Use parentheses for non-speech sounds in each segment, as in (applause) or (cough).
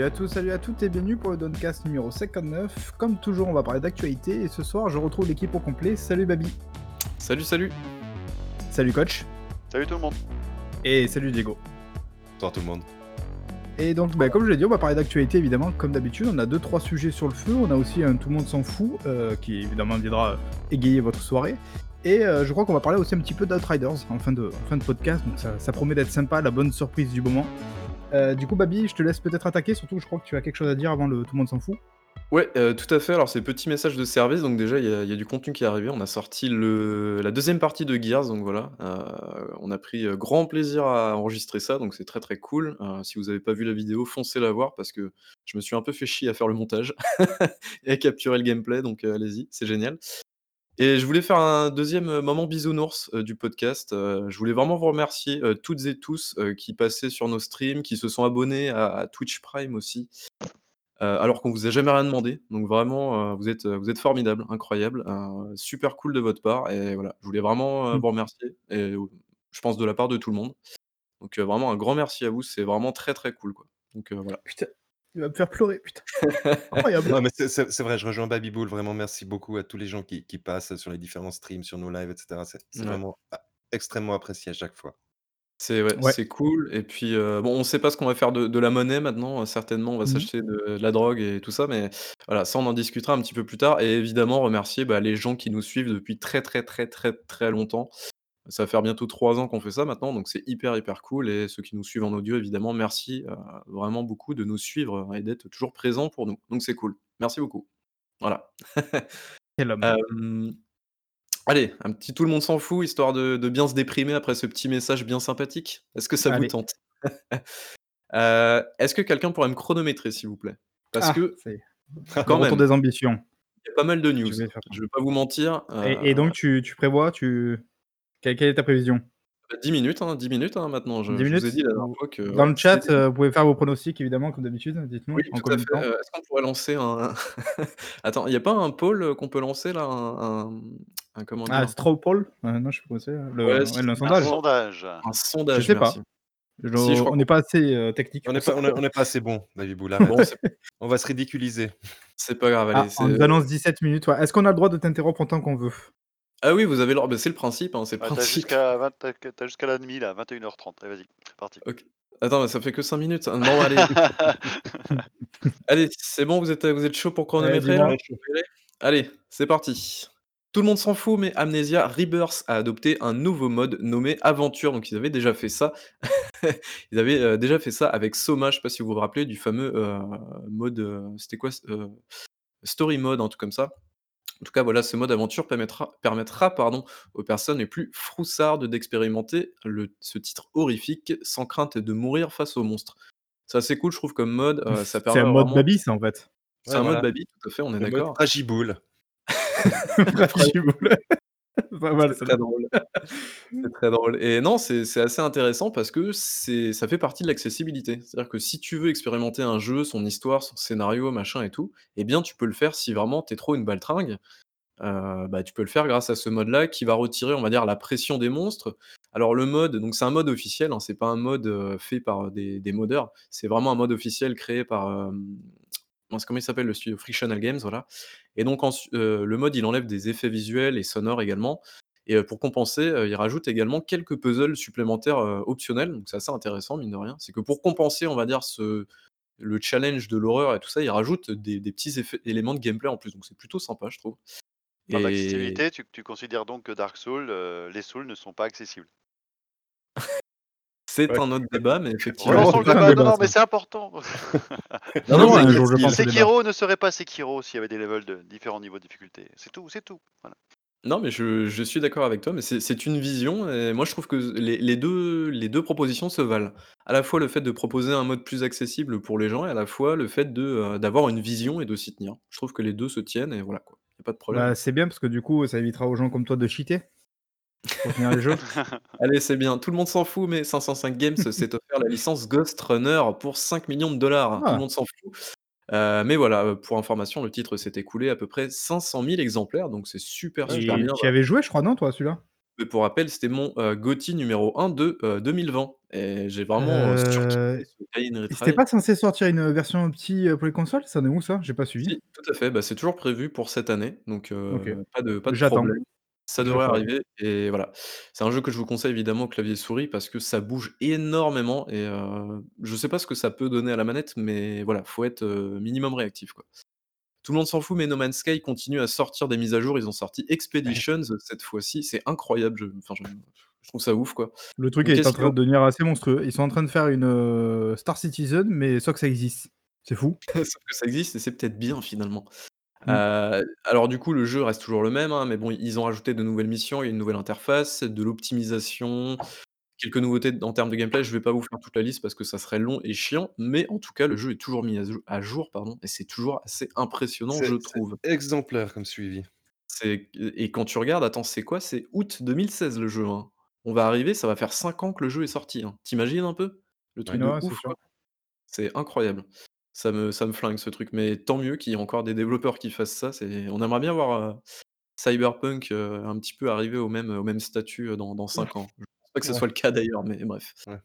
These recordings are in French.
Salut à tous, salut à toutes et bienvenue pour le Doncast numéro 59. Comme toujours, on va parler d'actualité et ce soir, je retrouve l'équipe au complet. Salut Babi. Salut, salut. Salut coach. Salut tout le monde. Et salut Diego. Bonsoir tout le monde. Et donc, bah, comme je l'ai dit, on va parler d'actualité évidemment, comme d'habitude. On a deux trois sujets sur le feu. On a aussi un Tout le monde s'en fout, euh, qui évidemment viendra égayer votre soirée. Et euh, je crois qu'on va parler aussi un petit peu d'Outriders en fin de, en fin de podcast. Donc ça, ça promet d'être sympa, la bonne surprise du moment. Euh, du coup, Babi, je te laisse peut-être attaquer, surtout je crois que tu as quelque chose à dire avant le Tout le monde s'en fout. Ouais, euh, tout à fait. Alors, c'est petit message de service. Donc, déjà, il y, a- du contenu qui est arrivé. On a sorti la deuxième partie de Gears. Donc, voilà. Euh, on a pris grand plaisir à enregistrer ça. Donc, c'est très, très cool. Si vous n'avez pas vu la vidéo, foncez la voir parce que je me suis un peu fait chier à faire le montage (laughs) et à capturer le gameplay. Donc, allez-y, c'est génial. Et je voulais faire un deuxième euh, moment bisounours euh, du podcast. Euh, je voulais vraiment vous remercier euh, toutes et tous qui passaient sur nos streams, qui se sont abonnés à, à Twitch Prime aussi, alors qu'on vous a jamais rien demandé. Donc vraiment, vous êtes, vous êtes formidables, incroyables, super cool de votre part. Et voilà, je voulais vraiment Mm. vous remercier. Et je pense de la part de tout le monde. Donc vraiment un grand merci à vous. C'est vraiment très très cool quoi. Donc voilà. Putain, il va me faire pleurer, putain. (laughs) Incroyable. Non, mais c'est- c'est c'est vrai, je rejoins Babybull. Vraiment, merci beaucoup à tous les gens qui, qui passent sur les différents streams, sur nos lives, etc. C'est c'est Ouais. vraiment ah, extrêmement apprécié à chaque fois. C'est ouais, Ouais. c'est cool. Et puis, euh, bon, on sait pas ce qu'on va faire de, de la monnaie maintenant. euh, Certainement, on va Mhm. s'acheter de, de la drogue et tout ça. Mais voilà, ça, on en discutera un petit peu plus tard. Et évidemment, remercier bah, les gens qui nous suivent depuis très, très, très, très, très longtemps. Ça va faire bientôt trois ans qu'on fait ça maintenant. Donc, c'est hyper, hyper cool. Et ceux qui nous suivent en audio, évidemment, merci euh, vraiment beaucoup de nous suivre et d'être toujours présents pour nous. Donc, c'est cool. Merci beaucoup. Voilà. (laughs) Quel homme. Euh, Allez, un petit tout le monde s'en fout, histoire de, de bien se déprimer après ce petit message bien sympathique. Est-ce que ça vous tente? (laughs) Euh, Est-ce que quelqu'un pourrait me chronométrer, s'il vous plaît? Parce Ah, que, quand même, des ambitions. il y a pas mal de Je news. vais. Je vais pas vous mentir. Et, et euh, donc, tu, tu prévois, tu... Quelle, quelle est ta prévision? 10 minutes, hein, 10 minutes hein, maintenant. Je, 10 je vous ai minutes? dit la dernière fois que. Dans ouais, le chat, c'était- euh, vous pouvez faire vos pronostics, évidemment, comme d'habitude. Dites-nous Oui, en tout à combien de fait. temps. Euh, Est-ce qu'on pourrait lancer un. (laughs) Attends, il n'y a pas un poll euh, qu'on peut lancer là un, un- un- comment Ah, dire? Straw poll? Euh, Non, je sais pas c'est. Le, Ouais, ouais, si, le un sondage. sondage. Un sondage, Je sais pas. merci. Je- Si, je crois on n'est pas assez euh, technique. On n'est pas, on est- on n'est pas assez bon, Babybull. arrête. Bon, (laughs) on va se ridiculiser. c'est pas grave, Ah, allez. on c'est- nous annonce 17 minutes. ouais. Est-ce qu'on a le droit de t'interrompre autant qu'on veut? Ah oui, vous avez l'ordre. Bah, c'est le principe, hein, c'est le Ouais, T'as principe. jusqu'à 20 t'as- t'as jusqu'à la demi là, 21h30. Allez, vas-y, c'est parti. Ok. Attends, mais ça fait que 5 minutes. ça. Bon, allez. (laughs) allez, c'est bon, vous êtes, vous êtes chaud pour chronométrer dis-moi. là Allez, c'est parti. Tout le monde s'en fout, mais Amnesia Rebirth a adopté un nouveau mode nommé Aventure. Donc, ils avaient déjà fait ça. (laughs) ils avaient euh, déjà fait ça avec Soma. Je sais pas si vous vous rappelez du fameux euh, mode. euh, C'était quoi euh, Story mode, un truc comme ça. En tout cas, voilà, ce mode aventure permettra, permettra pardon, aux personnes les plus froussardes d'expérimenter le- ce titre horrifique sans crainte de mourir face aux monstres. C'est assez cool, je trouve, comme mode. euh, ça C'est permet un mode vraiment... Baby, ça, en fait. C'est Ouais, un voilà. mode baby, tout à fait, on est Le mode d'accord. Fragiboule. (laughs) pas mal, C'est très drôle. (laughs) c'est très drôle. Et non, c'est c'est assez intéressant parce que c'est ça fait partie de l'accessibilité. C'est-à-dire que si tu veux expérimenter un jeu, son histoire, son scénario, machin et tout, eh bien, tu peux le faire si vraiment t'es trop une baltringue. Euh, bah, tu peux le faire grâce à ce mode-là qui va retirer, on va dire, la pression des monstres. Alors le mode, donc c'est un mode officiel, hein, c'est pas un mode euh, fait par des, des modeurs, c'est vraiment un mode officiel créé par, euh, mince, comment il s'appelle le studio Frictional Games, voilà. Et donc euh, le mode, il enlève des effets visuels et sonores également. Et euh, pour compenser, euh, il rajoute également quelques puzzles supplémentaires optionnels. Donc c'est assez intéressant, mine de rien. C'est que pour compenser, on va dire, ce, le challenge de l'horreur et tout ça, il rajoute des, des petits effets- éléments de gameplay en plus. Donc c'est plutôt sympa, je trouve. Par Et- l'accessibilité, tu, tu considères donc que Dark Souls, les Souls ne sont pas accessibles? C'est Ouais. un autre débat, mais effectivement. Ouais, débat. débat, Non, non, ça. mais c'est important. (laughs) Non, Non, un jour, je. Sekiro ne serait pas Sekiro s'il y avait des levels de différents niveaux de difficulté. C'est tout, c'est tout. Voilà. Non, mais je, je suis d'accord avec toi, mais c'est une vision, et moi je trouve que les, les deux, les deux propositions se valent. À la fois le fait de proposer un mode plus accessible pour les gens, et à la fois le fait de, euh, d'avoir une vision et de s'y tenir. Je trouve que les deux se tiennent, et voilà quoi. Y a pas de problème. Bah, c'est bien parce que du coup, ça évitera aux gens comme toi de cheater pour finir les jeux. (laughs) Allez, c'est bien. Tout le monde s'en fout, mais 505 Games (laughs) s'est offert la licence Ghost Runner pour 5 millions de dollars. Tout Ah. le monde s'en fout. Euh, mais voilà, euh, pour information, le titre s'est écoulé à peu près 500 000 exemplaires, donc c'est super, Et super bien. tu y avais joué, je crois, non, toi, celui-là? Mais pour rappel, c'était mon, GOTY numéro 1 de, heu, 2020 et j'ai vraiment, c'était pas censé sortir une version petit, pour les consoles? Ça en est où ça? J'ai pas suivi. Si, tout à fait, bah, c'est toujours prévu pour cette année, donc pas de pas de J'attends. problème. Ça devrait arriver et voilà. C'est un jeu que je vous conseille évidemment clavier souris parce que ça bouge énormément et heu, je sais pas ce que ça peut donner à la manette, mais voilà, faut être, heu, minimum réactif, quoi. Tout le monde s'en fout, mais No Man's Sky continue à sortir des mises à jour. Ils ont sorti Expeditions cette fois-ci, c'est incroyable, je enfin je je trouve ça ouf, quoi. Le truc Donc est en train de devenir assez monstrueux. Ils sont en train de faire une, heu, Star Citizen, mais sans que ça existe. C'est fou. (laughs) sauf que ça existe et c'est peut-être bien finalement. Mmh. Alors du coup, le jeu reste toujours le même, hein, mais bon, ils ont rajouté de nouvelles missions et une nouvelle interface, de l'optimisation, quelques nouveautés en termes de gameplay. Je vais pas vous faire toute la liste parce que ça serait long et chiant, mais en tout cas, le jeu est toujours mis à jou à jour, pardon, et c'est toujours assez impressionnant, je C'est c'est trouve. exemplaire comme suivi. C'est et quand tu regardes, attends, c'est quoi? C'est août 2016 le jeu, hein. On va arriver, ça va faire 5 ans que le jeu est sorti, hein. Tu imagines un peu? Le truc Ouais. de Ouais, c'est ouf, sûr. quoi. C'est incroyable. Ça me ça me flingue ce truc, mais tant mieux qu'il y ait encore des développeurs qui fassent ça, c'est on aimerait bien voir, heu, Cyberpunk, heu, un petit peu arriver au même au même statut, heu, dans dans 5 ans. Je pense pas que ce Ouais. soit le cas d'ailleurs, mais bref. Ouais.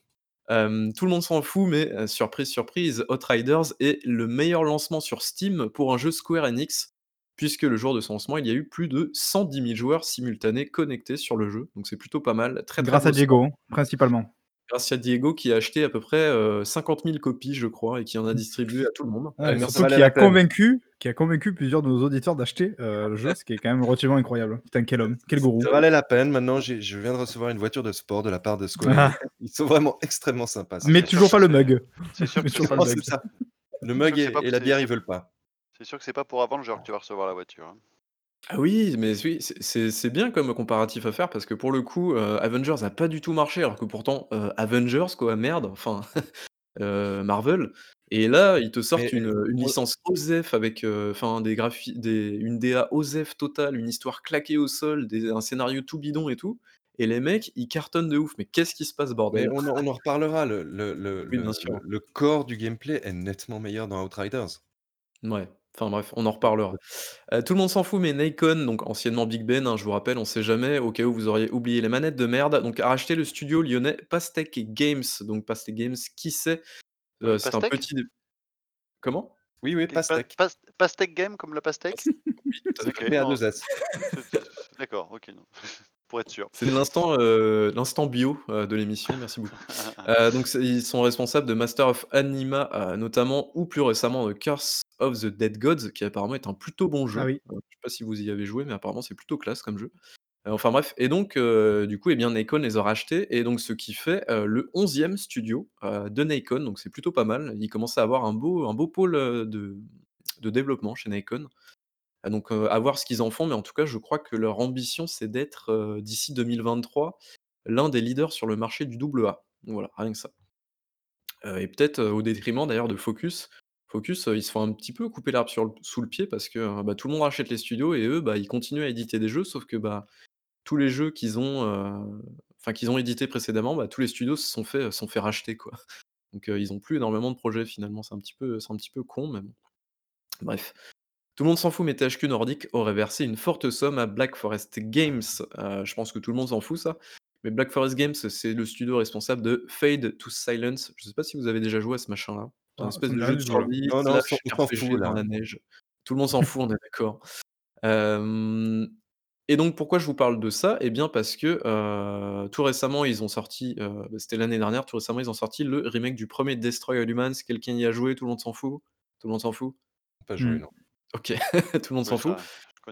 Hem, tout le monde s'en fout, mais heu, surprise, surprise, Outriders est le meilleur lancement sur Steam pour un jeu Square Enix, puisque le jour de son lancement, il y a eu plus de 110 000 joueurs simultanés connectés sur le jeu, donc c'est plutôt pas mal. Très, très Grâce à beau score. Diego, hein, principalement. Grâce à Diego qui a acheté à peu près, heu, 50 000 copies, je crois, et qui en a Mmh. distribué à tout le monde. Ouais, Ouais, surtout qui a convaincu qui a convaincu plusieurs de nos auditeurs d'acheter, heu, le jeu, ce qui est quand même relativement incroyable. Putain, quel homme, quel gourou. Ça valait la peine. Maintenant, j'ai je viens de recevoir une voiture de sport de la part de Square Ah. (laughs) Ils sont vraiment extrêmement sympas. Mais (laughs) toujours pas le mug. C'est sûr que toujours c'est pas le mug. ça. Le mug et et la bière, ils veulent pas. c'est sûr que c'est pas pour avant le genre que tu vas recevoir la voiture, hein. Ah oui, mais oui, c'est c'est c'est bien comme comparatif à faire parce que pour le coup, heu, Avengers a pas du tout marché alors que pourtant, heu, Avengers quoi, merde, enfin, heu, (laughs) Marvel et là, ils te sortent Mais une, heu, une on licence OSEF avec, heu, enfin des graphi des une DA OSEF totale, une histoire claquée au sol, des un scénario tout bidon et tout et les mecs, ils cartonnent de ouf. Mais qu'est-ce qui se passe mais bordel? on en on en reparlera. Le le le Oui, bien le sûr. le le corps du gameplay est nettement meilleur dans Outriders. Ouais, enfin bref, on en reparlera. Heu, tout le monde s'en fout, mais Nacon, donc anciennement Big Ben, hein, je vous rappelle, on sait jamais, au cas où vous auriez oublié les manettes de merde, donc a racheté le studio lyonnais Pastèque Games. Donc Pastèque Games, qui c'est? Heu, Heu, c'est un pastèque? petit dé comment? Oui, oui, G pa pastèque. pas pastèque game comme la pastèque? (laughs) Oui, tout à fait. OK, non, P-A-2-S. (laughs) c'est c'est d'accord, OK, non, (laughs) pour être sûr. C'est l'instant, bio, de l'émission, merci beaucoup. Donc c'est ils sont responsables de Master of Anima, notamment ou plus récemment, The Curse of the Dead Gods, qui apparemment est un plutôt bon jeu. Ah oui. Heu, je sais pas si vous y avez joué, mais apparemment c'est plutôt classe comme jeu. Heu, enfin bref et donc heu, du coup et bien Nacon les a rachetés et donc ce qui fait, heu, le 11e studio, de Nacon, donc c'est plutôt pas mal. Ils commencent à avoir un beau un beau pôle, de de développement chez Nacon. Ah donc à voir ce qu'ils en font, mais en tout cas, je crois que leur ambition, c'est d'être, d'ici 2023, l'un des leaders sur le marché du double A. Voilà, rien que ça. Et peut-être, au détriment d'ailleurs de Focus. Heu, ils se font un petit peu couper le sous le pied parce que, heu, bah, tout le monde rachète les studios et eux, bah, ils continuent à éditer des jeux, sauf que, bah, tous les jeux qu'ils ont, enfin qu'ils ont édités précédemment, bah, tous les studios se sont fait, racheter. (laughs) Donc ils ont plus énormément de projets finalement, c'est un petit peu con. Bref. Tout le monde s'en fout, mais THQ Nordic aurait versé une forte somme à Black Forest Games. Je pense que tout le monde s'en fout ça. Mais Black Forest Games, c'est le studio responsable de Fade to Silence. Je sais pas si vous avez déjà joué à ce machin-là? C'est un Ah, espèce de jeu de survie Non, non, on s'en fout, dans là. la neige. Tout le monde s'en fout, on est d'accord. Et donc pourquoi je vous parle de ça? Et bien parce que, tout récemment, ils ont sorti, bah, c'était l'année dernière, tout récemment, ils ont sorti le remake du 1er Destroy All Humans. Quelqu'un y a joué? Tout le monde s'en fout? Tout le monde s'en fout? Pas joué, Mmh. non. OK, (laughs) tout le monde s'en fout.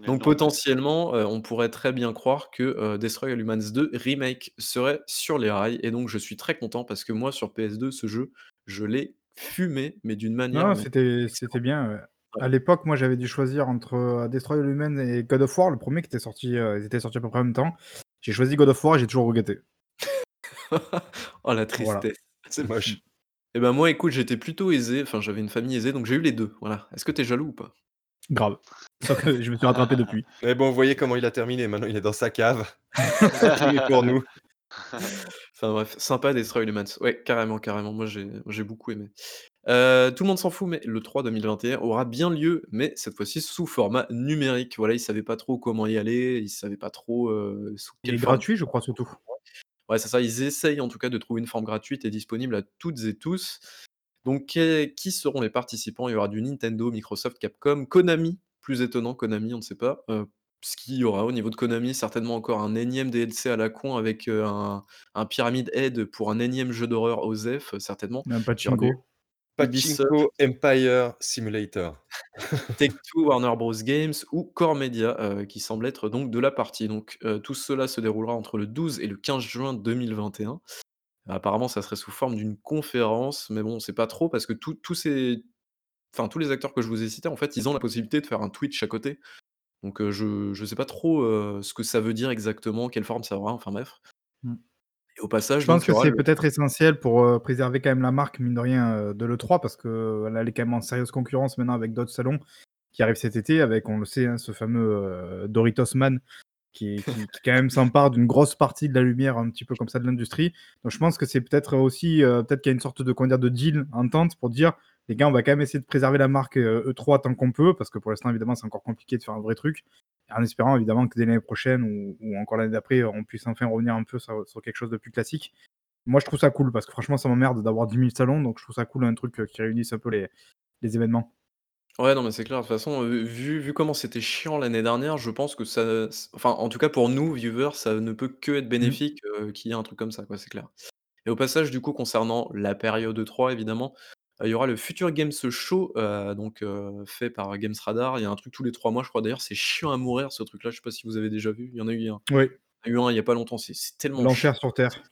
Donc potentiellement, on pourrait très bien croire que, Destroy All Humans 2 remake serait sur les rails et donc je suis très content parce que moi sur PS2 ce jeu, je l'ai fumé, mais d'une manière Non, c'était bien, ouais. Ouais. À l'époque, moi, j'avais dû choisir entre, heu, Destroy All Humans et God of War, le 1er qui était sorti, heu, ils étaient sortis à peu près en même temps. J'ai choisi God of War et j'ai toujours regretté. (laughs) Oh la Voilà. tristesse. C'est moche. Et bah, moi écoute, j'étais plutôt aisé, enfin j'avais une famille aisée, donc j'ai eu les 2. voilà. Est-ce que tu es jaloux ou pas? Grave. (laughs) Sauf que je me suis rattrapé depuis. Mais bon, vous voyez comment il a terminé. Maintenant, il est dans sa cave. (laughs) Pour nous. Enfin bref, sympa Destroy Humans. Ouais, carrément, carrément. Moi j'ai j'ai beaucoup aimé. Heu, tout le monde s'en fout, mais le 3 2021 aura bien lieu, mais cette fois-ci sous format numérique. Voilà, ils savaient pas trop comment y aller, ils savaient pas trop, sous Il quelle est forme gratuit, je crois, surtout. Ouais, c'est ça, ils essayent en tout cas de trouver une forme gratuite et disponible à toutes et tous. Donc qui seront les participants? Il y aura du Nintendo, Microsoft, Capcom, Konami, plus étonnant, Konami, on ne sait pas. Heu, ce qu'il y aura au niveau de Konami, certainement encore un énième DLC à la con avec, un un Pyramid Head pour un énième jeu d'horreur OZEF, certainement. Un pachinko. Pachinko Empire Simulator. (laughs) Take-Two, Warner Bros Games ou Core Media, heu, qui semble être donc de la partie. Donc, heu, tout cela se déroulera entre le 12 et le 15 juin 2021. Apparemment, ça serait sous forme d'une conférence, mais bon, on sait pas trop parce que tous tous ces enfin, tous les acteurs que je vous ai cités, en fait, ils ont la possibilité de faire un Twitch à côté. Donc, je je sais pas trop, ce que ça veut dire exactement, quelle forme ça aura, enfin bref. Mmh. Et au passage, Je pense donc il y que aura c'est le peut-être essentiel pour, préserver quand même la marque, mine de rien, de l'E3 parce que là, elle est quand même en sérieuse concurrence maintenant avec d'autres salons qui arrivent cet été avec, on le sait, hein, ce fameux, heu, Doritos Man qui (laughs) qui qui quand même s'empare d'une grosse partie de la lumière un petit peu comme ça de l'industrie. Donc je pense que c'est peut-être aussi, peut-être qu'il y a une sorte de, comment dire, de deal, entente pour dire: «Les gars, on va quand même essayer de préserver la marque, heu, E3 tant qu'on peut», parce que pour l'instant, évidemment, c'est encore compliqué de faire un vrai truc. En espérant évidemment que dès l'année prochaine ou ou encore l'année d'après, on puisse enfin revenir un peu sur sur quelque chose de plus classique. Moi, je trouve ça cool parce que franchement, ça m'emmerde d'avoir 10 000 salons, donc je trouve ça cool un truc, heu, qui réunisse un peu les les événements. Ouais, non, mais c'est clair. De toute façon, heu, vu vu comment c'était chiant l'année dernière, je pense que ça enfin, en tout cas pour nous, viewers, ça ne peut que être Mmh. bénéfique, qu'il y ait un truc comme ça, quoi, c'est clair. Et au passage, du coup, concernant la période E3 évidemment, heu, il y aura le Future Games Show, heu, donc heu, fait par Games Radar. Il y a un truc tous les 3 mois, je crois. D'ailleurs, c'est chiant à mourir ce truc-là, je sais pas si vous avez déjà vu? Il y en a eu un Oui, il y en a eu un il y a pas longtemps, c'est c'est tellement chiant. l'enfer sur terre.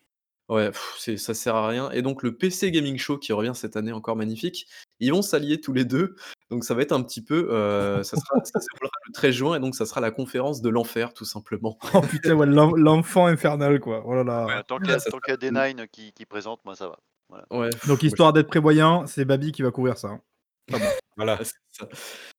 Ouais, pff, c'est ça sert à rien et donc le PC Gaming Show qui revient cette année encore magnifique, ils vont s'allier tous les 2, donc ça va être un petit peu, heu, ça sera ça se déroulera le 13 juin et donc ça sera la conférence de l'enfer tout simplement. Oh putain, ouais, l'en l'enfant infernal, quoi. Oh là Ouais, là. tant (laughs) qu'il y a ça tant sera qu'il y a D9 qui qui présente, moi ça va. Voilà. ouais, Donc histoire d'être prévoyant, c'est Babi qui va couvrir ça, hein. Pas. (laughs) Voilà. ah ça.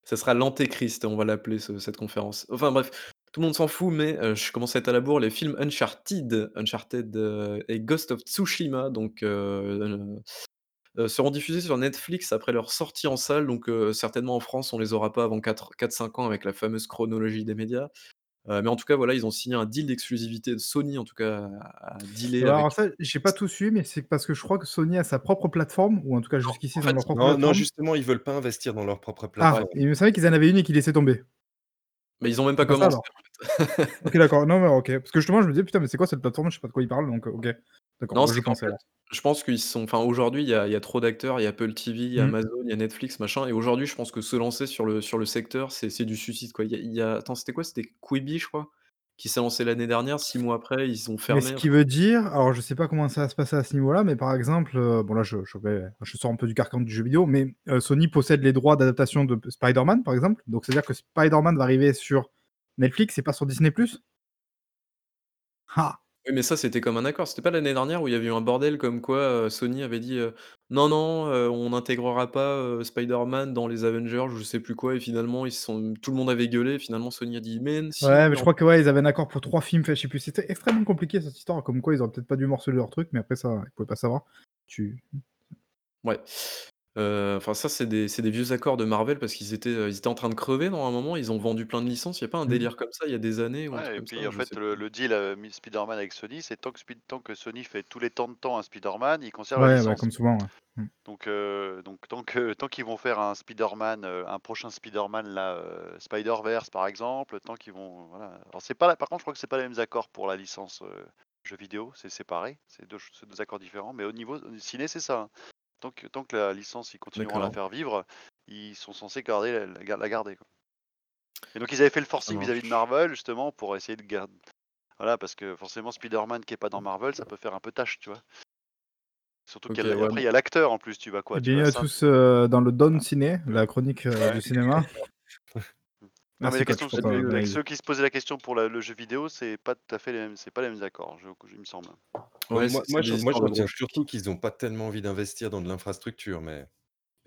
Ça sera l'antéchrist, on va l'appeler ce cette conférence. Enfin bref, tout le monde s'en fout mais heu, je commence à être à la bourre, les films Uncharted Uncharted, heu et Ghost of Tsushima donc heu, seront diffusés sur Netflix après leur sortie en salle donc certainement en France, on les aura pas avant 4-4-5 ans avec la fameuse chronologie des médias. Heu, mais en tout cas, voilà, ils ont signé un deal d'exclusivité. Sony, en tout cas, a dealé alors avec ça, j'ai pas tout suivi, mais c'est parce que je crois que Sony a sa propre plateforme, ou en tout cas jusqu'ici en ils ont fait, leur propre Non, non, plateforme. justement, ils veulent pas investir dans leur propre Ah, plateforme. il me semblait qu'ils en avaient une et qu'ils laissaient tomber. Mais ils ont même pas ça commencé, alors? en fait. (laughs) OK, d'accord. Non, mais OK. Parce que justement, je me disais: «Putain, mais c'est quoi cette plateforme?» je sais pas de quoi ils parlent, donc OK. D'accord, Non, moi je c'est qu'en pensais fait, alors. je pense qu'ils sont enfin, aujourd'hui, il y a il y a trop d'acteurs, il y a Apple TV, il y a Mmh. Amazon, il y a Netflix, machin et aujourd'hui, je pense que se lancer sur le sur le secteur, c'est c'est du suicide, quoi. Il y a il y a attends, c'était quoi? C'était Quibi, je crois, qui s'est lancé l'année dernière. 6 mois après, ils ont Mais ce fermé, qui veut dire alors je sais pas comment ça va se passer à ce niveau-là, mais par exemple, heu, bon là je je vais je sors un peu du carcan du jeu vidéo, mais heu, Sony possède les droits d'adaptation de Spider-Man, par exemple. Donc c'est-à-dire que Spider-Man va arriver sur Netflix et pas sur Disney+? Ah! Oui, mais ça, c'était comme un accord. C'était pas l'année dernière où il y avait eu un bordel comme quoi, heu, Sony avait dit, heu: «Non, non, heu, on n'intégrera pas, heu, Spider-Man dans les Avengers», je sais plus quoi et finalement ils se sont tout le monde avait gueulé, finalement Sony a dit: «Mais si, Ouais, mais mais je en» crois que ouais, ils avaient un accord pour 3 films, enfin je sais plus. C'était extrêmement compliqué cette histoire, comme quoi ils auraient peut-être pas dû morceler leur truc, mais après ça, ils pouvaient pas savoir. Tu ouais. Heu, enfin ça, c'est des c'est des vieux accords de Marvel parce qu'ils étaient, heu, ils étaient en train de crever non, à un moment, ils ont vendu plein de licences. Il y a pas un mmh. délire comme ça il y a des années ou un truc Ouais et comme puis ça? en Je sais fait le plus. le deal, heu, mi Spider-Man avec Sony, c'est tant que Spi tant que Sony fait tous les temps de temps un Spider-Man, ils conservent la Ouais, bah, licence. comme souvent, ouais. Mmh. Donc heu, donc tant que tant qu'ils vont faire un Spider-Man, heu, un prochain Spider-Man là, heu, Spider-Verse par exemple, tant qu'ils vont voilà. Alors c'est pas la par contre je crois que c'est pas les mêmes accords pour la licence, heu, jeux vidéo, c'est séparé, c'est 2 ch c'est 2 accords différents, mais au niveau euh, ciné, c'est ça, hein. Tant que tant que la licence, ils continueront à la faire vivre, ils sont censés garder la la gar la garder, quoi. Et donc ils avaient fait le forcing vis-à-vis de. Marvel justement pour essayer de garder voilà, parce que forcément Spider-Man qui est pas dans Marvel, ça peut faire un peu tâche, tu vois? Surtout OK, qu'il y a l ouais, après il y a l'acteur en plus, tu vas quoi? Bienvenue à tous, heu, dans le Down Ciné, la chronique, ouais. du cinéma. (laughs) Non, mais la question c'est avec ceux qui se posaient la question pour la le jeu vidéo, c'est pas tout à fait les mêmes c'est pas les mêmes accords, je il me semble. Ouais, moi c'est moi, c'est je des moi, histoires je de retiens surtout qu'ils ont pas tellement envie d'investir dans de l'infrastructure, mais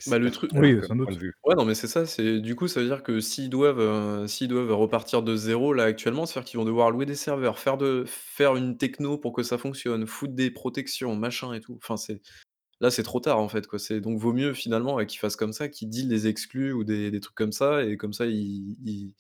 Bah, c'est le truc Oui, comme sans point de doute. vue. Ouais, non, mais c'est ça, c'est du coup, ça veut dire que s'ils doivent, s'ils doivent repartir de zéro là, actuellement, c'est-à-dire qu'ils vont devoir louer des serveurs, faire de faire une techno pour que ça fonctionne, foutre des protections, machin et tout. Enfin, c'est Là, c'est trop tard, en fait, quoi. C'est donc vaut mieux finalement, ouais, qu'ils fassent comme ça, qu'ils deal des exclus ou des des trucs comme ça et comme ça ils ils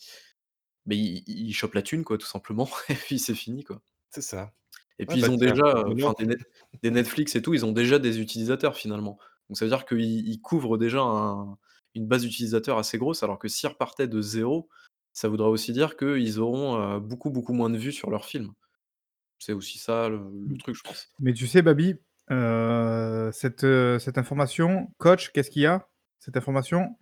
beh, ils ils chopent la thune, quoi, tout simplement (laughs) et puis c'est fini, quoi. C'est ça. Et Ouais, puis ils bah, ont tiens, déjà, enfin des offre. net des Netflix et tout, ils ont déjà des utilisateurs finalement. Donc ça veut dire qu'ils ils couvrent déjà un une base d'utilisateurs assez grosse, alors que s'ils repartaient de 0, ça voudrait aussi dire qu'ils auront, heu, beaucoup, beaucoup moins de vues sur leurs films. C'est aussi ça le le truc, je pense. Mais tu sais, Babi, cette, heu, cette information, coach, qu'est-ce qu'il y a? Cette information?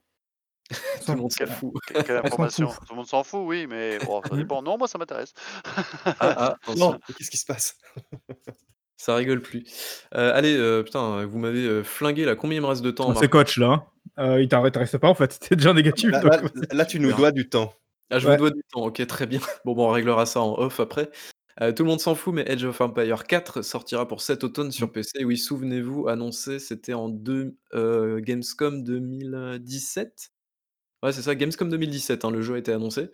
(laughs) On Tout le monde s'en (laughs) fout. quelle information? Tout le monde s'en fout, oui, mais bon, ça (laughs) dépend. Non, moi ça m'intéresse. Ah, ah, Non, qu'est-ce qui se passe? Ça rigole plus. Heu, allez, putain, vous m'avez, flingué là. Combien il me reste de temps, c'est coach là, hein. Heu, il reste pas en fait, es déjà négatif là tu nous dois du temps. Ah, je vous dois du temps, OK, très bien. Bon, on réglera ça en off après. Heu, tout le monde s'en fout, mais Age of Empires 4 sortira pour cet automne Mmh. sur PC. Oui, souvenez-vous, annoncé, c'était en deux heu, Gamescom 2017? Ouais, c'est ça, Gamescom 2017, hein, le jeu a été annoncé.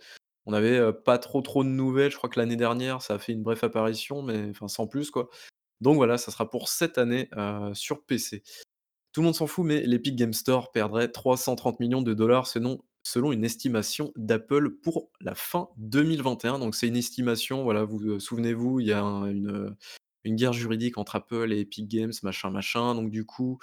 On avait, heu, pas trop, trop de nouvelles. Je crois que l'année dernière, ça a fait une brève apparition, mais enfin sans plus, quoi. Donc voilà, ça sera pour cette année, sur PC. Tout le monde s'en fout, mais l'Epic Games Store perdrait 330 millions de dollars selon selon une estimation d'Apple pour la fin 2021. Donc c'est une estimation, voilà, vous, heu, souvenez-vous, il y a un une, guerre juridique entre Apple et Epic Games, machin, machin. Donc du coup,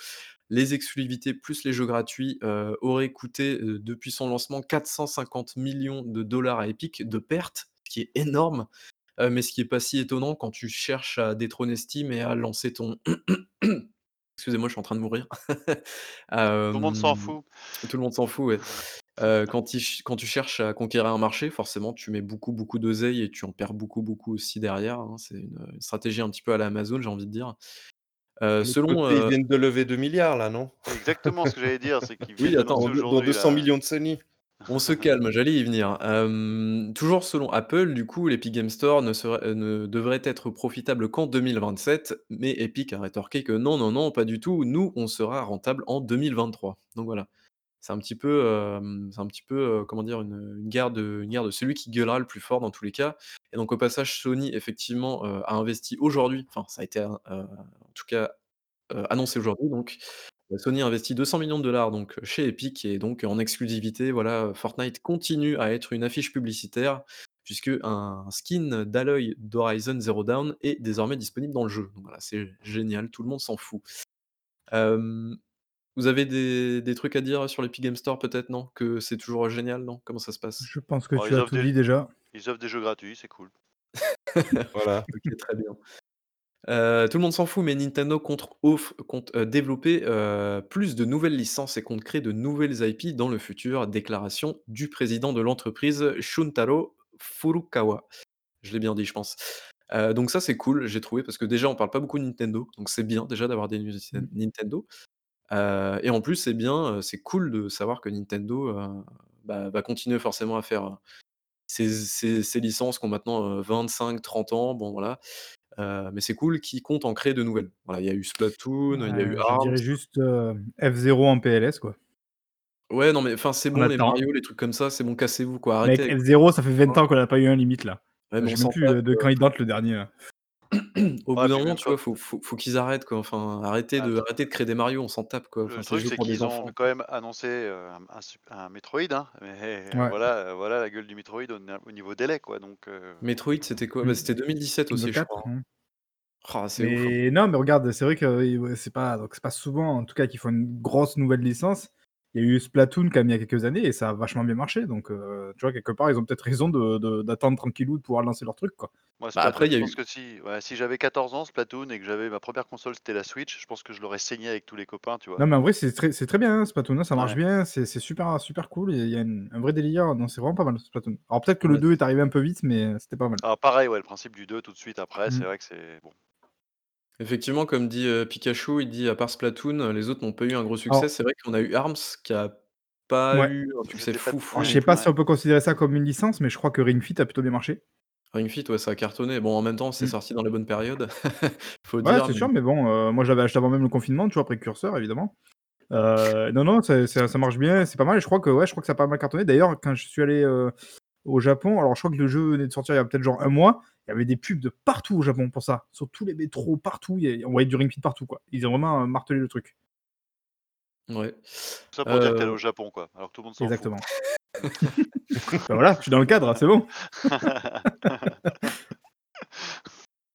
les exclusivités plus les jeux gratuits, heu, auraient coûté, depuis son lancement 450 millions de dollars à Epic de pertes, ce qui est énorme. Mais ce qui est pas si étonnant quand tu cherches à détrôner Steam et à lancer ton (coughs) excusez-moi, je suis en train de mourir. (laughs) Tout le monde s'en fout. tout le monde s'en fout, ouais. Quand tu ch quand tu cherches à conquérir un marché, forcément, tu mets beaucoup, beaucoup d'oseille et tu en perds beaucoup, beaucoup aussi derrière, hein. C'est une, stratégie un petit peu à la Amazon, j'ai envie de dire. Heu, De l'autre selon, côté, ils viennent de lever 2 000 000 là, non? C'est exactement ce que j'allais dire, c'est qu'ils (laughs) viennent oui, attends. deux dont aujourd'hui 200 là. 000 000 de Sony. On se calme, j'allais y venir. Toujours selon Apple, du coup, l'Epic Games Store ne serait heu, ne devrait être profitable qu'en 2027, mais Epic a rétorqué que: «Non, non, non, pas du tout, nous, on sera rentable en 2023». Donc voilà, c'est un petit peu, c'est un petit peu, comment dire? Une, guerre de une guerre de celui qui gueulera le plus fort dans tous les cas et donc au passage, Sony effectivement, a investi aujourd'hui, enfin ça a été, en tout cas, annoncé aujourd'hui donc, Sony a investi 200 millions de dollars donc chez Epic et donc en exclusivité, voilà, Fortnite continue à être une affiche publicitaire puisque un skin d'Aloy d'Horizon Zero Dawn est désormais disponible dans le jeu. Voilà, c'est génial, tout le monde s'en fout. Vous avez des des trucs à dire sur l'Epic Games Store peut-être, non? Que c'est toujours génial, non? Comment ça se passe? Je pense que tu ils as offrent tout des dit déjà. ils offrent des jeux gratuits, c'est cool. (laughs) Voilà. OK, très bien. Heu, tout le monde s'en fout, mais Nintendo compte offre compte, heu, développer, heu, plus de nouvelles licences et compte créer de nouvelles IP dans le futur. Déclaration du président de l'entreprise, Shuntaro Furukawa. Je l'ai bien dit, je pense. Donc ça, c'est cool, j'ai trouvé, parce que déjà, on parle pas beaucoup de Nintendo, donc c'est bien déjà d'avoir des news. Nintendo. Heu et en plus, c'est bien, heu, c'est cool de savoir que Nintendo, heu, bah, va continuer forcément à faire, heu, ses licences qui ont maintenant, heu, 25-30 ans, bon voilà. Heu, mais c'est cool qu'ils comptent en créer de nouvelles. Voilà, il y a eu Splatoon, il y a eu Ouais, je Arms. dirais juste, heu, F0 en PLS quoi. Ouais, non mais enfin, c'est On bon les attend. Mario, les trucs comme ça, c'est bon, cassez-vous quoi, arrêtez Mec, avec F0 ça fait 20 ans qu'on a pas eu un limite là. Ouais, mais Je sais même s'en plus, tape, heu, de quand heu, il date le dernier là. (clears throat) Au bout Ouais, d'un puis moment, même tu pas vois, faut faut faut qu'ils arrêtent quoi, enfin, arrêtez Ah de le arrêter de créer des Mario, on s'en tape quoi, enfin, le c'est des truc, jeux c'est pour des qu'ils ont enfants. quand même annoncé, heu, un un sup un Metroid, hein, mais Ouais. voilà, voilà la gueule du Metroid au na au niveau délai quoi, donc heu Metroid, c'était quoi? Bah, Mmh. c'était 2017 Le aussi, je 4, crois, hein. mmh. C'est ouf, hein. Mais non, mais regarde, c'est vrai que ouais, c'est pas donc c'est pas souvent en tout cas qu'ils font une grosse nouvelle licence. Il y a eu Splatoon quand même il y a quelques années et ça a vachement bien marché donc heu, tu vois, quelque part, ils ont peut-être raison de de d'attendre tranquillou de pouvoir lancer leur truc quoi. Moi Bah, après, il y je a pense eu que si ouais, si j'avais 14 ans, Splatoon et que j'avais ma 1re console, c'était la Switch, je pense que je l'aurais saigné avec tous les copains, tu vois? Non, mais en vrai, c'est très c'est très bien, hein, Splatoon, hein, ça marche Ouais. bien, c'est c'est super super cool il y a une un vrai délire, non, c'est vraiment pas mal Splatoon. Alors peut-être que le Ouais. 2 est arrivé un peu vite, mais c'était pas mal. Alors pareil, ouais, le principe du 2 tout de suite après, c'est Mmh. vrai que c'est bon. Effectivement, comme dit, Pikachu, il dit: «À part Splatoon, les autres n'ont pas eu un gros succès». Alors C'est vrai qu'on a eu Arms qui a pas Ouais. eu un succès pas fou, Alors fou je non sais pas si on peut considérer ça comme une licence, mais je crois que Ring Fit a plutôt bien marché. Ring Fit, ouais, ça a cartonné. Bon, en même temps, c'est Mmh. sorti dans les bonnes périodes, (laughs) faut Ouais, dire, c'est mais sûr, mais bon, moi je l'avais acheté avant même le confinement, tu vois, précurseur évidemment. Non, non, ça ça ça marche bien, c'est pas mal et je crois que ouais, je crois que ça a pas mal cartonné. D'ailleurs, quand je suis allé, au Japon. Alors, je crois que le jeu venait de sortir il y a peut-être genre un mois. Il y avait des pubs de partout au Japon pour ça. Sur tous les métros, partout. il y a- On voyait du Ring Fit partout, quoi. Ils ont vraiment euh, martelé le truc. Ouais. Ça pour dire que t'es Euh, au Japon, quoi. Alors que tout le monde s'en Exactement. (laughs) Ben voilà, je suis dans le cadre, c'est bon. (laughs)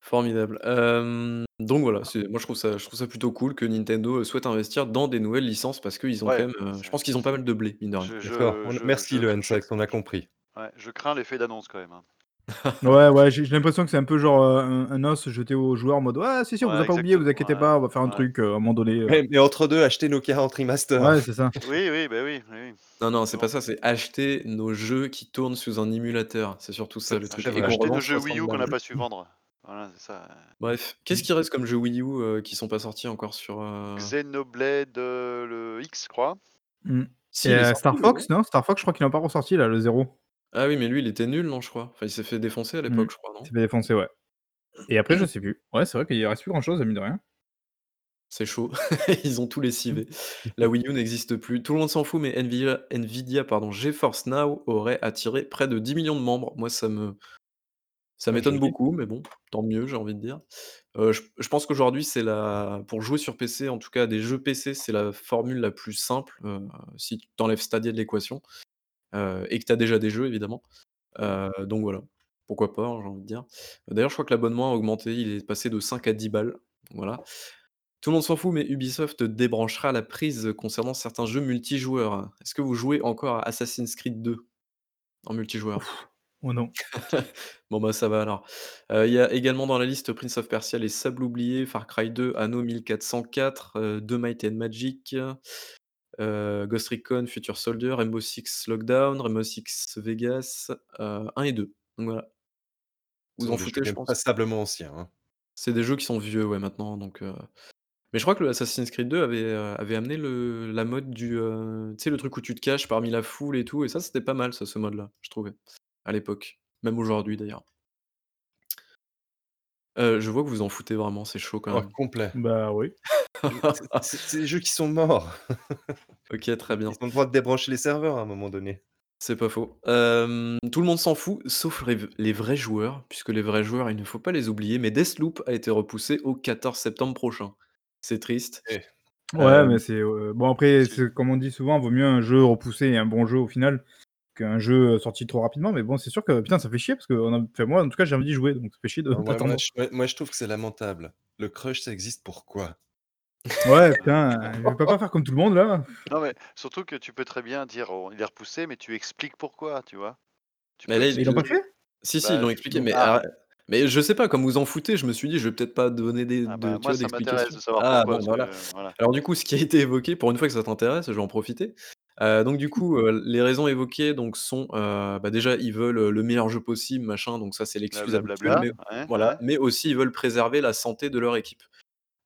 Formidable. Hem, donc voilà, moi je trouve ça je trouve ça plutôt cool que Nintendo, souhaite investir dans des nouvelles licences parce qu'ils ont Ouais, quand même, je pense qu'ils ont pas mal de blé, mine de rien. Je- D'accord. je- On- je- Merci je- le je- Hensex, on a compris. Ouais, je crains l'effet d'annonce quand même. hein. (laughs) Ouais, ouais, j'ai j'ai l'impression que c'est un peu genre euh, un, un os jeté aux joueurs en mode Ouais, si, si, on Ouais, vous a pas oublié, vous inquiétez pas, on va faire un Ouais. truc euh, à un moment donné. euh. Mais, mais entre deux, achetez nos 40 remaster. Ouais, c'est ça. Oui, oui, bah oui. oui. Non, non, c'est pas ça, c'est acheter nos jeux qui tournent sous un émulateur. C'est surtout ça le truc et vrai. qu'on Acheter revend nos jeux 60 Wii U qu'on n'a balles. pas su vendre. Voilà, c'est ça. Bref, qu'est-ce qui reste comme jeux Wii U, heu, qui sont pas sortis encore sur, heu Xenoblade euh, le X, je crois. Mm. si, Et euh, Star Fox, non Star Fox, je crois qu'il n'a pas ressorti là, le 0. Ah oui, mais lui, il était nul, non, je crois? Enfin, il s'est fait défoncer à l'époque, Mm. je crois, non? Il s'est fait défoncer, ouais. Et après, je sais plus. Ouais, c'est vrai qu'il reste plus grand chose, mine de rien. C'est chaud. (laughs) Ils ont tout lessivé. (laughs) La Wii U n'existe plus. Tout le monde s'en fout, mais Nvidia, Nvidia pardon, GeForce Now aurait attiré près de 10 millions de membres. Moi, ça me ça Bah, m'étonne beaucoup, mais bon, tant mieux, j'ai envie de dire. Heu, je je pense qu'aujourd'hui, c'est la pour jouer sur PC, en tout cas des jeux PC, c'est la formule la plus simple, heu, si tu enlèves Stadia de l'équation, heu, et que tu as déjà des jeux évidemment. Heu, donc voilà, pourquoi pas, hein, j'ai envie de dire. D'ailleurs, je crois que l'abonnement a augmenté, il est passé de 5 à 10 balles, voilà. Tout le monde s'en fout, mais Ubisoft débranchera la prise concernant certains jeux multijoueurs. Est-ce que vous jouez encore à Assassin's Creed 2 en multijoueur? Oh non. (laughs) Bon bah ça va alors. Heu, il y a également dans la liste Prince of Persia: Les Sables oubliés, Far Cry 2, Anno 1404, heu, The Might and Magic, heu, Ghost Recon Future Soldier, Rainbow Six Lockdown, Rainbow Six Vegas, heu, 1 et 2. Donc voilà. Vous en foutez, je pense? passablement anciens. hein. C'est des jeux qui sont vieux, ouais, maintenant, donc heu mais je crois que le Assassin's Creed 2 avait, amené le la mode du, tu sais, le truc où tu te caches parmi la foule et tout et ça, c'était pas mal ça, ce mode-là, je trouvais, à l'époque. Même aujourd'hui, d'ailleurs. Heu, je vois que vous en foutez vraiment, c'est chaud quand Oh, même. complet. Bah oui. C'est- C'est c'est des jeux qui sont morts. (laughs) OK, très bien. Ils ont le droit de débrancher les serveurs à un moment donné. C'est pas faux. Hem, tout le monde s'en fout, sauf les v les vrais joueurs, puisque les vrais joueurs, il ne faut pas les oublier, mais Deathloop a été repoussé au 14 septembre prochain. C'est triste. Eh. Ouais, Hem mais c'est. euh, Bon, après, c'est c'est comme on dit souvent, vaut mieux un jeu repoussé et un bon jeu au final qu'un jeu euh, sorti trop rapidement. Mais bon, c'est sûr que putain, ça fait chier parce que on a... enfin, moi, en tout cas, j'ai envie d'y jouer, donc ça fait chier de Non, (laughs) moi, d'attendre. moi, je, moi- je trouve que c'est lamentable. Le crush, ça existe pourquoi Ouais, putain, euh, je vais pas, pas faire comme tout le monde là. Non, mais surtout que tu peux très bien dire oh, il est repoussé, mais tu expliques pourquoi, tu vois. Tu Mais peux là, ils l'ont pas fait? Si, si, Bah, ils l'ont expliqué, mais ah. ah, mais je sais pas, comme vous en foutez, je me suis dit: «Je vais peut-être pas donner des Ah bah, moi, vois, ça m'intéresse d'explications». de savoir Ah pourquoi. bon, parce voilà. que, voilà. Alors du coup, ce qui a été évoqué, pour une fois que ça t'intéresse, je vais en profiter. Heu, donc du coup, heu, les raisons évoquées donc sont, heu, bah, déjà, ils veulent, le meilleur jeu possible, machin, donc ça, c'est l'excuse habituelle, Blablabla. mais ouais, voilà, ouais. mais aussi ils veulent préserver la santé de leur équipe.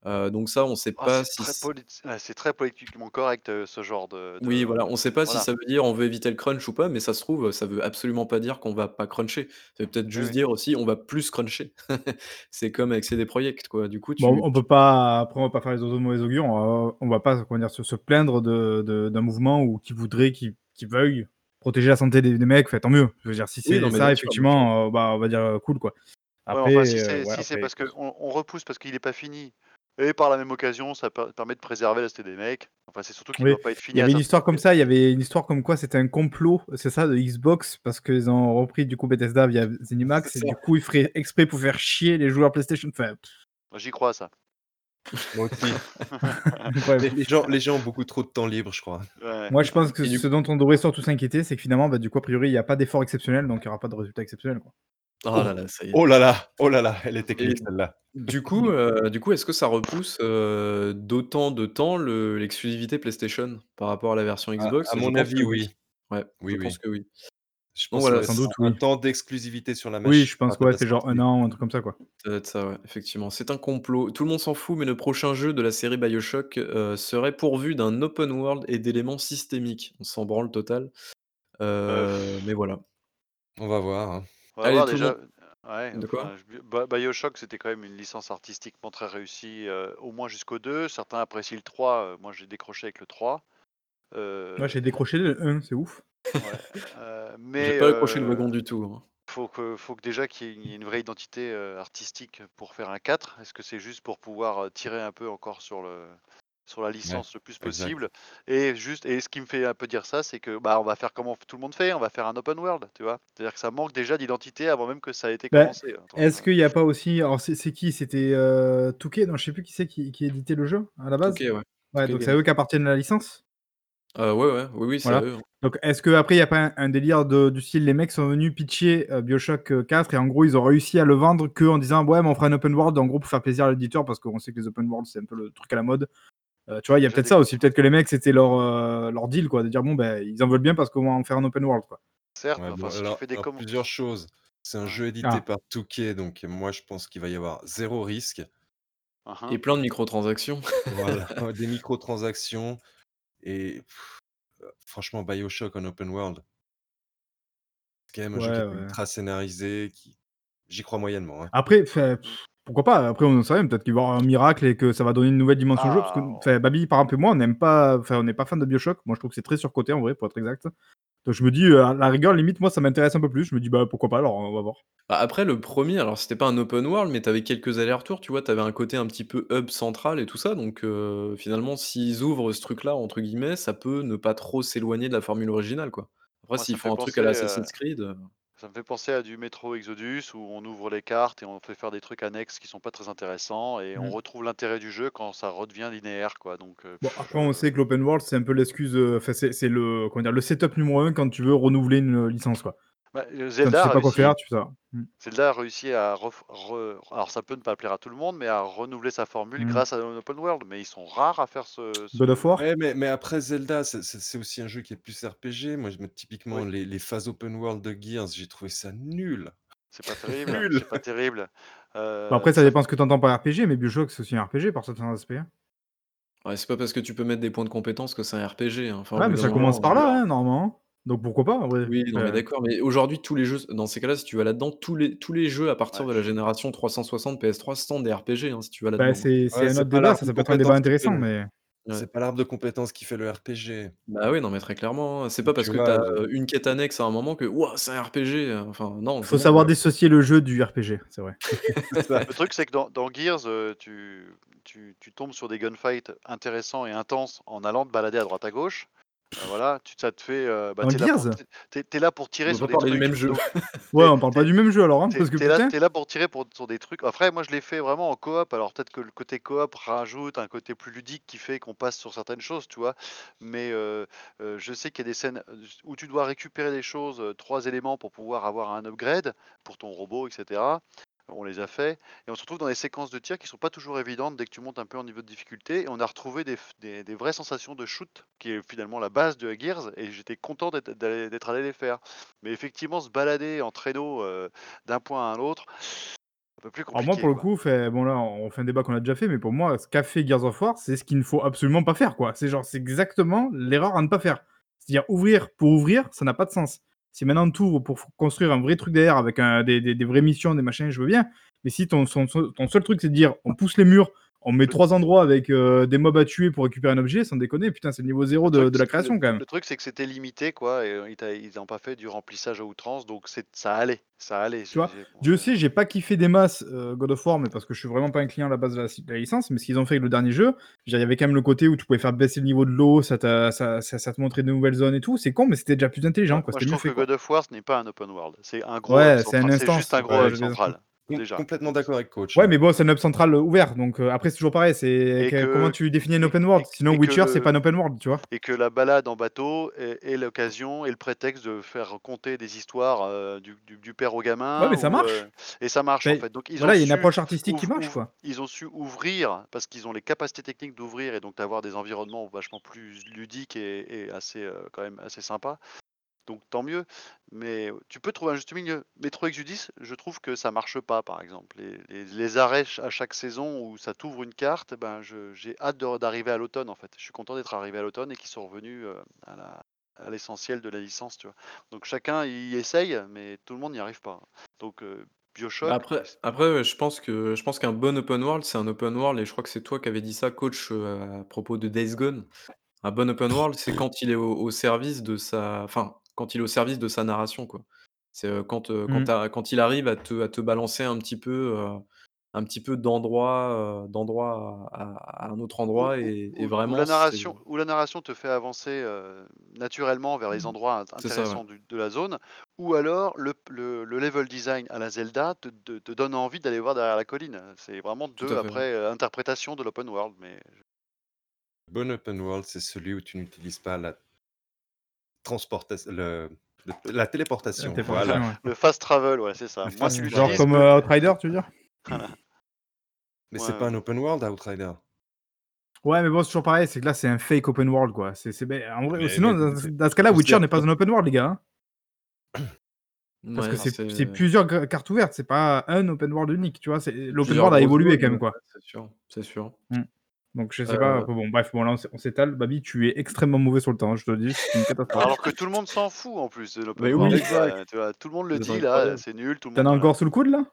Heu, donc ça, on sait Oh, pas c'est si très, c politi- ouais, c'est très politiquement correct ce genre de. oui, de- voilà, on sait pas si Voilà. ça veut dire on veut éviter le crunch ou pas, mais ça se trouve, ça veut absolument pas dire qu'on va pas cruncher. Ça veut peut-être Oui, juste oui. dire aussi on va plus cruncher. (laughs) C'est comme avec CD Projekt, quoi. Du coup, Bon, tu on peut pas. Après, on va pas faire les autres mauvais augures. On va, on va pas comment dire, se, se plaindre de, de- d'un mouvement ou qui voudrait, qui, qui veuille protéger la santé des, des mecs. Fait tant mieux. Je veux dire, si Oui, c'est non, mais ça, bien sûr, bien sûr. effectivement, bah, on va dire cool quoi. Ouais, Après, enfin, si euh, c'est ouais, si c'est après, parce qu'on on repousse parce qu'il n'est pas fini, et par la même occasion, ça per- permet de préserver la des mecs. Enfin, c'est surtout qu'il ne Oui, doit pas être Il fini y à avait une ça. histoire comme ça, il y avait une histoire comme quoi c'était un complot, c'est ça, de Xbox, parce qu'ils ont repris du coup Bethesda via Zenimax, et ça. du coup ils feraient exprès pour faire chier les joueurs PlayStation. Enfin, J'y crois, ça. Moi aussi. (laughs) incroyable. les, les gens, les gens ont beaucoup trop de temps libre, je crois. Ouais. Moi je pense que Et du ce dont on devrait surtout s'inquiéter, c'est que finalement, bah, du coup, a priori, il n'y a pas d'effort exceptionnel, donc il n'y aura pas de résultat exceptionnel. Quoi. Oh là là, ça y est. Oh là là, oh là là, elle est technique Et celle-là. du coup, (laughs) du coup, est-ce que ça repousse, heu, d'autant de temps le l'exclusivité PlayStation par rapport à la version À, Xbox? à Je mon pense avis, que oui. Ouais, Oui, je oui. pense que oui. Je Donc pense voilà, que sans c'est doute, un oui. temps d'exclusivité sur la machine. Oui, je pense que la c'est genre sortie. un an, un truc comme ça. quoi. Ça doit être ça, ouais, effectivement. C'est un complot. Tout le monde s'en fout, mais le prochain jeu de la série BioShock, heu, serait pourvu d'un open world et d'éléments systémiques. On s'en branle total. Euh, mais voilà. On va voir. hein. On va Allez, voir tout le déjà. Ouais, de quoi? enfin, Bioshock, c'était quand même une licence artistiquement très réussie, euh, au moins jusqu'au 2. Certains apprécient le 3. euh, moi, j'ai décroché avec le 3. Euh, Moi j'ai décroché le 1, c'est ouf. Ouais, (laughs) heu, J'ai pas accroché le wagon du tout, hein. faut que faut que déjà qu'il y ait une vraie identité, artistique pour faire un 4. Est-ce que c'est juste pour pouvoir, tirer un peu encore sur le sur la Ouais, licence le plus exact. possible? Et juste et ce qui me fait un peu dire ça, c'est que, bah, on va faire comme tout le monde fait, on va faire un open world, tu vois? C'est-à-dire que ça manque déjà d'identité avant même que ça ait été Bah, commencé, hein, est-ce qu'il y a pas aussi alors c'est qui? C'était, heu, 2K? Non, je sais plus qui c'est qui qui éditait le jeu, à la base? Touquet, ouais. Ouais, Touquet donc c'est à Games. eux qu'appartiennent la licence? Heu, ouais, ouais, oui, oui, c'est à Voilà. eux. Donc est-ce qu'après il y a pas un un délire de du style les mecs sont venus pitcher, heu, BioShock, heu, 4 et en gros ils ont réussi à le vendre qu'en disant: «Ouais, mais on fera un open world», en gros pour faire plaisir à l'éditeur parce qu'on sait que les open world c'est un peu le truc à la mode. Heu, tu vois, il y a peut-être ça aussi, peut-être que les mecs c'était leur, heu, leur deal quoi, de dire: «Bon, ben ils en veulent bien parce qu'on va en faire un open world, quoi». certes, Ouais, mais enfin bon, si tu alors fais des alors commandes plusieurs choses. C'est un jeu édité Ah. par 2K, donc moi je pense qu'il va y avoir zéro risque. Hein, Et plein de microtransactions. Voilà, (laughs) (laughs) des microtransactions et franchement BioShock en open world c'est quand même un jeu qui Ouais, est ouais. ultra scénarisé, qui j'y crois moyennement, hein. Après, Mmh. Pourquoi pas? Après, on en sait rien, peut-être qu'il va y avoir un miracle et que ça va donner une nouvelle dimension au jeu parce que, Ah, enfin, Babi, par exemple, et moi, on n'aime pas enfin, on n'est pas fan de BioShock. Moi, je trouve que c'est très surcoté, en vrai, pour être exact. Donc je me dis, heu, à la rigueur, limite, moi, ça m'intéresse un peu plus. Je me dis: «Bah, pourquoi pas alors, on va voir». Bah, après le 1er, alors c'était pas un open world, mais tu avais quelques allers-retours, tu vois? Tu avais un côté un petit peu hub central et tout ça, donc heu, finalement, s'ils ouvrent ce truc-là, entre guillemets, ça peut ne pas trop s'éloigner de la formule originale, quoi. Après moi ça s'ils fait font un truc à la heu Assassin's Creed, Ça me fait penser à du Metro Exodus où on ouvre les cartes et on fait faire des trucs annexes qui sont pas très intéressants et on Mmh. retrouve l'intérêt du jeu quand ça redevient linéaire quoi donc heu, Bon, après, je on sait que l'open world, c'est un peu l'excuse, enfin, c'est c'est le comment dire? Le setup numéro un quand tu veux renouveler une, heu, licence, quoi. Bah, heu, Quand tu Zelda sais a pas quoi faire, réussi tu fais ça. Zelda a réussi à ref re alors ça peut ne pas plaire à tout le monde, mais à renouveler sa formule Mmh. grâce à un open world, mais ils sont rares à faire ce God of ce War? Ouais, mais mais après Zelda, c'est aussi un jeu qui est plus RPG. Moi, typiquement oui, les les phases open world de Gears, j'ai trouvé ça nul, c'est pas terrible, (laughs) nul! c'est pas terrible, Bah, heu, après, ça ça dépend ce que tu entends par RPG, mais BioShock, c'est aussi un RPG par certains aspects, hein. ouais, c'est pas parce que tu peux mettre des points de compétences que c'est un RPG, hein. Enfin, Ouais, mais ça commence par là, hein, normalement. Donc pourquoi pas, en vrai? oui, non, mais d'accord, mais aujourd'hui, tous les jeux dans ces cas-là, si tu vas là-dedans, tous les tous les jeux à partir ouais, de la génération 360 PS3 sont des RPG, hein, si tu vas Bah, là-dedans, hein. c'est c'est Ouais, un c'est autre pas débat, l'arbre ça, de ça peut être un débat compétences qui fait intéressant, le mais Ouais. c'est pas l'arbre de compétences qui fait le RPG. Bah, oui, non, mais très clairement, hein. C'est pas parce Tu que tu vois? as, Heu, une quête annexe à un moment que: «Wouah, c'est un RPG», heu, enfin non, c'est faut bon, savoir dissocier le jeu du RPG, c'est vrai. (laughs) c'est ça. Le truc, c'est que dans dans Gears, heu, tu tu tu tombes sur des gunfights intéressants et intenses en allant te balader à droite à gauche. Heu, voilà, tu ça te fait, heu, bah, Dans tu es là pour Gears? là On tirer va sur pas des parler du même trucs, jeu. donc (laughs) Ouais, on parle pas du même jeu alors, hein, tu parce que es là putain tu es là pour tirer pour sur des trucs. Après, moi, je l'ai fait vraiment en coop, alors peut-être que le côté coop rajoute un côté plus ludique qui fait qu'on passe sur certaines choses, tu vois? Mais heu heu, je sais qu'il y a des scènes, où tu dois récupérer des choses, heu, 3 éléments pour pouvoir avoir un upgrade pour ton robot et cetera. On les a fait et on se retrouve dans des séquences de tir qui sont pas toujours évidentes dès que tu montes un peu en niveau de difficulté et on a retrouvé des des des vraies sensations de shoot qui est finalement la base de Gears et j'étais content d'être allé les faire. Mais effectivement, se balader en traîneau, heu, d'un point à un autre, un peu plus alors moi, compliqué, pour le coup, fait bon là, on fait un débat qu'on a déjà fait, mais pour moi, ce qu'a fait Gears of War, c'est ce qu'il ne faut absolument pas faire, quoi. C'est genre, c'est exactement l'erreur à ne pas faire. C'est-à-dire ouvrir pour ouvrir, ça n'a pas de sens. Si maintenant ouvres pour construire un vrai truc derrière avec des vraies missions, des machins, je veux bien, mais si ton ton seul truc, c'est de dire: «On pousse les murs, on met 3 endroits avec, heu, des mobs à tuer pour récupérer un objet», sans déconner, putain, c'est le niveau zéro de truc de c la le création, quand même. le truc, c'est que c'était limité, quoi et heu, ils t'a ils ont pas fait du remplissage à outrance donc ça allait, ça allait. Tu vois? Dieu sait, j'ai pas kiffé des masses, heu, God of War, mais parce que je suis vraiment pas un client à la base de la si de la licence, mais ce qu'ils ont fait avec le dernier jeu, il y avait quand même le côté où tu pouvais faire baisser le niveau de l'eau, ça t'a ça ça ça te montrait de nouvelles zones et tout. C'est con, mais c'était déjà plus intelligent, quoi, moi, je mieux trouve que fait. God of War, ce n'est pas un open world. C'est un gros Ouais, c'est juste un gros ouais, central, déjà, complètement d'accord avec coach, ouais, mais bon, c'est un hub central, ouvert, donc heu, après, c'est toujours pareil, c'est que comment tu définis un open et world? Sinon et Witcher, c'est pas le un open world, tu vois? et que la balade en bateau est est l'occasion et le prétexte de faire raconter des histoires, heu, du du du père au Ouais, gamin mais ça ou, marche! heu et ça marche, en fait. Donc ils ont voilà, il y a une approche artistique qui marche, quoi. ils ont su ouvrir parce qu'ils ont les capacités techniques d'ouvrir et donc d'avoir des environnements vachement plus ludiques et et assez, quand même assez sympas. Donc tant mieux, mais tu peux trouver un juste milieu. Metro Exodus, je trouve que ça marche pas, par exemple. Les les les arrêts à chaque saison où ça t'ouvre une carte, ben, j'ai hâte d'arriver à l'automne, en fait. Je suis content d'être arrivé à l'automne et qu'ils sont revenus, heu, à l'essentiel de la licence, tu vois? Donc chacun y essaye, mais tout le monde n'y arrive pas. Donc heu, Bah, BioShock, après s après, ouais, je pense que je pense qu'un bon open world, c'est un open world et je crois que c'est toi qui avais dit ça coach, heu, à propos de Days Gone. Un bon open world, c'est quand il est au au service de sa enfin, quand il est au service de sa narration, quoi. C'est, quand, Mmh. quand il arrive à te à te balancer un petit peu, un petit peu d'endroit, d'endroit à un autre endroit ou et vraiment la c'est narration ou la narration te fait avancer, naturellement vers les Mmh. endroits ça, ouais. intéressants du de la zone, ou alors le p le le level design à la Zelda te te te donne envie d'aller voir derrière la colline. C'est vraiment Tout 2 à fait, ouais. après, interprétations de l'open world, mais Bon open world, c'est celui où tu n'utilises pas la transporta le le la téléportation, voilà, téléportation, voilà. ouais. le fast travel, ouais, c'est ça. Moi, tu genre comme, heu, Outrider, tu veux dire? voilà. (laughs) Mais Ouais, c'est pas un open world, Outrider. Ouais, mais bon, c'est toujours pareil, c'est que là, c'est un fake open world, quoi. C'est c'est beh, en vrai, Mais sinon, mais dans dans ce cas-là, Witcher n'est pas un open world, les gars, hein. (coughs) Parce que c'est plusieurs cartes ouvertes, c'est pas un open world unique, tu vois? C'est l'open world a évolué quand même, quoi. c'est sûr, c'est sûr. Mmh. Donc je sais pas, Heu enfin bon, bref, bon là, on s'é on s'étale. Babi, tu es extrêmement mauvais sur le temps, hein, je te le dis, c'est une catastrophe. Alors que tout le monde s'en fout en plus de l'open Mais world, oui, tu vois? exact. Tu vois? Tout le monde le dit là, c'est nul, tout le tu en monde as encore sous le coude, là?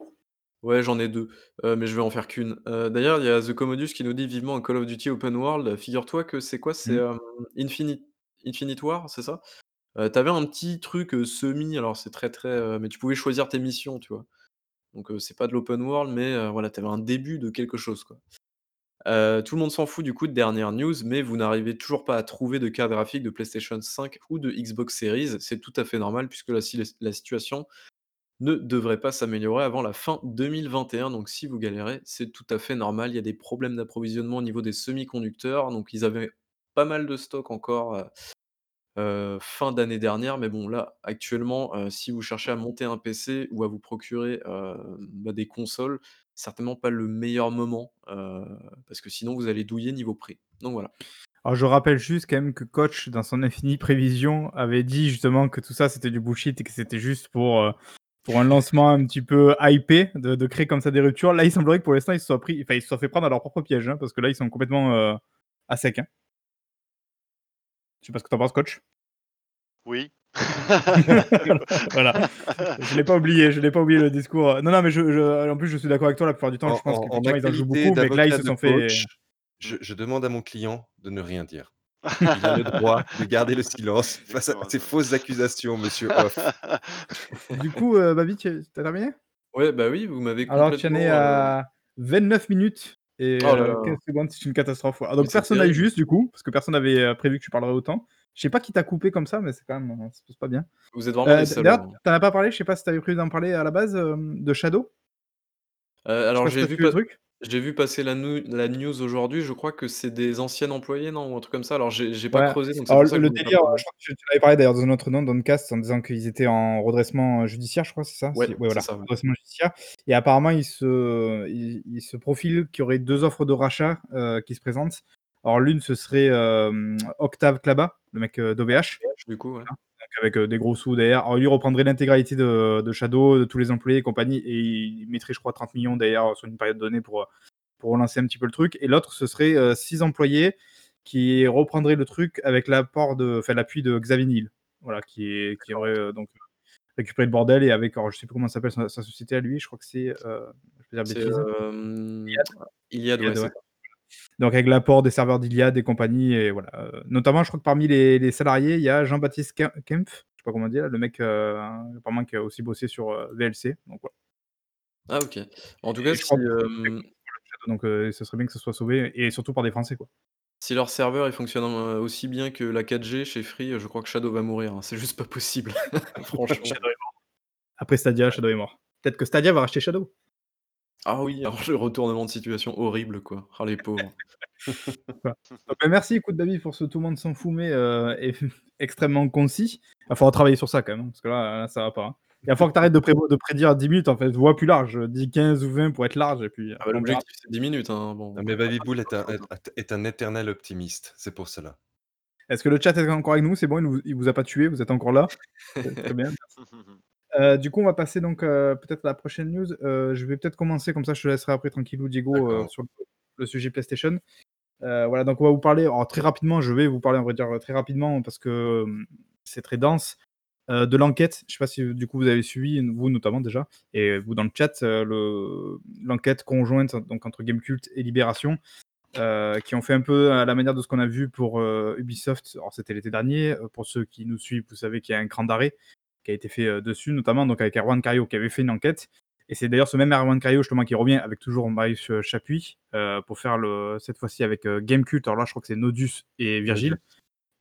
Ouais, j'en ai 2, heu, mais je vais en faire qu'1. Heu, d'ailleurs, il y a The Commodus qui nous dit: «Vivement un Call of Duty open world». Figure-toi que c'est quoi? C'est, hem, Infinite Infinite War, c'est ça? Heu, tu avais un petit truc, semi alors c'est très, très, mais tu pouvais choisir tes missions, tu vois? Donc, c'est pas de l'open world, mais, voilà, tu avais un début de quelque chose, quoi. Tout le monde s'en fout du coup de dernière news, mais vous n'arrivez toujours pas à trouver de carte graphique de PlayStation 5 ou de Xbox Series. C'est tout à fait normal puisque la si la situation ne devrait pas s'améliorer avant la fin 2021. Donc si vous galérez, c'est tout à fait normal. Il y a des problèmes d'approvisionnement au niveau des semi-conducteurs, donc ils avaient pas mal de stock encore, fin d'année dernière, mais bon là, actuellement, si vous cherchez à monter un PC ou à vous procurer, bah, des consoles, certainement pas le meilleur moment, parce que sinon vous allez douiller niveau prix. Donc voilà. Alors je rappelle juste quand même que Koch, dans son infinie prévision, avait dit justement que tout ça, c'était du bullshit et que c'était juste pour, pour un lancement un petit peu hypé, de créer comme ça des ruptures. Là, il semblerait que pour l'instant, ils se soient pris enfin, ils se soient fait prendre à leur propre piège, hein, parce que là, ils sont complètement, à sec, hein. Je sais pas ce que tu en penses, Koch? Oui. (laughs) (laughs) Voilà, je l'ai pas oublié, je l'ai pas oublié le discours, non, non, mais je je en plus, je suis d'accord avec toi la plupart du temps, En je pense en en jouent beaucoup, mais là, ils se sont fait coach, je Mmh. je demande à mon client de ne rien dire. Il a le droit de garder le silence (laughs) face à ces fausses accusations, monsieur Hoff. Du coup, heu, Babi, tu tu as terminé? Ouais, bah oui, vous m'avez Alors tu en es à 29 minutes et Oh là heu, là! 15 secondes, c'est une catastrophe, ouais. Ah donc personne n'a juste du coup, parce que personne n'avait, heu, prévu que tu parlerais autant. Je sais pas qui t'a coupé comme ça, mais c'est quand même, c'est pas bien. Vous êtes vraiment d'ailleurs, salauds, hein. tu en as pas parlé, je sais pas si tu avais prévu d'en parler à la base, de Shadow? Alors j'ai vu le truc? J'ai vu passer la nou la news aujourd'hui, je crois que c'est des anciens employés, non? Ou un truc comme ça? Alors j'ai j'ai pas Ouais, creusé, donc c'est alors pour ça le que délire, je crois que tu tu en avais parlé d'ailleurs dans un autre nom, dans le cast, en disant qu'ils étaient en redressement, heu, judiciaire, je crois, c'est ça? Ouais, Si ouais, c'est voilà, ça, ouais. redressement judiciaire et apparemment il se il il se profile qu'il y aurait 2 offres de rachat, heu, qui se présentent. Alors l'une, ce serait, hem, Octave Klaba, le mec, heu, d'OVH. OVH du coup, ouais. Avec, heu, des gros sous derrière. Alors lui reprendrait l'intégralité de de Shadow, de tous les employés et compagnie et il mettrait, je crois, 30 000 000 derrière sur une période donnée pour, heu, pour relancer un petit peu le truc et l'autre, ce serait, heu, 6 employés qui reprendraient le truc avec l'apport de enfin l'appui de Xavier Niel. Voilà, qui est qui aurait, donc récupéré le bordel et avec alors je sais plus comment s'appelle sa sa société à lui, je crois que c'est, bêtises. hem, Iliad? Iliad, ouais, Donc avec l'apport des serveurs d'Iliad et compagnie et voilà, heu, notamment, je crois que parmi les les salariés, il y a Jean-Baptiste Kem Kempf, je sais pas comment dire, le mec, heu, apparemment qui a aussi bossé sur, heu, VLC, donc voilà. Ah OK. En tout cas, Et si, hem donc heu, ce serait bien que ce soit sauvé et surtout par des Français, quoi. si leur serveur, il fonctionne, aussi bien que la 4G chez Free, je crois que Shadow va mourir, hein. C'est juste pas possible, (laughs) franchement. Shadow est mort. Après Stadia. Shadow est mort. Peut-être que Stadia va racheter Shadow? Ah oui, alors le retournement de situation horrible, quoi. Ah les pauvres. Voilà. Donc merci écoute Babi pour ce tout le monde s'en fout mais heu, eff extrêmement concis. Va falloir travailler sur ça quand même, hein, parce que là là, ça va pas, hein. Il va falloir que tu arrêtes de prédire à 10 minutes en fait, vois plus large, dis 15 ou 20 pour être large et puis Ah bah l'objectif c'est 10 minutes, hein, bon, Non on mais des est un est est un éternel optimiste, c'est pour cela. Est-ce que le chat est encore avec nous? C'est bon, il vous il vous a pas tué, vous êtes encore là? Très (laughs) très bien, (laughs) Heu, du coup, on va passer donc, heu, peut-être à la prochaine news. Heu, je vais peut-être commencer comme ça, je te laisserai après tranquillou Diego, sur le le sujet PlayStation. Voilà, donc on va vous parler alors très rapidement, je vais vous parler, on va dire, très rapidement parce que, hem, c'est très dense, de l'enquête. Je sais pas si, du coup, vous avez suivi, vous notamment déjà et vous dans le chat, le l'enquête conjointe donc entre Gamecult et Libération. euh, qui ont fait un peu à la manière de ce qu'on a vu pour euh, Ubisoft. Alors, c'était l'été dernier. Euh, pour ceux qui nous suivent, vous savez qu'il y a un cran d'arrêt qui a été fait euh, dessus, notamment donc avec Erwan Cario qui avait fait une enquête. Et c'est d'ailleurs ce même Erwan Cario justement qui revient avec toujours Marius euh, Chapuis euh, pour faire le, cette fois-ci avec Gamecult. Alors là, je crois que c'est Nodus et Virgile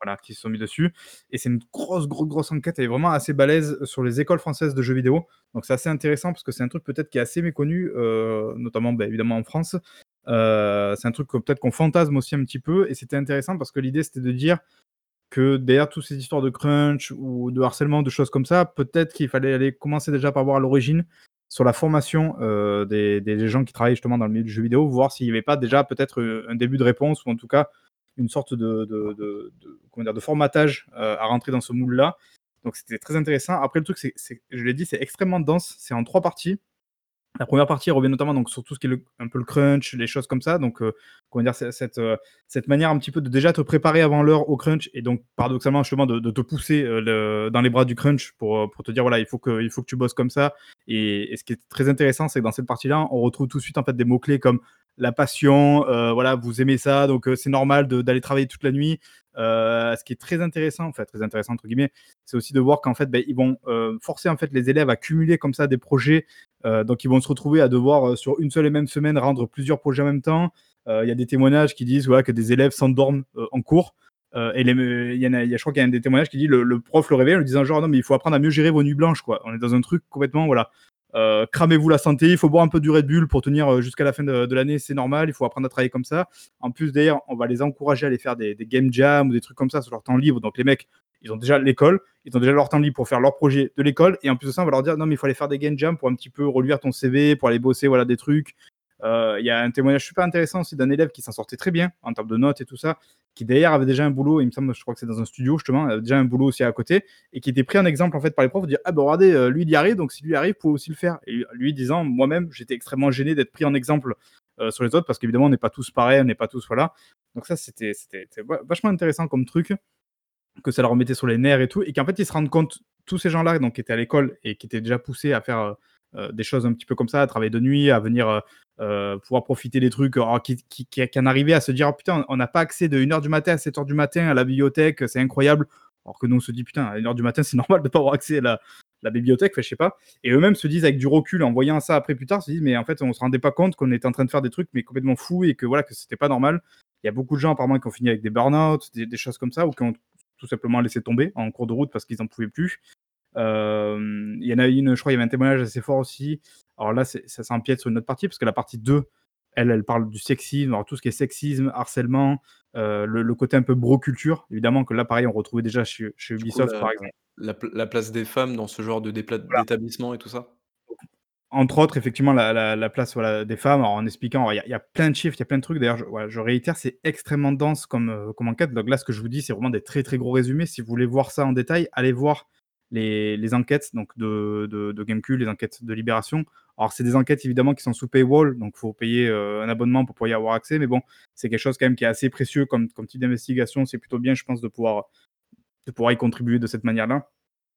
voilà, qui se sont mis dessus. Et c'est une grosse, grosse, grosse enquête. Elle est vraiment assez balèze sur les écoles françaises de jeux vidéo. Donc c'est assez intéressant parce que c'est un truc peut-être qui est assez méconnu, euh, notamment bah, évidemment en France. Euh, c'est un truc que peut-être qu'on fantasme aussi un petit peu. Et c'était intéressant parce que l'idée c'était de dire que derrière toutes ces histoires de crunch ou de harcèlement, de choses comme ça, peut-être qu'il fallait aller commencer déjà par voir à l'origine sur la formation euh, des, gens qui travaillent justement dans le milieu du jeu vidéo, voir s'il n'y avait pas déjà peut-être euh, un début de réponse ou en tout cas une sorte de, de, de, formatage euh, à rentrer dans ce moule-là. Donc c'était très intéressant. Après, le truc, c'est- je l'ai dit, c'est extrêmement dense. C'est en trois parties. La première partie revient notamment donc, sur tout ce qui est un peu le crunch, les choses comme ça. Donc, euh, comment dire, cette, euh, cette manière un petit peu de déjà te préparer avant l'heure au crunch et donc paradoxalement justement de, de te pousser euh, dans les bras du crunch pour, euh, pour te dire voilà, il faut, que, il faut que tu bosses comme ça. Et, et ce qui est très intéressant, c'est que dans cette partie-là, on retrouve tout de suite en fait des mots-clés comme la passion, euh, voilà, vous aimez ça, donc euh, c'est normal d'aller travailler toute la nuit. Euh, ce qui est très intéressant, très intéressant entre guillemets, c'est aussi de voir qu'en fait, ben, ils vont forcer en fait les élèves à cumuler comme ça des projets. Donc, ils vont se retrouver à devoir sur une seule et même semaine rendre plusieurs projets en même temps. Il y a des témoignages qui disent voilà, que des élèves s'endorment en cours. Et y a, y a, je crois qu'il y a un des témoignages qui dit le, le prof le réveille en lui disant genre non mais il faut apprendre à mieux gérer vos nuits blanches quoi. On est dans un truc complètement voilà. Euh, cramez-vous la santé, il faut boire un peu du Red Bull pour tenir euh, jusqu'à la fin de, l'année, c'est normal, il faut apprendre à travailler comme ça. En plus, d'ailleurs, on va les encourager à aller faire des, des game jams ou des trucs comme ça sur leur temps libre. Donc les mecs, ils ont déjà l'école, ils ont déjà leur temps libre pour faire leur projet de l'école, et en plus de ça, on va leur dire non mais il faut aller faire des game jams pour un petit peu reluire ton CV, pour aller bosser voilà des trucs. Euh, Il y a un témoignage super intéressant aussi d'un élève qui s'en sortait très bien en termes de notes et tout ça, qui d'ailleurs avait déjà un boulot, il me semble, je crois que c'est dans un studio justement, avait déjà un boulot aussi à côté, et qui était pris en exemple en fait par les profs, de dire ah ben regardez, euh, lui il y arrive, donc si lui arrive, vous pouvez aussi le faire. Et lui disant moi-même, j'étais extrêmement gêné d'être pris en exemple euh, sur les autres parce qu'évidemment on n'est pas tous pareils, on n'est pas tous voilà. Donc ça c'était c'était c'était va- vachement intéressant comme truc que ça leur mettait sur les nerfs et tout, et qu'en fait ils se rendent compte tous ces gens-là donc qui étaient à l'école et qui étaient déjà poussés à faire des choses un petit peu comme ça, à travailler de nuit, à venir euh, euh, pouvoir profiter des trucs, alors, qui, qui, qui, en arrivaient à se dire oh, putain, on n'a pas accès de 1h du matin à 7h du matin à la bibliothèque, c'est incroyable. Alors que nous on se dit putain, à 1h du matin (laughs) c'est normal de ne pas avoir accès à la, la bibliothèque, je sais pas. Et eux-mêmes se disent avec du recul, en voyant ça après plus tard, se disent mais en fait on se rendait pas compte qu'on était en train de faire des trucs mais complètement fous et que voilà que c'était pas normal. Il y a beaucoup de gens apparemment qui ont fini avec des burn-out, des, des choses comme ça, ou qui ont tout simplement laissé tomber en cours de route parce qu'ils en pouvaient plus. Euh, Il y en a une, je crois, il y avait un témoignage assez fort aussi. Alors là, ça s'empiète sur une autre partie, parce que la partie 2, elle, elle parle du sexisme, alors tout ce qui est sexisme, harcèlement, euh, le, le côté un peu bro-culture. Évidemment que là, pareil, on retrouvait déjà chez, chez Du coup, Ubisoft, la, par exemple. la pl- la place des femmes dans ce genre de dépla- Voilà. d'établissement et tout ça? Entre autres, effectivement, la, la- la place voilà, des femmes, alors, en expliquant, il y, a- il y a plein de chiffres, il y a plein de trucs. D'ailleurs, je, voilà, je réitère, c'est extrêmement dense comme, euh, comme enquête. Donc là, ce que je vous dis, c'est vraiment des très très gros résumés. Si vous voulez voir ça en détail, allez voir les, les enquêtes donc de, de, de Gamecube, les enquêtes de Libération. Alors, c'est des enquêtes évidemment qui sont sous paywall, donc il faut payer euh, un abonnement pour pouvoir y avoir accès. Mais bon, c'est quelque chose quand même qui est assez précieux comme, comme type d'investigation. C'est plutôt bien, je pense, de pouvoir, de pouvoir y contribuer de cette manière-là.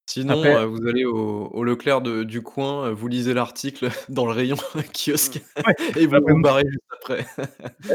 Sinon, Après- euh, vous allez au, au Leclerc de- du coin, euh, vous lisez l'article (laughs) dans le rayon (laughs) kiosque (laughs) Ouais, et vous vous barrez juste après.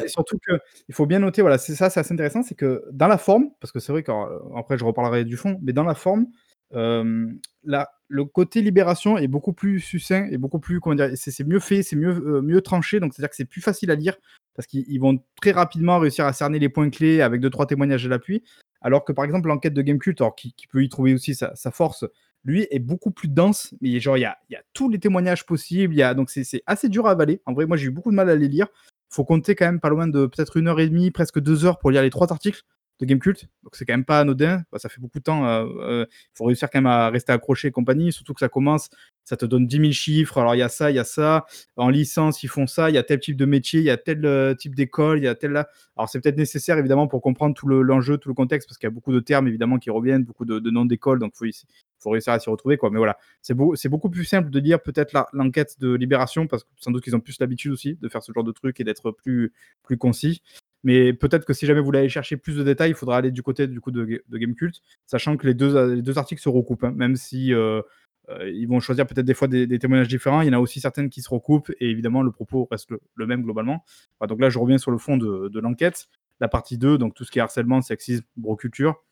Et surtout qu'il faut bien noter, voilà, c'est ça, c'est assez intéressant, c'est que dans la forme, parce que c'est vrai qu'après je reparlerai du fond, mais dans la forme, euh, la- le côté libération est beaucoup plus succinct et beaucoup plus, comment dire, c'est mieux fait, c'est mieux, euh, mieux tranché, donc c'est-à-dire que c'est plus facile à lire parce qu'ils ils vont très rapidement réussir à cerner les points clés avec deux trois témoignages à l'appui, alors que par exemple l'enquête de Gamecult, alors qui, peut y trouver aussi sa, force, lui est beaucoup plus dense, mais genre il y a, tous les témoignages possibles, y a, donc c'est assez dur à avaler. En vrai, moi j'ai eu beaucoup de mal à les lire. Faut compter quand même pas loin de peut-être une heure et demie, presque deux heures pour lire les trois articles de Gamecult. Donc c'est quand même pas anodin. Bah, ça fait beaucoup de temps. Il faut réussir quand même à rester accroché et compagnie. Surtout que ça commence, ça te donne 10 000 chiffres. Alors il y a ça, il y a ça. En licence, ils font ça. Il y a tel type de métier, il y a tel euh, type d'école, il y a tel là. Alors c'est peut-être nécessaire évidemment pour comprendre tout le- l'enjeu, tout le contexte, parce qu'il y a beaucoup de termes évidemment qui reviennent, beaucoup de, noms d'écoles. Donc il faut, faut réussir à s'y retrouver. Quoi. Mais voilà, c'est beau, c'est beaucoup plus simple de lire peut-être l'enquête de Libération, parce que sans doute qu'ils ont plus l'habitude aussi de faire ce genre de truc et d'être plus, plus concis. Mais peut-être que si jamais vous voulez aller chercher plus de détails, il faudra aller du côté du coup de, de Gamecult, sachant que les deux, deux articles se recoupent, hein, même si euh, euh, ils vont choisir peut-être des fois des, témoignages différents. Il y en a aussi certaines qui se recoupent et évidemment le propos reste le, même globalement. donc là, je reviens sur le fond de, l'enquête. La partie 2, donc tout ce qui est harcèlement, sexisme, broculture.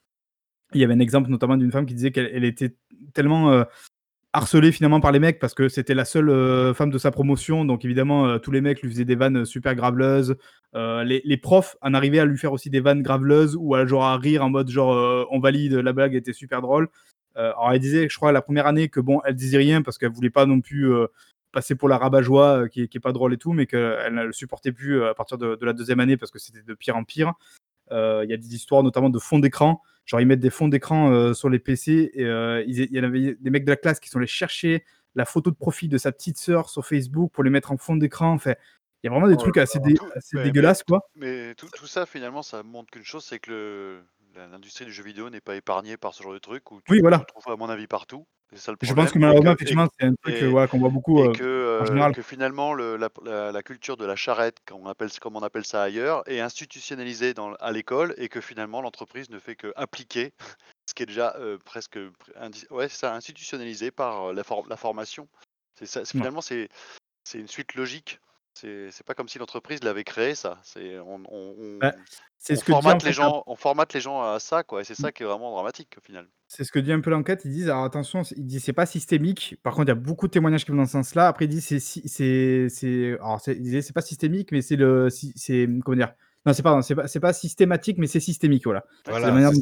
Il y avait un exemple notamment d'une femme qui disait qu'elle était tellement euh, harcelée finalement par les mecs parce que c'était la seule euh, femme de sa promotion. Donc évidemment, tous les mecs lui faisaient des vannes super graveleuses. Les, profs en arrivaient à lui faire aussi des vannes graveleuses ou à genre à rire en mode genre on valide, la blague était super drôle. Euh, alors elle disait, je crois, la première année que bon, elle disait rien parce qu'elle voulait pas non plus euh, passer pour la rabat-joie euh, qui, est pas drôle et tout, mais qu'elle ne le supportait plus à partir de, la deuxième année parce que c'était de pire en pire. Il y a des histoires notamment de fonds d'écran. Genre, ils mettent des fonds d'écran sur les PC et il y en avait des mecs de la classe qui sont allés chercher la photo de profil de sa petite sœur sur Facebook pour les mettre en fond d'écran. Enfin, il y a vraiment des oh trucs assez, dégueulasses, quoi. Mais tout, tout, ça, finalement, ça montre qu'une chose, c'est que l'industrie du jeu vidéo n'est pas épargnée par ce genre de truc où tu, oui, voilà. trouves à mon avis partout. Ça le je pense que malheureusement, effectivement, c'est un truc qu'on voit beaucoup. Et euh, que, que finalement, le, la, la, culture de la charrette, comme on appelle, comme on appelle ça ailleurs, est institutionnalisée dans, à l'école et que finalement, l'entreprise ne fait que appliquer (laughs) ce qui est déjà euh, presque ouais, ça, institutionnalisé par euh, la, la formation. C'est ça, finalement, c'est une suite logique c'est pas comme si l'entreprise l'avait créé ça. C'est on, on, bah, ce formate les gens, on formate les gens à ça quoi. Et c'est ça mmh. qui est vraiment dramatique au final. C'est ce que dit un peu l'enquête. Ils disent alors attention, il dit c'est pas systémique. Par contre, il y a beaucoup de témoignages qui vont dans ce sens-là. Après, il dit c'est c'est c'est alors c'est pas systémique, mais c'est le c'est comment dire non c'est pas c'est pas c'est pas systématique, mais c'est systémique voilà. Voilà. La manière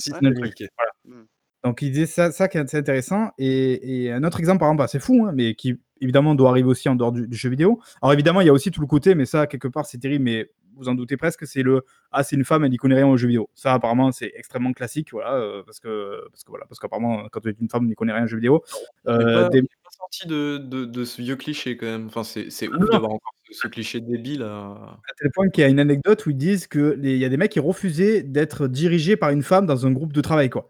Mmh. Donc il disait ça, ça qui est intéressant. Et, un autre exemple, par exemple, c'est fou, hein, mais qui évidemment doit arriver aussi en dehors du, jeu vidéo. Alors évidemment, il y a aussi tout le côté, mais ça, quelque part, c'est terrible, mais vous en doutez presque, c'est le Ah, c'est une femme, elle n'y connaît rien au jeu vidéo. Ça, apparemment, c'est extrêmement classique, voilà, euh, parce que, parce que voilà, parce qu'apparemment, quand tu es une femme, elle n'y connaît rien au jeu vidéo. Euh, des... pas sorti de, de, ce vieux cliché quand même. Enfin, c'est, c'est ouf d'avoir encore ce, cliché débile. À... à tel point qu'il y a une anecdote où ils disent qu'il y a des mecs qui refusaient d'être dirigés par une femme dans un groupe de travail, quoi.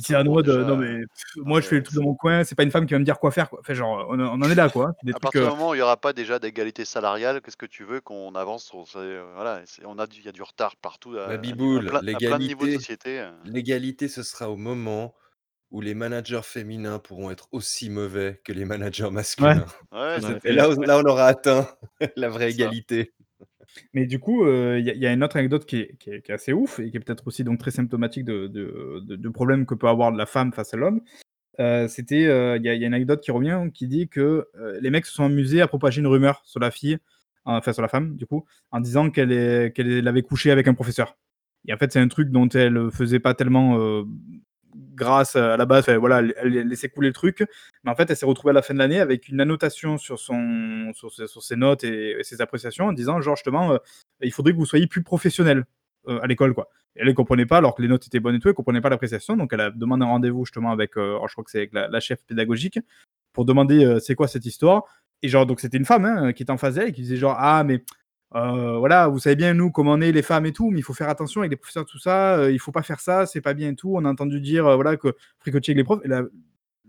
C'est un mode, non mais moi je fais le tout dans mon coin, c'est pas une femme qui va me dire quoi faire. Quoi. Enfin, genre, on, en est là quoi. Des à partir du moment où il n'y aura pas déjà d'égalité salariale, qu'est-ce que tu veux qu'on avance voilà, on a il y a du retard partout. La biboule, l'égalité, l'égalité, ce sera au moment où les managers féminins pourront être aussi mauvais que les managers masculins. Ouais. (laughs) Et là, là, on aura atteint (laughs) la vraie égalité. Mais du coup, euh, il y, a une autre anecdote qui est, assez ouf et qui est peut-être aussi donc très symptomatique de, de, que peut avoir la femme face à l'homme. Euh, c'était, euh, il y, a une anecdote qui revient qui dit que les mecs se sont amusés à propager une rumeur sur la fille, enfin sur la femme, du coup, en disant qu'elle qu'elle avait couché avec un professeur. Et en fait, c'est un truc dont elle faisait pas tellement grâce à la base, voilà, elle, laissait couler le truc. Mais en fait, elle s'est retrouvée à la fin de l'année avec une annotation sur, son, sur, ses, notes et, ses appréciations en disant, genre, justement, euh, il faudrait que vous soyez plus professionnel euh, à l'école, quoi. elle ne comprenait pas, alors que les notes étaient bonnes et tout, elle ne comprenait pas l'appréciation. Donc, elle a demandé un rendez-vous, justement, avec, euh, je crois que c'est avec la, chef pédagogique, pour demander c'est quoi cette histoire. Et genre, donc, c'était une femme hein, qui était en face d'elle et qui disait, genre, ah, mais euh, voilà, vous savez bien, nous, comment on est les femmes et tout, mais il faut faire attention avec les professeurs, tout ça, euh, il faut pas faire ça, c'est pas bien et tout. On a entendu dire, euh, voilà, que fricoter avec les profs.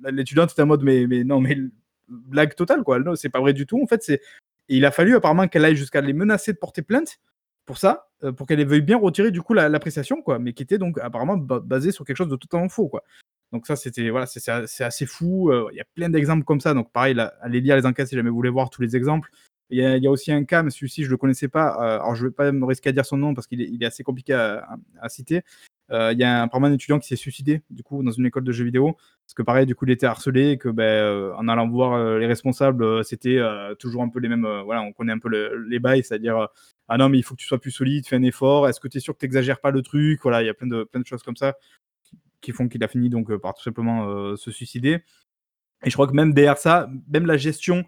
L'étudiante était en mode, mais, non, mais (laughs) blague totale, quoi. Non, c'est pas vrai du tout. En fait, c'est. il a fallu apparemment qu'elle aille jusqu'à les menacer de porter plainte pour ça, pour qu'elle veuille bien retirer du coup l'appréciation, quoi, mais qui était donc apparemment basé sur quelque chose de totalement faux, quoi. Donc ça, c'était voilà, c'est assez fou. Il y a plein d'exemples comme ça. Donc pareil, allez lire les enquêtes si jamais vous voulez voir tous les exemples. Il y, a, aussi un cas, mais celui-ci, je ne le connaissais pas. Euh, alors, je ne vais pas me risquer à dire son nom parce qu'il est, assez compliqué à, citer. Euh, il y a un, un étudiant qui s'est suicidé, du coup, dans une école de jeux vidéo. Parce que, pareil, du coup, il était harcelé et que, ben, euh, en allant voir les responsables, c'était toujours un peu les mêmes. voilà, on connaît un peu les bails, c'est-à-dire, ah non, mais il faut que tu sois plus solide, fais un effort. Est-ce que tu es sûr que tu n'exagères pas le truc? Voilà, il y a plein de, choses comme ça qui font qu'il a fini donc par tout simplement se suicider. Et je crois que même derrière ça, même la gestion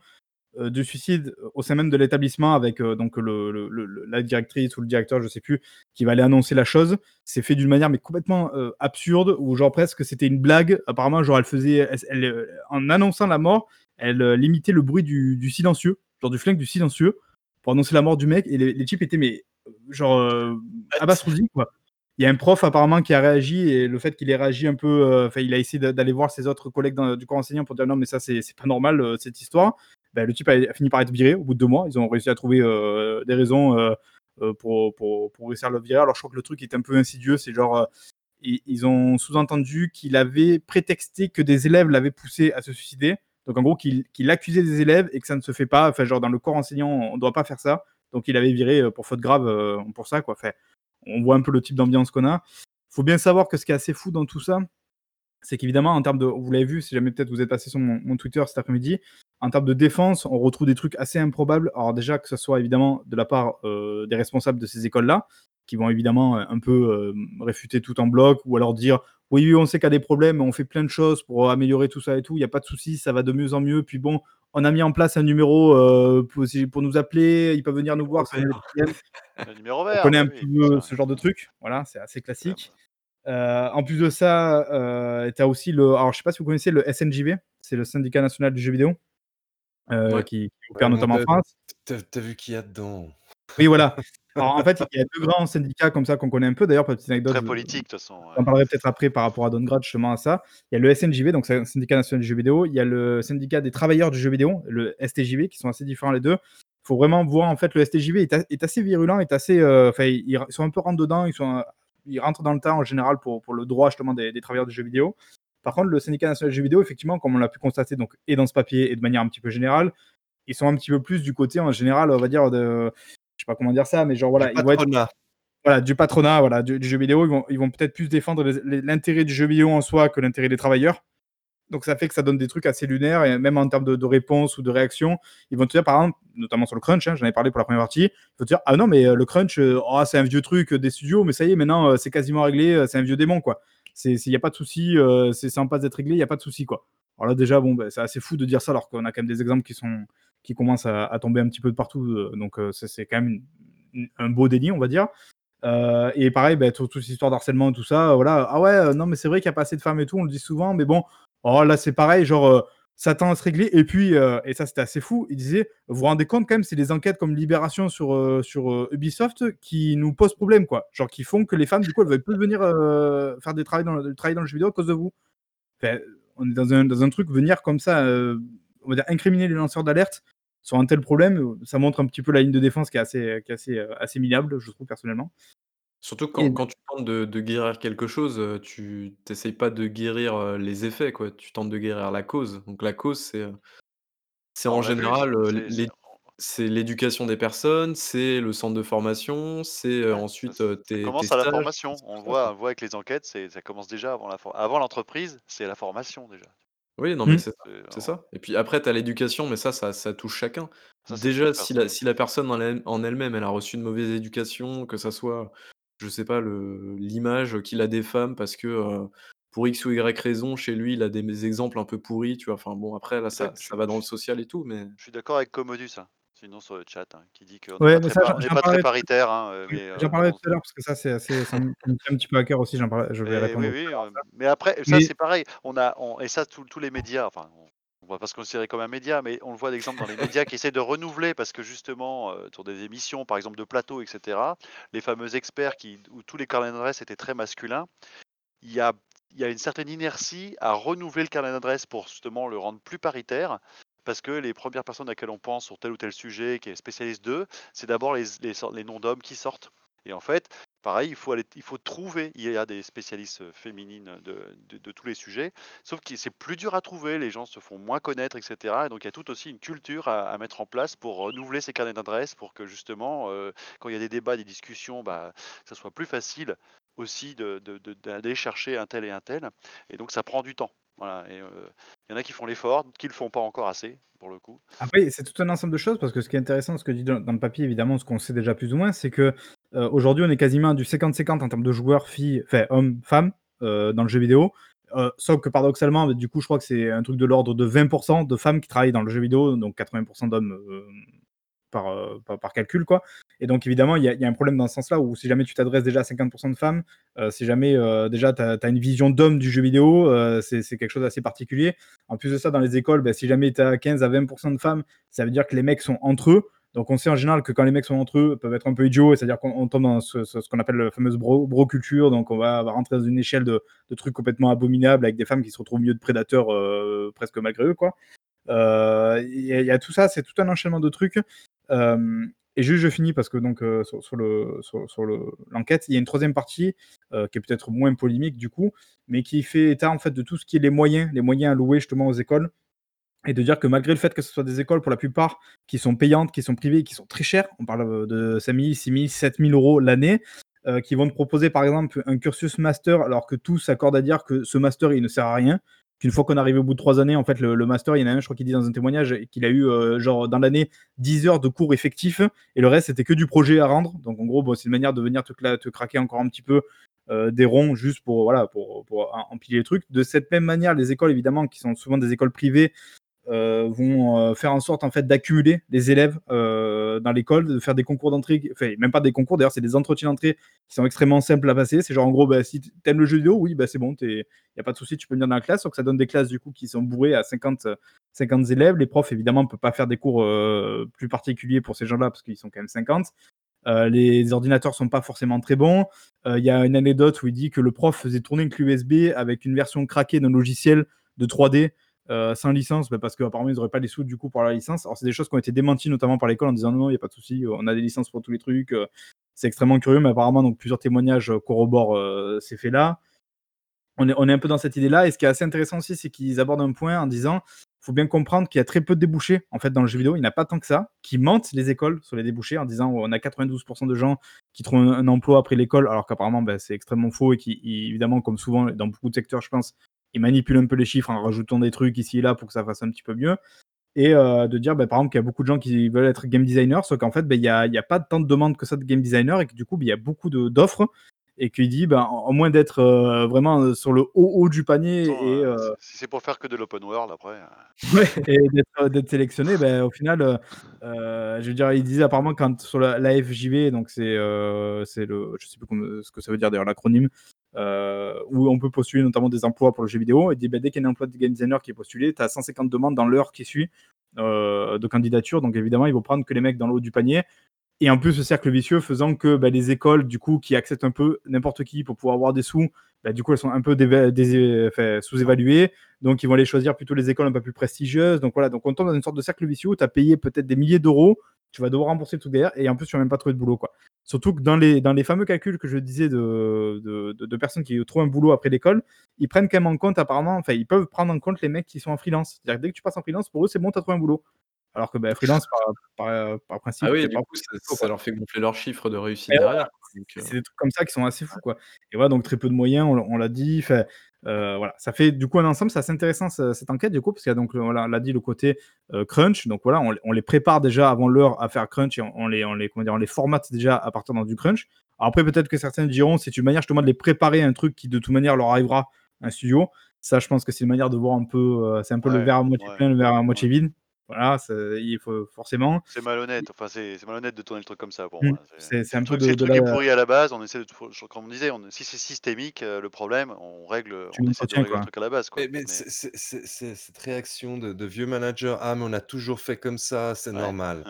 du suicide au sein même de l'établissement avec euh, donc le, la directrice ou le directeur, je sais plus, qui va aller annoncer la chose. C'est fait d'une manière mais complètement euh, absurde ou genre presque c'était une blague. Apparemment, genre elle faisait, elle, en annonçant la mort, elle limitait le bruit du, silencieux, genre du flingue du silencieux pour annoncer la mort du mec. Et les, types étaient mais genre abasourdis quoi. Il y a un prof apparemment qui a réagi et le fait qu'il ait réagi un peu, enfin il a essayé d'aller voir ses autres collègues du corps enseignant pour dire non mais ça c'est pas normal cette histoire. Bah, le type a, fini par être viré au bout de deux mois. Ils ont réussi à trouver euh, des raisons euh, euh, pour, pour, pour, réussir à le virer. Alors je crois que le truc est un peu insidieux. C'est genre, ils, ont sous-entendu qu'il avait prétexté que des élèves l'avaient poussé à se suicider Donc en gros, qu'il accusait des élèves et que ça ne se fait pas. Enfin, genre dans le corps enseignant, on ne doit pas faire ça. Donc il avait viré pour faute grave pour ça, quoi. Fait, on voit un peu le type d'ambiance qu'on a. Il faut bien savoir que ce qui est assez fou dans tout ça, c'est qu'évidemment, en termes de. Vous l'avez vu, si jamais peut-être vous êtes passé sur mon, Twitter cet après-midi, en termes de défense, on retrouve des trucs assez improbables. Alors, déjà, que ce soit évidemment de la part euh, des responsables de ces écoles-là, qui vont évidemment euh, un peu euh, réfuter tout en bloc, ou alors dire oui, oui, on sait qu'il y a des problèmes, on fait plein de choses pour améliorer tout ça et tout, il n'y a pas de souci, ça va de mieux en mieux. Puis bon, on a mis en place un numéro pour, pour, nous appeler, ils peuvent venir nous voir. Un (laughs) numéro vert. On connaît un peu ce genre de truc, voilà, c'est assez classique. Euh, en plus de ça, euh, tu as aussi le. Alors, je sais pas si vous connaissez le SNJV, c'est le syndicat national du jeu vidéo, euh, qui, opère notamment en France. T'as vu qu'il y a dedans Oui, voilà. Alors, en fait, il y a deux grands syndicats comme ça qu'on connaît un peu. D'ailleurs, petite anecdote. Très politique, de toute façon. On parlerai peut-être après par rapport à Dongrad, justement, à ça. Il y a le SNJV, donc c'est un syndicat national du jeu vidéo. Il y a le syndicat des travailleurs du jeu vidéo, le STJV, qui sont assez différents les deux. Il faut vraiment voir, en fait, le STJV est, assez virulent, est assez. Enfin, ils sont un peu rentre dedans, ils sont ils rentrent dans le temps en général pour, pour le droit justement des, travailleurs du jeu vidéo. Par contre, le syndicat national du jeu vidéo, effectivement, comme on l'a pu constater donc, et dans ce papier et de manière un petit peu générale, ils sont un petit peu plus du côté en général, on va dire, de, je sais pas comment dire ça, mais genre voilà, ils vont être, voilà, du patronat, voilà, du, jeu vidéo, ils vont, ils vont peut-être plus défendre l'intérêt du jeu vidéo en soi que l'intérêt des travailleurs. Donc ça fait que ça donne des trucs assez lunaires, et même en termes de, réponse ou de réaction, ils vont te dire, par exemple, notamment sur le crunch, hein, j'en ai parlé pour la première partie, ils vont te dire, ah non, mais euh, le crunch, euh, oh, c'est un vieux truc des studios, mais ça y est, maintenant, euh, c'est quasiment réglé, c'est un vieux démon, quoi. Il n'y a pas de souci, c'est en passe d'être réglé, il n'y a pas de souci, quoi. Alors là, déjà, bon, bah, c'est assez fou de dire ça, alors qu'on a quand même des exemples qui, sont, qui commencent à, tomber un petit peu de partout, donc c'est quand même un beau déni, on va dire. et pareil, bah, toute, cette histoire d'harcèlement et tout ça, voilà. Ah ouais, non, mais c'est vrai qu'il n'y a pas assez de femmes et tout, on le dit souvent, mais bon, Oh là, c'est pareil, genre, euh, ça tend à se régler. Et puis, euh, et ça, c'était assez fou. Il disait, vous vous rendez compte quand même, c'est des enquêtes comme Libération sur, euh, sur Ubisoft qui nous posent problème, quoi. Genre, qui font que les femmes, du coup, elles veulent plus venir faire des travaux dans, le, travail dans le jeu vidéo à cause de vous. on est dans un, dans un, truc, venir comme ça, on va dire, incriminer les lanceurs d'alerte sur un tel problème, ça montre un petit peu la ligne de défense qui est assez, qui assez, assez minable, je trouve, personnellement. Surtout quand quand tu tentes de de guérir quelque chose, tu n'essayes pas de guérir, les effets, quoi. Tu tentes de guérir la cause. Donc la cause, c'est, c'est en général, c'est l'éducation des personnes, c'est le centre de formation, c'est, ensuite, tes commence à la formation. On voit on voit avec les enquêtes, c'est ça commence déjà avant la avant l'entreprise, c'est la formation déjà. Oui, non, mais mmh. c'est ça et puis après tu as l'éducation, mais ça ça ça touche chacun. Déjà si la si la personne en elle en elle-même, elle a reçu une mauvaise éducation, que ça soit je sais pas, l'image qu'il a des femmes parce que, pour X ou Y raison, chez lui, il a des exemples un peu pourris, tu vois? Enfin bon, après là, ça ça va dans le social et tout, mais Je suis d'accord avec Commodus, hein, sinon sur le chat, hein, qui dit qu'on Ouais, n'est pas très paritaire, hein, j'en parlais tout à l'heure parce que ça, c'est assez ça me tient un petit peu à cœur aussi, j'en je vais répondre oui, oui, mais après, ça, c'est pareil, on a et ça, tous les médias, enfin, on va pas se considérer comme un média, mais on le voit d'exemple dans les (laughs) médias qui essaient de renouveler parce que justement, euh, sur des émissions, par exemple de plateau, etc., les fameux experts qui, où tous les carnets d'adresse étaient très masculins, il y a, il y a une certaine inertie à renouveler le carnet d'adresse pour justement le rendre plus paritaire. Parce que les premières personnes à laquelle on pense sur tel ou tel sujet, qui est spécialiste d'eux, c'est d'abord les, les, les noms d'hommes qui sortent. Et en fait, Pareil, il faut, aller, trouver, il y a des spécialistes féminines de, tous les sujets, sauf que c'est plus dur à trouver, les gens se font moins connaître, etc. Et donc il y a tout aussi une culture à, mettre en place pour renouveler ces carnets d'adresses, pour que justement, quand il y a des débats, des discussions, bah, ça soit plus facile aussi d'aller chercher un tel et un tel. Et donc ça prend du temps. Voilà, et il y en a qui font l'effort, qui le font pas encore assez, pour le coup. Après, c'est tout un ensemble de choses, parce que ce qui est intéressant, ce que dit dans, le papier, évidemment, ce qu'on sait déjà plus ou moins, c'est que aujourd'hui, on est quasiment du 50-50 en termes de joueurs, filles, enfin, hommes, femmes, dans le jeu vidéo. sauf que paradoxalement, du coup, je crois que c'est un truc de l'ordre de 20% de femmes qui travaillent dans le jeu vidéo, donc 80% d'hommes euh, par, par, calcul. Quoi. Et donc, évidemment, il y, a un problème dans ce sens-là où si jamais tu t'adresses déjà à 50% de femmes, euh, si jamais euh, déjà tu as, une vision d'homme du jeu vidéo, c'est quelque chose d'assez particulier. En plus de ça, dans les écoles, bah, si jamais tu as 15 à 20% de femmes, ça veut dire que les mecs sont entre eux. Donc on sait en général que quand les mecs sont entre eux, peuvent être un peu idiots, c'est-à-dire qu'on tombe dans ce, qu'on appelle la fameuse bro, culture, donc on va, rentrer dans une échelle de, trucs complètement abominables avec des femmes qui se retrouvent mieux de prédateurs presque malgré eux. quoi. Il y, a tout ça, c'est tout un enchaînement de trucs et juste, je finis parce que donc sur, le sur, l'enquête, il y a une troisième partie qui est peut-être moins polémique du coup, mais qui fait état en fait de tout ce qui est les moyens, les moyens alloués justement aux écoles. et de dire que malgré le fait que ce soit des écoles pour la plupart qui sont payantes, qui sont privées, qui sont très chères, on parle de 5 000, 6 000, 7 000 euros l'année, euh, qui vont te proposer par exemple un cursus master alors que tous s'accordent à dire que ce master il ne sert à rien, qu'une fois qu'on arrive au bout de trois années, en fait le, master, il y en a un, je crois qu'il dit dans un témoignage qu'il a eu euh, genre dans l'année 10 heures de cours effectifs et le reste c'était que du projet à rendre. Donc en gros, c'est une manière de venir te, te craquer encore un petit peu euh, des ronds juste pour voilà pour, empiler les trucs. De cette même manière, les écoles évidemment qui sont souvent des écoles privées vont euh, faire en sorte en fait d'accumuler les élèves euh, dans l'école, de faire des concours d'entrée, enfin même pas des concours d'ailleurs, c'est des entretiens d'entrée qui sont extrêmement simples à passer. C'est genre en gros, bah, si t'aimes le jeu vidéo, oui, bah, c'est bon, il n'y a pas de souci, tu peux venir dans la classe. Donc ça donne des classes du coup qui sont bourrées à 50, 50 élèves. Les profs évidemment ne peuvent pas faire des cours plus particuliers pour ces gens-là parce qu'ils sont quand même 50. les ordinateurs sont pas forcément très bons. Il y a une anecdote où il dit que le prof faisait tourner une clé USB avec une version craquée d'un logiciel de 3D euh, sans licence, bah, parce qu'apparemment ils n'auraient pas les sous du coup pour la licence. Alors c'est des choses qui ont été démenties notamment par l'école en disant non, non, il n'y a pas de souci, on a des licences pour tous les trucs. Euh, c'est extrêmement curieux, mais apparemment donc plusieurs témoignages euh, corroborent ces faits-là. On est, on est un peu dans cette idée-là. Et ce qui est assez intéressant aussi, c'est qu'ils abordent un point en disant il faut bien comprendre qu'il y a très peu de débouchés en fait dans le jeu vidéo. Il n'y a pas tant que ça. Qui mentent les écoles sur les débouchés en disant on a 92% de gens qui trouvent un, emploi après l'école, alors qu'apparemment bah, c'est extrêmement faux et qui évidemment comme souvent dans beaucoup de secteurs, je pense, il manipule un peu les chiffres en rajoutant des trucs ici et là pour que ça fasse un petit peu mieux. Et euh, de dire, bah, par exemple, qu'il y a beaucoup de gens qui veulent être game designer, sauf qu'en fait, bah, il n'y a, y a, pas tant de demandes que ça de game designer et que du coup, bah, il y a beaucoup d'offres. Et qu'il dit, ben, en moins d'être euh, vraiment sur le haut haut du panier. et, euh, Si c'est pour faire que de l'open world après. (laughs) Ouais, et d'être sélectionné, ben, au final, je veux dire, il disait apparemment quand sur la, la FJV, donc c'est c'est le, je sais plus ce que ça veut dire d'ailleurs l'acronyme, euh, où on peut postuler notamment des emplois pour le jeu vidéo. Et bah, dès qu'il y a un emploi de game designer qui est postulé, tu as 150 demandes dans l'heure qui suit euh, de candidature. Donc évidemment, ils vont prendre que les mecs dans le haut du panier. Et en plus, ce cercle vicieux faisant que bah, les écoles, du coup, qui acceptent un peu n'importe qui pour pouvoir avoir des sous, bah, du coup, elles sont un peu sous-évaluées. Donc, ils vont aller choisir plutôt les écoles un peu plus prestigieuses. Donc, voilà. Donc, on tombe dans une sorte de cercle vicieux où tu as payé peut-être des milliers d'euros. Tu vas devoir rembourser tout derrière. Et en plus, tu vas même pas trouvé de boulot. Quoi. Surtout que dans les, dans les fameux calculs que je disais de, de, personnes qui trouvent un boulot après l'école, ils prennent quand même en compte, apparemment, enfin, ils peuvent prendre en compte les mecs qui sont en freelance. C'est-à-dire que dès que tu passes en freelance, pour eux, c'est bon, tu as trouvé un boulot. Alors que bah, freelance, par, par, principe. Ah oui, du coup, ça, leur fait gonfler leurs chiffres de réussite derrière. Euh c'est des trucs comme ça qui sont assez fous. Quoi. Et voilà, donc très peu de moyens, on, l'a dit. Euh, voilà, ça fait du coup un ensemble, c'est assez intéressant cette enquête, du coup, parce qu'il y a donc, voilà, on l'a dit, le côté euh, crunch. Donc voilà, on, les prépare déjà avant l'heure à faire crunch et on, les, on, les, comment dire, on les formate déjà à partir dans du crunch. Alors après, peut-être que certains diront, c'est une manière justement de les préparer à un truc qui de toute manière leur arrivera un studio. Ça, je pense que c'est une manière de voir un peu, c'est un peu le verre à moitié plein, le verre à moitié vide. Voilà, il faut forcément. C'est malhonnête. Enfin, c'est malhonnête de tourner le truc comme ça pour mmh. moi. C'est un peu de, le truc est pourri à la base. On essaie de, comme on disait, on, si c'est systémique, euh, le problème, on règle, on essaie de régler le truc à la base. Quoi. Mais, cette réaction de, vieux manager, ah mais on a toujours fait comme ça, c'est normal.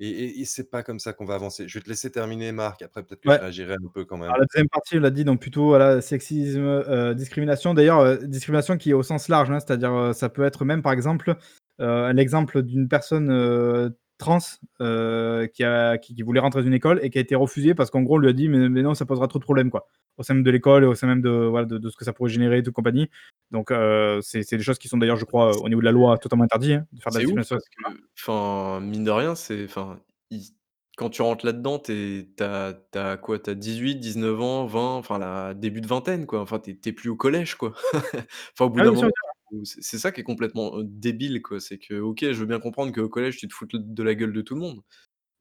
Et, c'est pas comme ça qu'on va avancer. Je vais te laisser terminer, Marc. Après peut-être que je réagirai un peu quand même. la deuxième partie, on l'a dit, donc plutôt voilà, sexisme, euh, discrimination. D'ailleurs, euh, discrimination qui est au sens large, hein, c'est-à-dire ça peut être même par exemple un exemple d'une personne euh, trans euh, qui, a, qui, voulait rentrer dans une école et qui a été refusée parce qu'en gros, on lui a dit mais, non, ça posera trop de problèmes quoi, au sein même de l'école et au sein même de, voilà, de, ce que ça pourrait générer, de compagnie. Donc, c'est des choses qui sont d'ailleurs, je crois, au niveau de la loi, totalement interdites hein, de faire de la discrimination. Enfin, mine de rien, c'est. Enfin, quand tu rentres là-dedans, t'as as, quoi T'as 18, 19 ans, 20, enfin, la début de vingtaine, quoi. Enfin, t'es plus au collège, quoi. (laughs) enfin, au bout ah d'un moment. C'est ça qui est complètement débile, quoi. C'est que, OK, je veux bien comprendre qu'au collège, tu te fous de la gueule de tout le monde.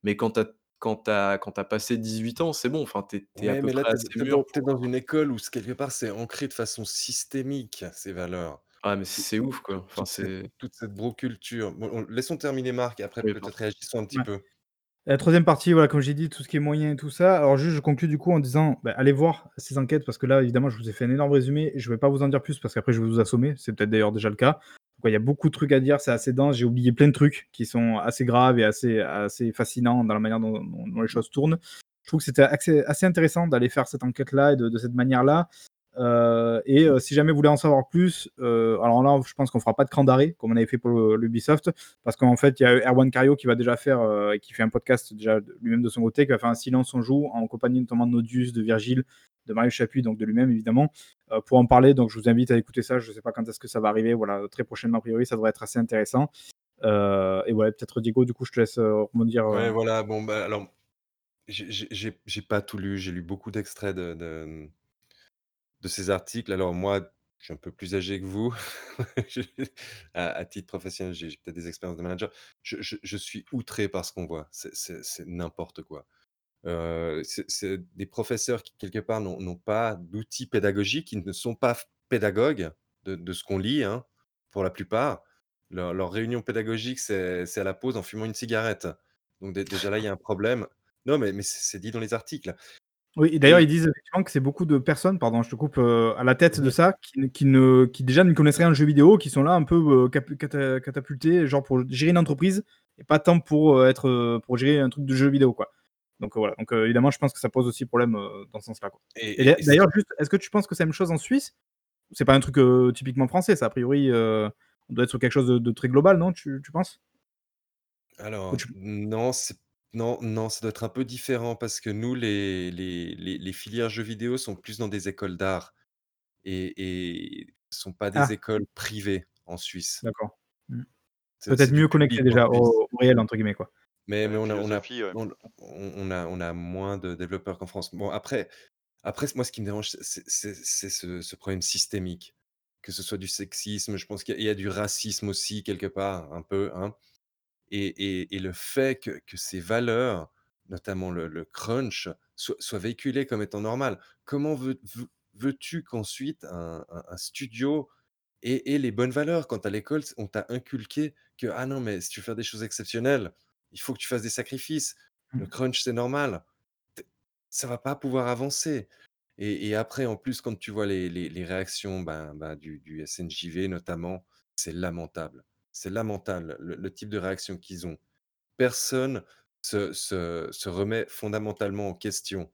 Mais quand tu as quand passé 18 ans, c'est bon, enfin, tu es, à peu près assez mûr dans une école où quelque part c'est ancré de façon systémique, ces valeurs. Ah mais c'est ouf, quoi. Enfin, toute cette toute cette broculture. laissons terminer Marc et après peut-être réagissons un petit peu. La troisième partie, voilà, comme j'ai dit, tout ce qui est moyen et tout ça. Alors juste, je conclue du coup en disant, bah, allez voir ces enquêtes parce que là, évidemment, je vous ai fait un énorme résumé je ne vais pas vous en dire plus parce qu'après, je vais vous assommer. C'est peut-être d'ailleurs déjà le cas. il y a beaucoup de trucs à dire, c'est assez dense. J'ai oublié plein de trucs qui sont assez graves et assez, assez fascinants dans la manière dont, les choses tournent. Je trouve que c'était assez, intéressant d'aller faire cette enquête-là et de cette manière-là. Euh, et euh, si jamais vous voulez en savoir plus, euh, alors là, je pense qu'on fera pas de cran d'arrêt comme on avait fait pour l'Ubisoft, parce qu'en fait, il y a Erwan Cario qui va déjà faire, qui fait un podcast déjà lui-même de son côté, qui va faire un silence on joue en compagnie notamment de Nodius, de Virgile, de Mario Chapuis, donc de lui-même évidemment, pour en parler. Donc je vous invite à écouter ça. Je ne sais pas quand est-ce que ça va arriver. Voilà, très prochainement a priori, ça devrait être assez intéressant. et ouais, peut-être Diego, du coup, je te laisse rebondir. Ouais, voilà. Bon, bah, alors, j'ai pas tout lu. J'ai lu beaucoup d'extraits de, de, de ces articles. Alors moi, je suis un peu plus âgé que vous. (laughs) à, titre professionnel, j'ai peut-être des expériences de manager. Je, suis outré par ce qu'on voit. C'est n'importe quoi. Euh, c'est des professeurs qui, quelque part, n'ont pas d'outils pédagogiques, qui ne sont pas pédagogues de, ce qu'on lit, hein, pour la plupart. Leur, réunion pédagogique, c'est à la pause en fumant une cigarette. Donc déjà là, il y a un problème. Non, mais c'est dit dans les articles. Oui, d'ailleurs, ils disent effectivement que c'est beaucoup de personnes, pardon, je te coupe, euh, à la tête de ça, qui, ne, qui déjà ne connaissent rien de jeu vidéo, qui sont là un peu euh, catapultés, genre pour gérer une entreprise, et pas tant pour, euh, être, pour gérer un truc de jeu vidéo, quoi. Donc voilà, donc évidemment, je pense que ça pose aussi problème dans ce sens-là. Et, d'ailleurs, juste, est-ce que tu penses que c'est la même chose en Suisse? C'est pas un truc typiquement français, ça, a priori, on doit être sur quelque chose de, très global, non tu, penses? Alors, non, c'est non, non, ça doit être un peu différent parce que nous, les les les filières jeux vidéo sont plus dans des écoles d'art et et sont pas des ah. écoles privées en Suisse. d'accord. Mmh. Peut-être mieux connecté déjà au réel entre guillemets, quoi. Mais mais on a on a on a on a moins de développeurs qu'en France. Bon après après moi ce qui me dérange c'est c'est ce ce problème systémique. Que ce soit du sexisme, je pense qu'il y a du racisme aussi quelque part un peu, hein. Et, le fait que, ces valeurs, notamment le, crunch, soient, véhiculées comme étant normales. Comment veux, tu qu'ensuite un, studio ait, les bonnes valeurs quand à l'école on t'a inculqué que ah non mais si tu veux faire des choses exceptionnelles, il faut que tu fasses des sacrifices. Le mmh. crunch c'est normal. Ça va pas pouvoir avancer. Et, après en plus quand tu vois les, réactions ben, ben, du, du SNJV notamment, c'est lamentable. C'est lamentable le, type de réaction qu'ils ont. Personne se, se, remet fondamentalement en question.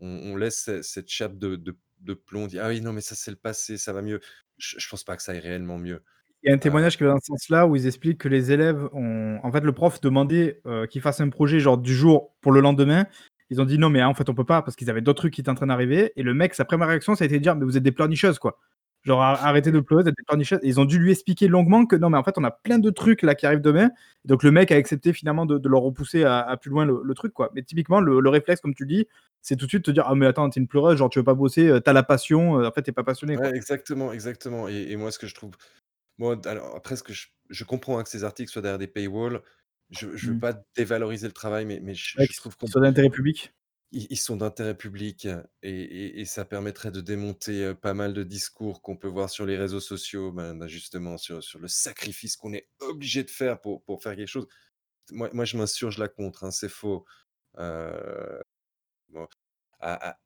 On, laisse cette chape de, de, plomb, on dit Ah oui, non, mais ça c'est le passé, ça va mieux. Je, ne pense pas que ça aille réellement mieux. Il y a un témoignage qui va dans ce sens-là où ils expliquent que les élèves ont. En fait, le prof demandait euh, qu'ils fassent un projet genre du jour pour le lendemain. Ils ont dit non, mais en fait, on peut pas parce qu'ils avaient d'autres trucs qui étaient en train d'arriver. Et le mec, sa première réaction, ça a été de dire Mais vous êtes des pleurnicheuses, quoi. Genre, arrêtez de pleurer, d'être Ils ont dû lui expliquer longuement que non, mais en fait, on a plein de trucs là qui arrivent demain. Donc, le mec a accepté finalement de, leur repousser à, plus loin le, truc, quoi. Mais typiquement, le, réflexe, comme tu dis, c'est tout de suite te dire Ah, mais attends, t'es une pleureuse, genre, tu veux pas bosser, euh, t'as la passion, euh, en fait, t'es pas passionné. exactement, exactement. Et, moi, ce que je trouve. Moi, alors, après, ce que je, comprends hein, que ces articles soient derrière des paywalls. Je ne veux mmh. pas dévaloriser le travail, mais, mais je, trouve qu'on. Soit d'intérêt public ils sont d'intérêt public et ça permettrait de démonter, pas mal de discours qu'on peut voir sur les réseaux sociaux, ben, ben, justement sur le sacrifice qu'on est obligé de faire pour pour faire quelque chose. Moi moi je m'insurge là contre, hein, c'est faux. à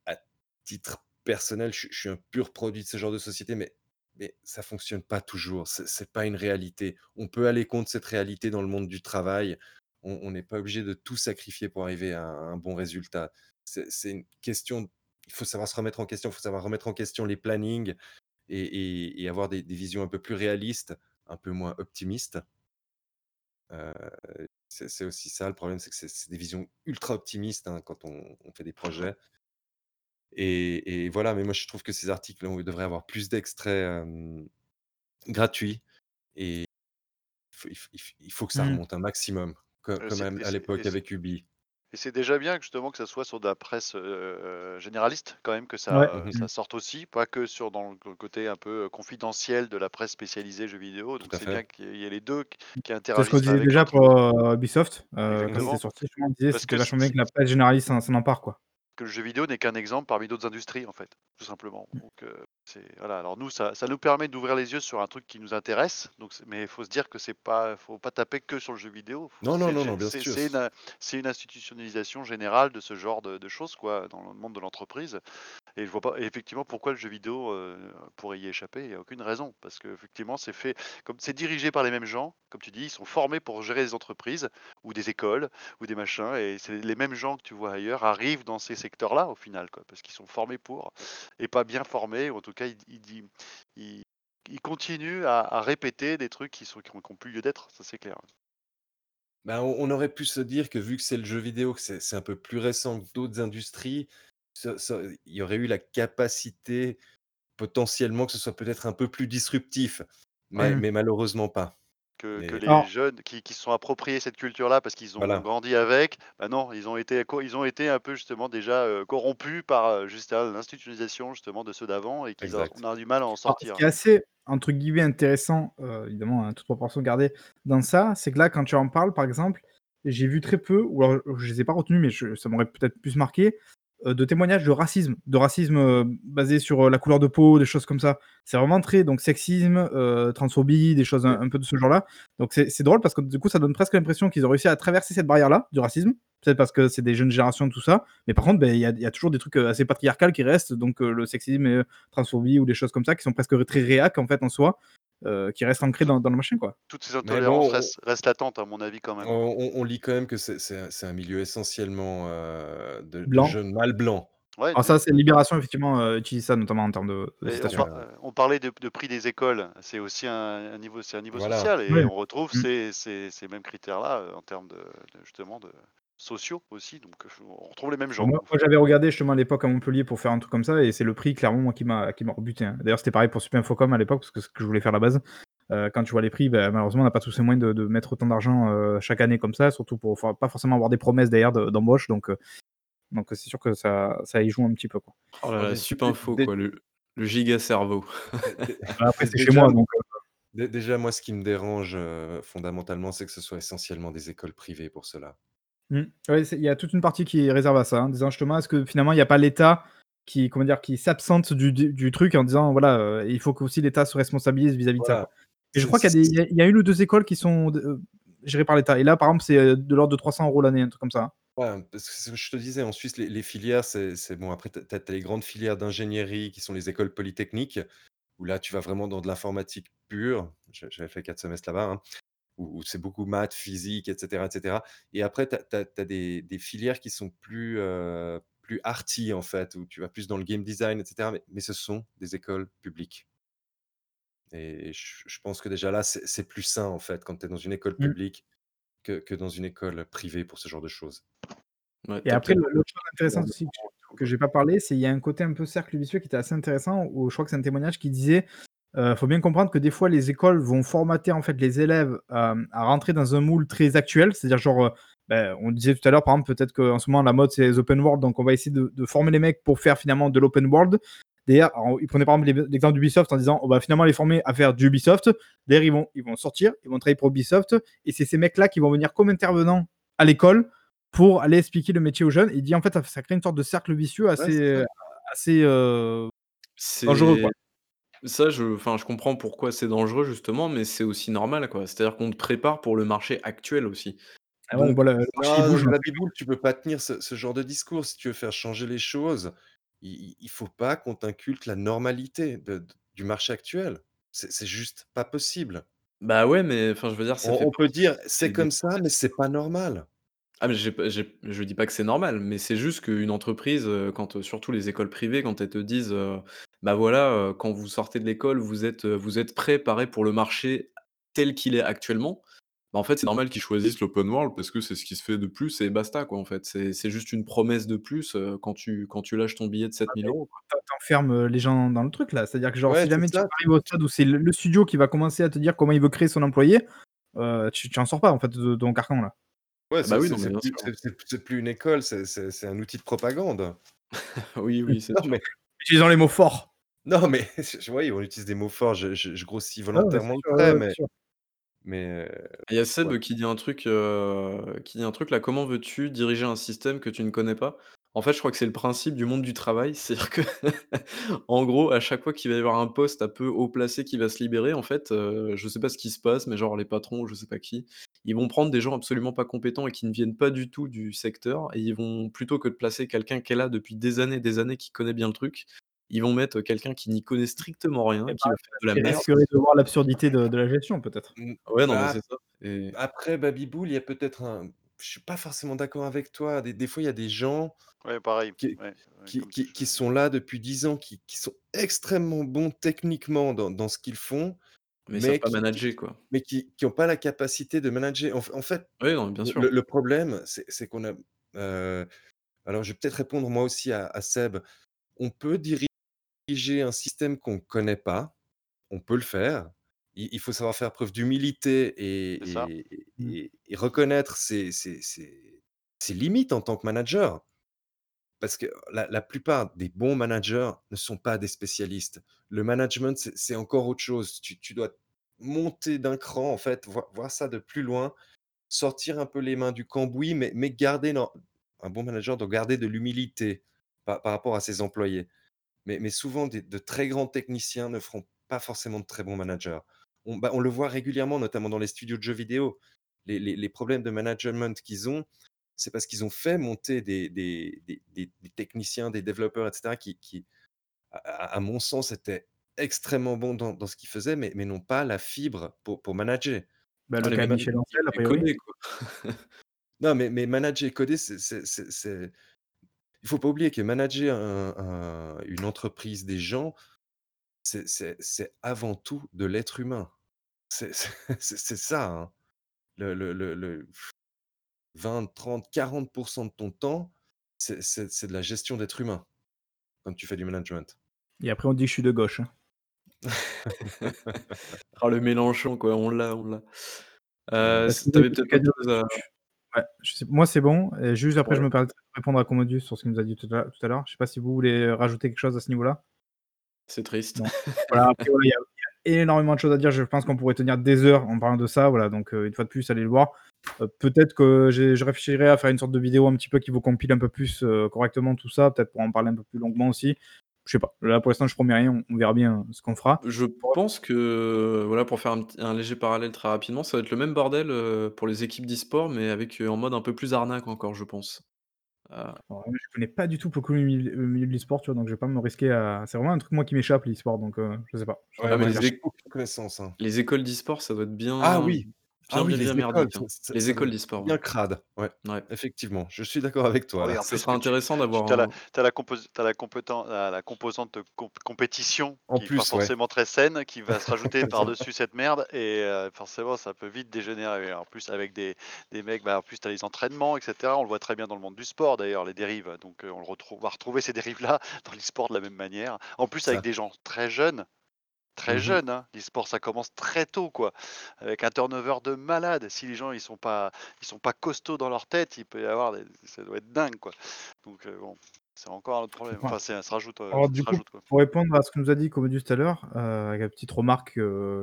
titre personnel, je suis un pur produit de ce genre de société, mais mais ça fonctionne pas toujours. C'est c'est pas une réalité. On peut aller contre cette réalité dans le monde du travail. On n'est pas obligé de tout sacrifier pour arriver à un bon résultat c'est une question. Il faut savoir se remettre en question, il faut savoir remettre en question les plannings et, avoir des, visions un peu plus réalistes, un peu moins optimistes. Euh, c'est aussi ça le problème, c'est que c'est des visions ultra optimistes hein, quand on, fait des projets. Et, voilà, mais moi je trouve que ces articles, on devrait avoir plus d'extraits gratuits et il faut, que ça mmh. remonte un maximum, comme, à l'époque avec Ubi. Et c'est déjà bien justement que ça soit sur de la presse généraliste quand même que ça, ça sorte aussi, pas que sur dans le côté un peu confidentiel de la presse spécialisée jeux vidéo. Donc c'est bien qu'il y ait les deux qui, interagissent. C'est ce qu'on disait déjà pour Ubisoft quand c'était sorti. Je me disais c'était vachement bien que la presse généraliste s'en empare quoi que le jeu vidéo n'est qu'un exemple parmi d'autres industries, en fait, tout simplement. Mmh. Donc, euh, voilà. Alors nous, ça, ça nous permet d'ouvrir les yeux sur un truc qui nous intéresse. Donc, mais il faut se dire que c'est pas, faut pas taper que sur le jeu vidéo. Non, non, non, non, bien sûr. C'est une, une, institutionnalisation générale de ce genre de, de, choses, quoi, dans le monde de l'entreprise. Et je vois pas effectivement pourquoi le jeu vidéo euh, pourrait y échapper? Il n'y a aucune raison, parce que effectivement, c'est fait comme c'est dirigé par les mêmes gens, comme tu dis, ils sont formés pour gérer des entreprises ou des écoles ou des machins, et c'est les mêmes gens que tu vois ailleurs arrivent dans ces secteurs-là au final, quoi, parce qu'ils sont formés pour et pas bien formés, ou en tout cas, ils, ils, ils, continuent à, répéter des trucs qui sont qui ont, plus lieu d'être, ça c'est clair. Ben, on aurait pu se dire que vu que c'est le jeu vidéo, que c'est un peu plus récent que d'autres industries, il y aurait eu la capacité, potentiellement, que ce soit peut-être un peu plus disruptif, mais mais malheureusement pas. Que que les jeunes qui qui se sont appropriés cette culture-là parce qu'ils ont grandi avec, bah, non, ils ont été ils ont été un peu justement déjà, corrompus par, juste l'institutionnalisation justement de ceux d'avant et qu'ils on a du mal à en sortir. ce qui est assez, entre guillemets, «intéressant», évidemment, hein, toute proportion gardée, dans ça, c'est que là, quand tu en parles, par exemple, j'ai vu très peu, ou alors je les ai pas retenus, mais ça m'aurait peut-être plus marqué, euh, de témoignages de racisme, de racisme euh, basé sur euh, la couleur de peau, des choses comme ça. C'est vraiment très donc sexisme, transphobie, des choses un, peu de ce genre-là. Donc c'est drôle parce que du coup ça donne presque l'impression qu'ils ont réussi à traverser cette barrière-là du racisme. Peut-être parce que c'est des jeunes générations tout ça, mais par contre ben, il y, a toujours des trucs assez patriarcales qui restent, donc le sexisme et transphobie ou des choses comme ça qui sont presque très réac en fait en soi. Euh, qui reste ancré dans, dans, le machin. Quoi. Toutes ces intolérances restent, latentes, à mon avis, quand même. On, lit quand même que c'est un milieu essentiellement euh, de, jeunes mâles blancs. Ouais, ah, ça, c'est Libération, effectivement, euh, utilise ça notamment en termes de, On, parlait de, prix des écoles, c'est aussi un, niveau, un niveau social, et on retrouve mm. ces, ces, mêmes critères-là en termes de, justement de, sociaux aussi, donc on retrouve les mêmes gens. Moi, j'avais regardé justement à l'époque à Montpellier pour faire un truc comme ça, et c'est le prix clairement moi qui m'a qui m'a rebuté. Hein. D'ailleurs, c'était pareil pour Super Infocom à l'époque, parce que ce que je voulais faire à la base. Euh, quand tu vois les prix, bah, malheureusement, on n'a pas tous les moyens de, mettre autant d'argent euh, chaque année comme ça, surtout pour pas forcément avoir des promesses d'ailleurs d'embauche. Donc, euh, donc c'est sûr que ça, ça y joue un petit peu. Quoi. Oh là là, Super Info, quoi, le, giga cerveau. Après, c'est chez moi. Donc, Déjà, moi, ce qui me dérange fondamentalement, c'est que ce soit essentiellement des écoles privées pour cela. Mmh. il y a toute une partie qui est réservée à ça, en hein, disant justement, est-ce que finalement il n'y a pas l'État qui, comment dire, qui s'absente du, truc en disant, voilà, euh, il faut que aussi l'État se responsabilise vis-à-vis de ça. Et je crois qu'il y, a une ou deux écoles qui sont gérées par l'État. Et là, par exemple, c'est euh, de l'ordre de 300 euros l'année, un truc comme ça. Ouais, parce que ce que je te disais, en Suisse, les, filières, c'est bon. Après, tu as, les grandes filières d'ingénierie qui sont les écoles polytechniques, où là, tu vas vraiment dans de l'informatique pure. J'avais fait quatre semestres là-bas. Hein où, c'est beaucoup maths, physique, etc. etc. Et après, tu as, des, filières qui sont plus, euh, plus arty, en fait, où tu vas plus dans le game design, etc. Mais, ce sont des écoles publiques. Et je, pense que déjà là, c'est plus sain, en fait, quand tu es dans une école mmh. publique que, que, dans une école privée pour ce genre de choses. et après, l'autre chose intéressante aussi que, je n'ai pas parlé, c'est qu'il y a un côté un peu cercle vicieux qui était assez intéressant, où je crois que c'est un témoignage qui disait il euh, faut bien comprendre que des fois, les écoles vont formater en fait les élèves euh, à rentrer dans un moule très actuel. C'est-à-dire, genre, euh, ben, on disait tout à l'heure, par exemple, peut-être qu'en ce moment, la mode, c'est les open world. Donc, on va essayer de, former les mecs pour faire finalement de l'open world. D'ailleurs, ils prenaient par exemple l'exemple d'Ubisoft en disant on va finalement les former à faire du Ubisoft. D'ailleurs, ils vont, ils vont sortir, ils vont travailler pour Ubisoft. Et c'est ces mecs-là qui vont venir comme intervenants à l'école pour aller expliquer le métier aux jeunes. Il dit en fait, ça, crée une sorte de cercle vicieux assez, assez dangereux. Quoi. Ça, je enfin, je comprends pourquoi c'est dangereux justement, mais c'est aussi normal, quoi. C'est-à-dire qu'on te prépare pour le marché actuel aussi. Ah Donc voilà, le marché tu peux pas tenir ce genre de discours. Si tu veux faire changer les choses, il il faut pas qu'on t'inculte la normalité de du marché actuel. C'est juste pas possible. Bah ouais, mais enfin, je veux dire, ça On peut dire: «C'est comme ça, mais c'est pas normal». Ah mais je dis pas que c'est normal, mais c'est juste qu'une entreprise, quand, surtout les écoles privées, quand elles te disent, bah, voilà, quand vous sortez de l'école, vous êtes, vous êtes préparé pour le marché tel qu'il est actuellement. Bah, en fait, c'est normal qu'ils choisissent l'open world parce que c'est ce qui se fait de plus et basta, quoi, en fait. C'est juste une promesse de plus, quand tu quand tu lâches ton billet de 7000 euros. Tu enfermes, les gens dans le truc, là. C'est-à-dire que genre, si jamais tu arrives au stade où c'est le studio qui va commencer à te dire comment il veut créer son employé, tu tu en sors pas, en fait, de ton carcan, là. Ouais, ah bah oui, c'est plus, une école, c'est un outil de propagande. (laughs) oui, oui, c'est (laughs) sûr. Utilisant les mots forts. Non, mais (laughs) je vois, ils utilise des mots forts. Je, grossis volontairement mais. Mais Il y a Seb qui dit un truc, euh, qui dit un truc là. Comment veux-tu diriger un système que tu ne connais pas? En fait, je crois que c'est le principe du monde du travail. (laughs) C'est-à-dire que, en gros, à chaque fois qu'il va y avoir un poste un peu haut placé qui va se libérer, en fait, euh, je sais pas ce qui se passe, mais genre les patrons ou je sais pas qui, ils vont prendre des gens absolument pas compétents et qui ne viennent pas du tout du secteur et ils vont plutôt que de placer quelqu'un qui est là depuis des années, des années, qui connaît bien le truc, ils vont mettre quelqu'un qui n'y connaît strictement rien, qui va faire de la merde. de voir l'absurdité de, la gestion, peut-être. Mmh, ouais, non, mais bah, c'est ça. Après, Babyboul, il y a peut-être un. Je suis pas forcément d'accord avec toi. Des, fois, il y a des gens Ouais, pareil. qui, qui, sont là depuis 10 ans, qui, sont extrêmement bons techniquement dans, dans ce qu'ils font, Mais ils savent pas manager, quoi. mais qui n'ont pas la capacité de manager. En, en fait, Oui, non, bien sûr. le, problème, c'est qu'on a. Euh, Alors, je vais peut-être répondre moi aussi à Seb. On peut diriger un système qu'on ne connaît pas, on peut le faire. Il faut savoir faire preuve d'humilité et mmh. et reconnaître ses limites en tant que manager. Parce que la plupart des bons managers ne sont pas des spécialistes. Le management, c'est encore autre chose. Tu dois monter d'un cran, en fait, voir ça de plus loin, sortir un peu les mains du cambouis, mais mais garder un bon manager doit garder de l'humilité par rapport à ses employés. Mais mais souvent de très grands techniciens ne feront pas forcément de très bons managers. On bah, on le voit régulièrement, notamment dans les studios de jeux vidéo. Les problèmes de management qu'ils ont, c'est parce qu'ils ont fait monter des des des techniciens, des développeurs et cetera qui qui à mon sens étaient extrêmement bons dans dans ce qu'ils faisaient, mais mais n'ont pas la fibre pour pour manager. Bah, le cas Michel Ancel, a priori. (laughs) Non, mais mais manager et coder, c'est il faut pas oublier que manager un un une entreprise, des gens, c'est c'est c'est avant tout de l'être humain. C'est c'est (laughs) c'est ça, hein. Le le le le 20-30-40% de ton temps, c'est c'est c'est de la gestion d'être humain, quand tu fais du management. Et après on dit que je suis de gauche, hein. Oh (laughs) le Mélenchon quoi, on l'a, on l'a. Heu, si tu avais peut-être quelque chose à Ouais, je sais moi c'est bon et juste après je me permets de répondre à Commodus sur ce qu'il nous a dit tout à tout à l'heure. Je sais pas si vous voulez rajouter quelque chose à ce niveau-là? C'est triste. Non. (laughs) Voilà, après voilà, il y a il y a énormément de choses à dire. Je pense qu'on pourrait tenir des heures en parlant de ça, voilà, donc heu, une fois de plus, allez le voir. Heu, peut-être que j'ai je réfléchirai à faire une sorte de vidéo un petit peu qui vous compile un peu plus, correctement tout ça, peut-être pour en parler un peu plus longuement aussi. Je sais pas. Là, pour l'instant, je promets rien, on verra bien ce qu'on fera. Je pense que, voilà, pour faire un léger parallèle très rapidement, ça va être le même bordel, heu, pour les équipes d'e-sport, mais avec, heu, en mode un peu plus arnaque encore, je pense. Heu Alors je connais pas du tout beaucoup le milieu le milieu de l'e-sport, tu vois? Donc je vais pas me risquer à c'est vraiment un truc moi qui m'échappe l'e-sport, donc heu, je sais pas. Ouais, Ah mais les éc connaissance, hein. les écoles d'e-sport, ça doit être Ah bien oui! Ah oui, les écoles, merdique, hein. ça Les ça doit écoles être d'e-sport, ouais. bien crade, ouais, Ouais. effectivement, je suis d'accord avec toi, oui, là. en Ce plus sera tu intéressant d'avoir tu as la un tu as la compos tu as la compéten la la composante comp compétition En qui est pas plus, ouais. forcément très saine, qui va se rajouter (laughs) par-dessus cette merde et heu, forcément ça peut vite dégénérer. En plus avec des des mecs, bah, en plus tu as les entraînements et cetera. On le voit très bien dans le monde du sport d'ailleurs, les dérives, donc heu, on le retrouve on va retrouver ces dérives-là (laughs) dans l'e-sport de la même manière. En plus avec Ça. des gens très jeunes, très Mmh mh. jeunes, hein. L'e-sport ça commence très tôt, quoi, avec un turnover de malade. Si les gens ils sont pas ils sont pas costauds dans leur tête, il peut y avoir des ça doit être dingue, quoi. Donc heu, bon, c'est encore un autre problème. Enfin, ça se rajoute, Alors ça du se coup, rajoute, quoi. pour répondre à ce que nous a dit Commodus tout à l'heure, heu, avec la petite remarque,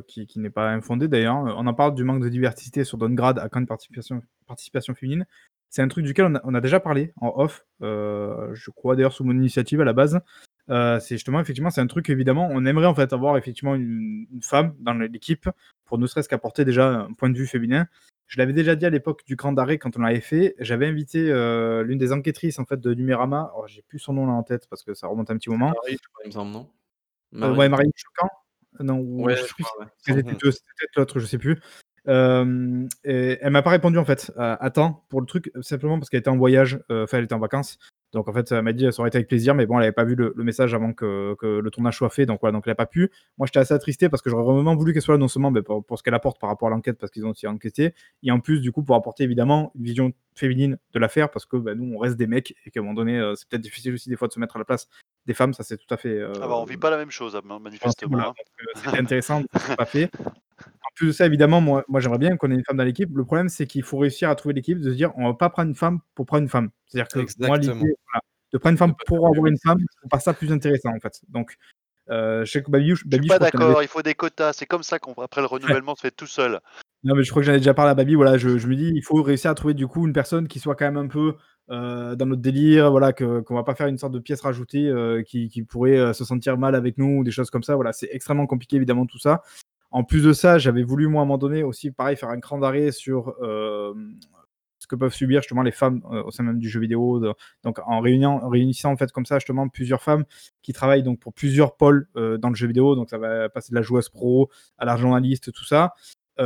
qui qui n'est pas infondée d'ailleurs. On en parle du manque de diversité sur Downgrade à quand de participation participation féminine. C'est un truc duquel on a on a déjà parlé en off, je crois d'ailleurs sous mon initiative à la base. Heu, c'est justement effectivement, c'est un truc évidemment, on aimerait en fait avoir effectivement une une femme dans l'équipe pour ne serait-ce qu'apporter déjà un point de vue féminin. Je l'avais déjà dit à l'époque du Grand Arrêt quand on l'avait fait, j'avais invité, heu, l'une des enquêtrices en fait de Numérama, alors j'ai plus son nom là en tête parce que ça remonte un petit moment. Marie, il me semble, non? Ouais, Marie? Marie Choquant? Non, ou Ouais, je je sais crois, ouais. elles étaient 2, c'était peut-être l'autre, je sais plus. Hem et elle m'a pas répondu en fait, à à temps pour le truc, simplement parce qu'elle était en voyage, enfin elle était en vacances. Donc en fait, elle m'a dit: «Ça aurait été avec plaisir», mais bon, elle avait pas vu le le message avant que que le tournage soit fait, donc voilà, donc elle a pas pu. Moi, j'étais assez attristé parce que j'aurais vraiment voulu qu'elle soit là, non seulement, beh, pour pour ce qu'elle apporte par rapport à l'enquête, parce qu'ils ont aussi enquêté et en plus, du coup, pour apporter évidemment une vision féminine de l'affaire parce que, bah, nous, on reste des mecs et qu'à un moment donné, heu, c'est peut-être difficile aussi des fois de se mettre à la place des femmes, ça c'est tout à fait, heu, Ah bah, on vit pas la même chose, ma compréhensible, voilà, manifestement, hein. heu, c'était intéressant, (laughs) pas fait. En plus de ça, évidemment, moi moi j'aimerais bien qu'on ait une femme dans l'équipe. Le problème, c'est qu'il faut réussir à trouver l'équipe, de se dire: «On va pas prendre une femme pour prendre une femme». C'est-à-dire que moi, l'idée, Exactement. voilà, de prendre une femme pour avoir une femme, je trouve pas ça plus intéressant, en fait. Donc heu, je sais que Babou Je suis pas avait d'accord, il faut des quotas. C'est comme ça qu'on après le renouvellement se fait tout seul. Non, mais je crois que j'en ai déjà parlé à Babi, voilà, je je me dis: «Il faut réussir à trouver du coup une personne qui soit quand même un peu, heu, dans notre délire, voilà, qu'on va pas faire une sorte de pièce rajoutée, heu, qui qui pourrait, heu, se sentir mal avec nous ou des choses comme ça». Voilà, c'est extrêmement compliqué évidemment tout ça. En plus de ça, j'avais voulu moi à un moment donné aussi pareil faire un cran d'arrêt sur, hem, ce que peuvent subir justement les femmes, heu, au sein même du jeu vidéo donc en réunissant en fait comme ça justement plusieurs femmes qui travaillent donc pour plusieurs pôles, heu, dans le jeu vidéo. Donc ça va passer de la joueuse pro à la journaliste, tout ça.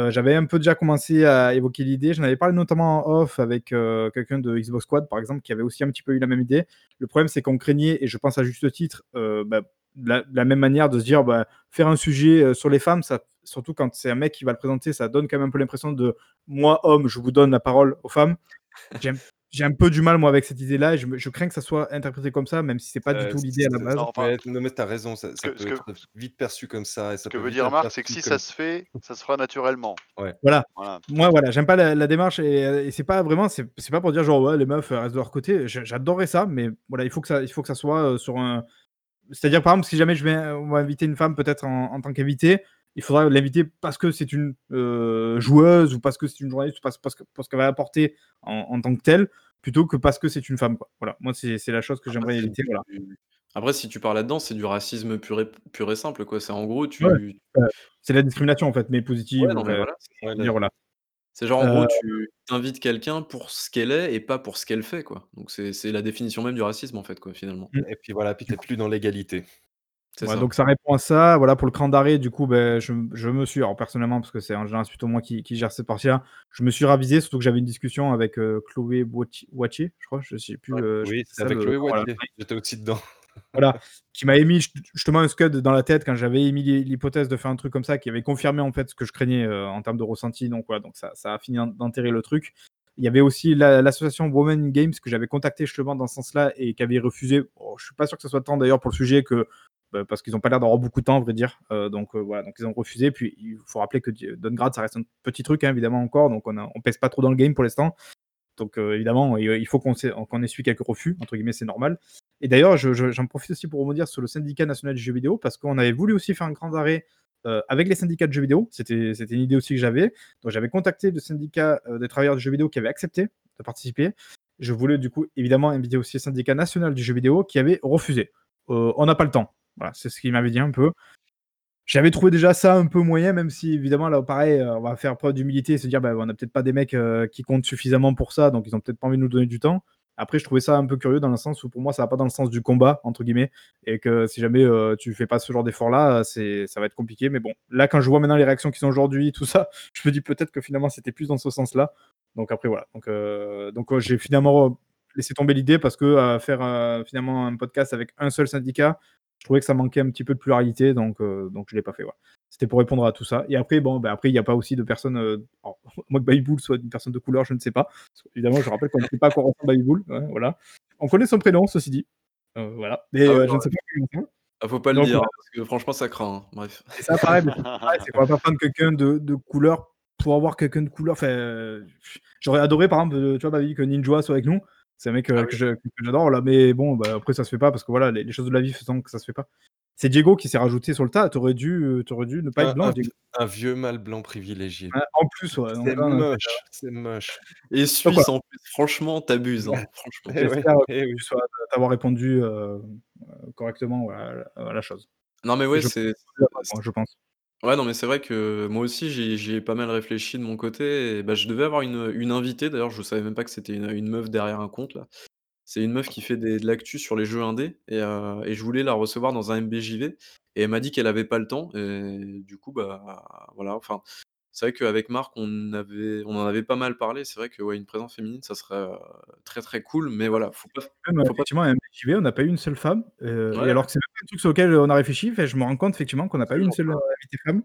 J'avais un peu déjà commencé à évoquer l'idée. J'en avais parlé notamment en off avec, quelqu'un de Xbox Squad par exemple, qui avait aussi un petit peu eu la même idée. Le problème, c'est qu'on craignait et je pense à juste titre, bah, la même manière de se dire, bah, faire un sujet, sur les femmes, ça surtout quand c'est un mec qui va le présenter, ça donne quand même un peu l'impression de: «Moi, homme, je vous donne la parole aux femmes». (laughs) J'aime j'ai un peu du mal moi avec cette idée-là et je, je, crains que ça soit interprété comme ça, même si c'est pas du tout l'idée à la base. non mais t'as raison, ça, peut être vite perçu comme ça. Et ça ce que veut dire Marc, c'est que si ça se fait, ça se fera naturellement. Ouais. Voilà. Moi voilà, j'aime pas la, démarche et, c'est pas vraiment, c'est pas pour dire genre ouais les meufs restent de leur côté. J'adorerais ça, mais voilà il faut que ça, il faut que ça soit euh, sur un. C'est-à-dire par exemple si jamais je vais on va inviter une femme peut-être en, tant qu'invité, il faudra l'inviter parce que c'est une euh, joueuse ou parce que c'est une journaliste ou parce, parce, parce qu'elle va apporter en, en, tant que telle plutôt que parce que c'est une femme. Quoi. Voilà, moi, c'est la chose que j'aimerais éviter. Voilà. Après, si tu parles là-dedans, c'est du racisme pur et, pur et simple. quoi. C'est en gros, tu. c'est la discrimination, en fait, mais positive. voilà. C'est genre, en gros, euh tu invites quelqu'un pour ce qu'elle est et pas pour ce qu'elle fait. quoi. Donc, c'est la définition même du racisme, en fait, quoi, finalement. Et puis voilà, puis t'es plus dans l'égalité donc ça répond à ça. Voilà pour le cran d'arrêt, du coup, ben, je, je, me suis, alors personnellement, parce que c'est en général plutôt moi qui, qui gère cette partie-là, je me suis ravisé, surtout que j'avais une discussion avec euh, Chloé Wattier, je crois, je sais plus. Euh, oui, c'est avec Chloé Wattier, j'étais aussi dedans. (laughs) voilà, qui m'a émis justement un scud dans la tête quand j'avais émis l'hypothèse de faire un truc comme ça, qui avait confirmé en fait ce que je craignais euh, en termes de ressenti. Donc voilà, donc ça, ça a fini d'enterrer le truc. Il y avait aussi l'association Women Games que j'avais contacté justement dans ce sens-là et qui avait refusé. Oh, je suis pas sûr que ce soit tant d'ailleurs pour le sujet que bah, parce qu'ils n'ont pas l'air d'avoir beaucoup de temps, à vrai dire. Euh, donc euh, voilà, donc ils ont refusé. Puis il faut rappeler que Downgrade, ça reste un petit truc, hein, évidemment, encore. Donc on, ne pèse pas trop dans le game pour l'instant. Donc euh, évidemment, il faut qu'on essuie quelques refus, entre guillemets, c'est normal. Et d'ailleurs, j'en profite aussi pour dire sur le syndicat national du jeu vidéo, parce qu'on avait voulu aussi faire un grand arrêt avec les syndicats de jeux vidéo. C'était une idée aussi que j'avais. Donc j'avais contacté le syndicat des travailleurs du jeu vidéo qui avait accepté de participer. Je voulais du coup évidemment inviter aussi le syndicat national du jeu vidéo qui avait refusé. on n'a pas le temps. Voilà, c'est ce qu'il m'avait dit un peu. J'avais trouvé déjà ça un peu moyen, même si évidemment, là, pareil, euh, on va faire preuve d'humilité et se dire, bah, on n'a peut-être pas des mecs euh, qui comptent suffisamment pour ça, donc ils ont peut-être pas envie de nous donner du temps. Après, je trouvais ça un peu curieux dans le sens où pour moi, ça va pas dans le sens du combat, entre guillemets, et que si jamais euh, tu fais pas ce genre d'effort-là, ça va être compliqué. Mais bon, là, quand je vois maintenant les réactions qui sont aujourd'hui, tout ça, (laughs) je me dis peut-être que finalement, c'était plus dans ce sens-là. Donc après, voilà. Donc, donc j'ai finalement laissé tomber l'idée parce que faire finalement un podcast avec un seul syndicat, je trouvais que ça manquait un petit peu de pluralité, donc, euh, donc je ne l'ai pas fait. C'était pour répondre à tout ça. Et après, bon, ben après, il n'y a pas aussi de personnes. Euh, (laughs) moi, que Babybull soit une personne de couleur, je ne sais pas. Évidemment, je rappelle qu'on ne sait pas à quoi ressemble Babybull. Hein, voilà. On connaît son prénom, ceci dit. Euh, voilà. Mais ah je ne sais pas ah, faut pas le dire, parce que franchement, ça craint. Hein. Bref. C'est ça, pareil. c'est qu'on va pas prendre quelqu'un de, de, couleur pour avoir quelqu'un de couleur. Enfin, j'aurais adoré, par exemple, tu vois, Baby, que Ninja soit avec nous. C'est un mec euh, ah que j'adore là, mais bon, bah, après ça se fait pas parce que voilà, les, choses de la vie faisant que ça se fait pas. C'est Diego qui s'est rajouté sur le tas. T'aurais dû, euh, aurais dû ne pas être blanc. Un, vieux mâle blanc privilégié. en plus, ouais. C'est moche, c'est moche. Et Suisse en plus, franchement, t'abuses. Hein, (laughs) franchement. Eh J'espère eh t'avoir répondu euh, correctement à, la chose. Non mais ouais, c'est. Je pense. Ouais, non, mais c'est vrai que moi aussi, j'y ai pas mal réfléchi de mon côté et bah, je devais avoir une, une invitée, d'ailleurs, je savais même pas que c'était une, une meuf derrière un compte là. C'est une meuf qui fait des de l'actu sur les jeux indés et et je voulais la recevoir dans un MBJV et elle m'a dit qu'elle avait pas le temps et du coup, bah, voilà, enfin c'est vrai qu'avec Marc, on avait on en avait pas mal parlé. C'est vrai que, ouais, une présence féminine, ça serait, très, très cool, mais voilà, faut pas Même, effectivement, à MTV, on n'a pas eu une seule femme, euh, et alors que c'est un truc sur lequel on a réfléchi, je me rends compte effectivement qu'on n'a pas eu une seule, invitée femme.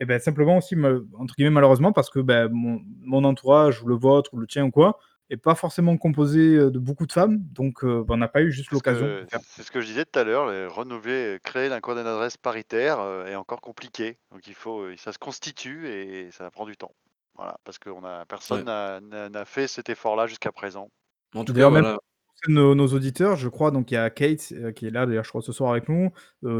Et ben simplement aussi entre guillemets «malheureusement» parce que, ben, mon mon entourage ou le vôtre ou le tien ou quoi, et pas forcément composé de beaucoup de femmes, donc bah, on n'a pas eu juste l'occasion c'est ce que je disais tout à l'heure, renouveler, créer un code d'adresse paritaire, est encore compliqué. Donc il faut, ça se constitue et ça prend du temps. Voilà, parce que a personne n'a fait cet effort-là jusqu'à présent. En tout cas, même nos auditeurs, je crois, donc il y a Kate, qui est là d'ailleurs je crois ce soir avec nous,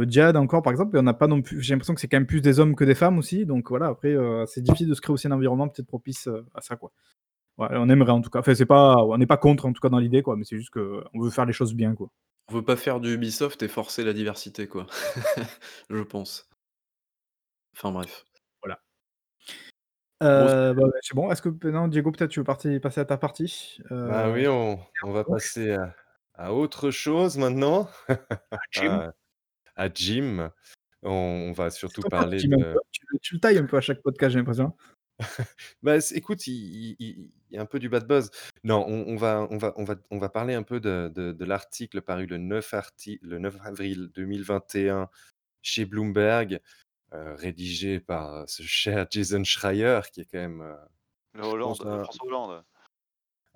Jad encore par exemple et on n'a pas non plus j'ai l'impression que c'est quand même plus des hommes que des femmes aussi, donc voilà après, c'est difficile de se créer aussi un environnement peut-être propice, à ça quoi on aimerait en tout cas. Enfin, c'est pas, on n'est pas contre en tout cas dans l'idée, quoi, mais c'est juste qu'on veut faire les choses bien, quoi. On veut pas faire du Ubisoft et forcer la diversité, quoi. (laughs) Je pense. Enfin bref. Voilà. Euh, bah, c'est bon. Est-ce que maintenant, Diego, peut-être tu veux partir, passer à ta partie? Bah oui, on, va passer à, autre chose maintenant. (laughs) À Jim. On, va surtout parler de. Tu, le tailles un peu à chaque podcast, j'ai l'impression. (laughs) Bah, écoute, il y a un peu du bad buzz. Non, on va on va on va on va parler un peu de de l'article paru le 9 le 9 avril 2021 chez Bloomberg, euh, rédigé par, ce cher Jason Schreier qui est quand même, Le Hollande, François Hollande.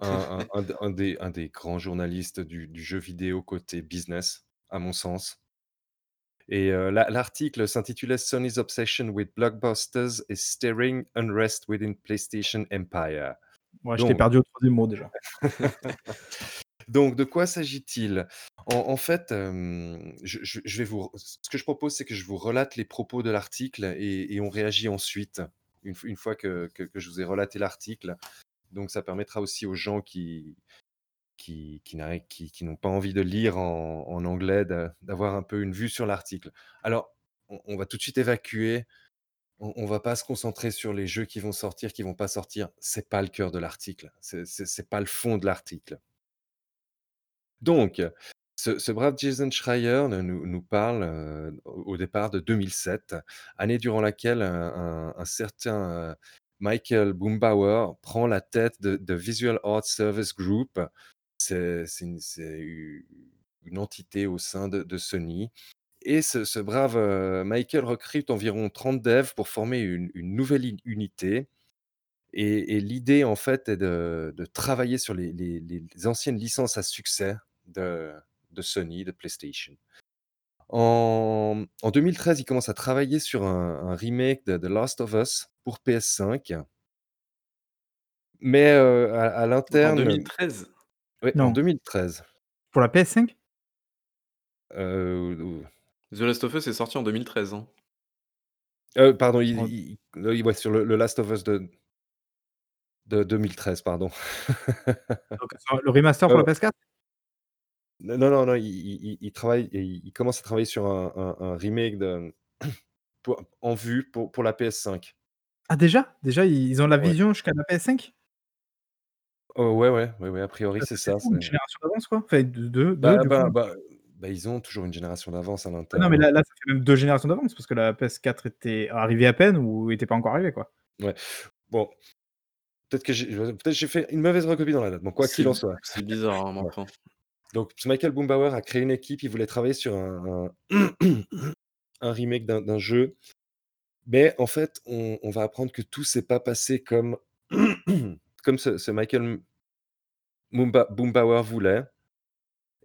un, (laughs) des, un des grands journalistes du, jeu vidéo côté business, à mon sens. Et l'article s'intitulait Sony's obsession with blockbusters is stirring unrest within PlayStation Empire. Moi, je t'ai perdu au troisième mot déjà. (laughs) Donc, de quoi s'agit-il? En, fait, je, vais vous, ce que je propose, c'est que je vous relate les propos de l'article et, on réagit ensuite, une, une fois que, je vous ai relaté l'article. Donc, ça permettra aussi aux gens qui, qui, n'ont pas envie de lire en, anglais d'avoir un peu une vue sur l'article. Alors, on, va tout de suite évacuer. On, ne va pas se concentrer sur les jeux qui vont sortir, qui vont pas sortir. C'est pas le cœur de l'article. C'est, c'est pas le fond de l'article. Donc, ce, brave Jason Schreier nous, parle au départ de 2007, année durant laquelle un, certain euh, Michael Boombauer prend la tête de, Visual Art Service Group. C'est une, entité au sein de, Sony. Et ce, brave euh, Michael recrute environ 30 devs pour former une, nouvelle unité. Et, l'idée, en fait, est de, travailler sur les, anciennes licences à succès de, Sony, de PlayStation. En, 2013, il commence à travailler sur un, remake de The Last of Us pour PS5. Mais à, l'interne. En 2013 Oui, en 2013. Pour la PS5 The Last of Us est sorti en 2013. Hein. pardon, il, sur le, Last of Us de, de 2013, pardon. (laughs) le remaster pour la PS4 non, non, non, il, travaille, il, commence à travailler sur un, remake de, (clears throat) en vue pour, pour la PS5. Ah déjà? Déjà, ils ont la vision jusqu'à la PS5 Oh, ouais, ouais, ouais, ouais, a priori, c'est ça. une génération d'avance, quoi? Enfin, deux, bah, bah, bah, bah, ils ont toujours une génération d'avance à l'intérieur. non, mais là, là, ça fait même deux générations d'avance parce que la PS4 était arrivée à peine ou n'était pas encore arrivée, quoi. Ouais. Bon. Peut-être que j'ai peut j'ai fait une mauvaise recopie dans la date. Bon, quoi qu'il en soit. C'est bizarre, hein, mon donc, Michael Boombauer a créé une équipe, il voulait travailler sur un, un, (clears throat) remake d'un jeu. Mais en fait, on, va apprendre que tout s'est pas passé comme, (clears throat) comme ce, Michael Boombauer voulait.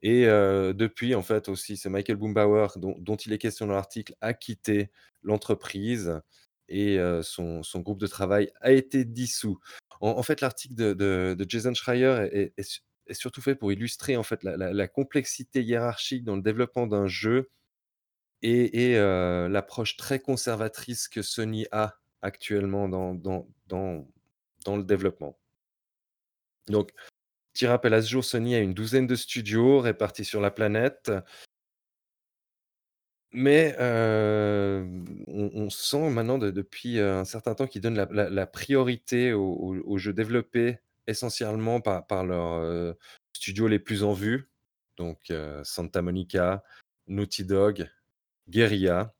Et euh, depuis, en fait, aussi, c'est Michael Boombauer, dont, dont, il est question dans l'article, a quitté l'entreprise et euh, son, son, groupe de travail a été dissous. En, fait, l'article de, Jason Schreier est, surtout fait pour illustrer en fait la, complexité hiérarchique dans le développement d'un jeu et, l'approche très conservatrice que Sony a actuellement dans, dans, dans, le développement. Donc, petit rappel à ce jour, Sony a une douzaine de studios répartis sur la planète. Mais on, sent maintenant depuis un certain temps qu'ils donnent la, priorité aux, jeux développés essentiellement par, par leurs studios les plus en vue, donc Santa Monica, Naughty Dog, Guerrilla.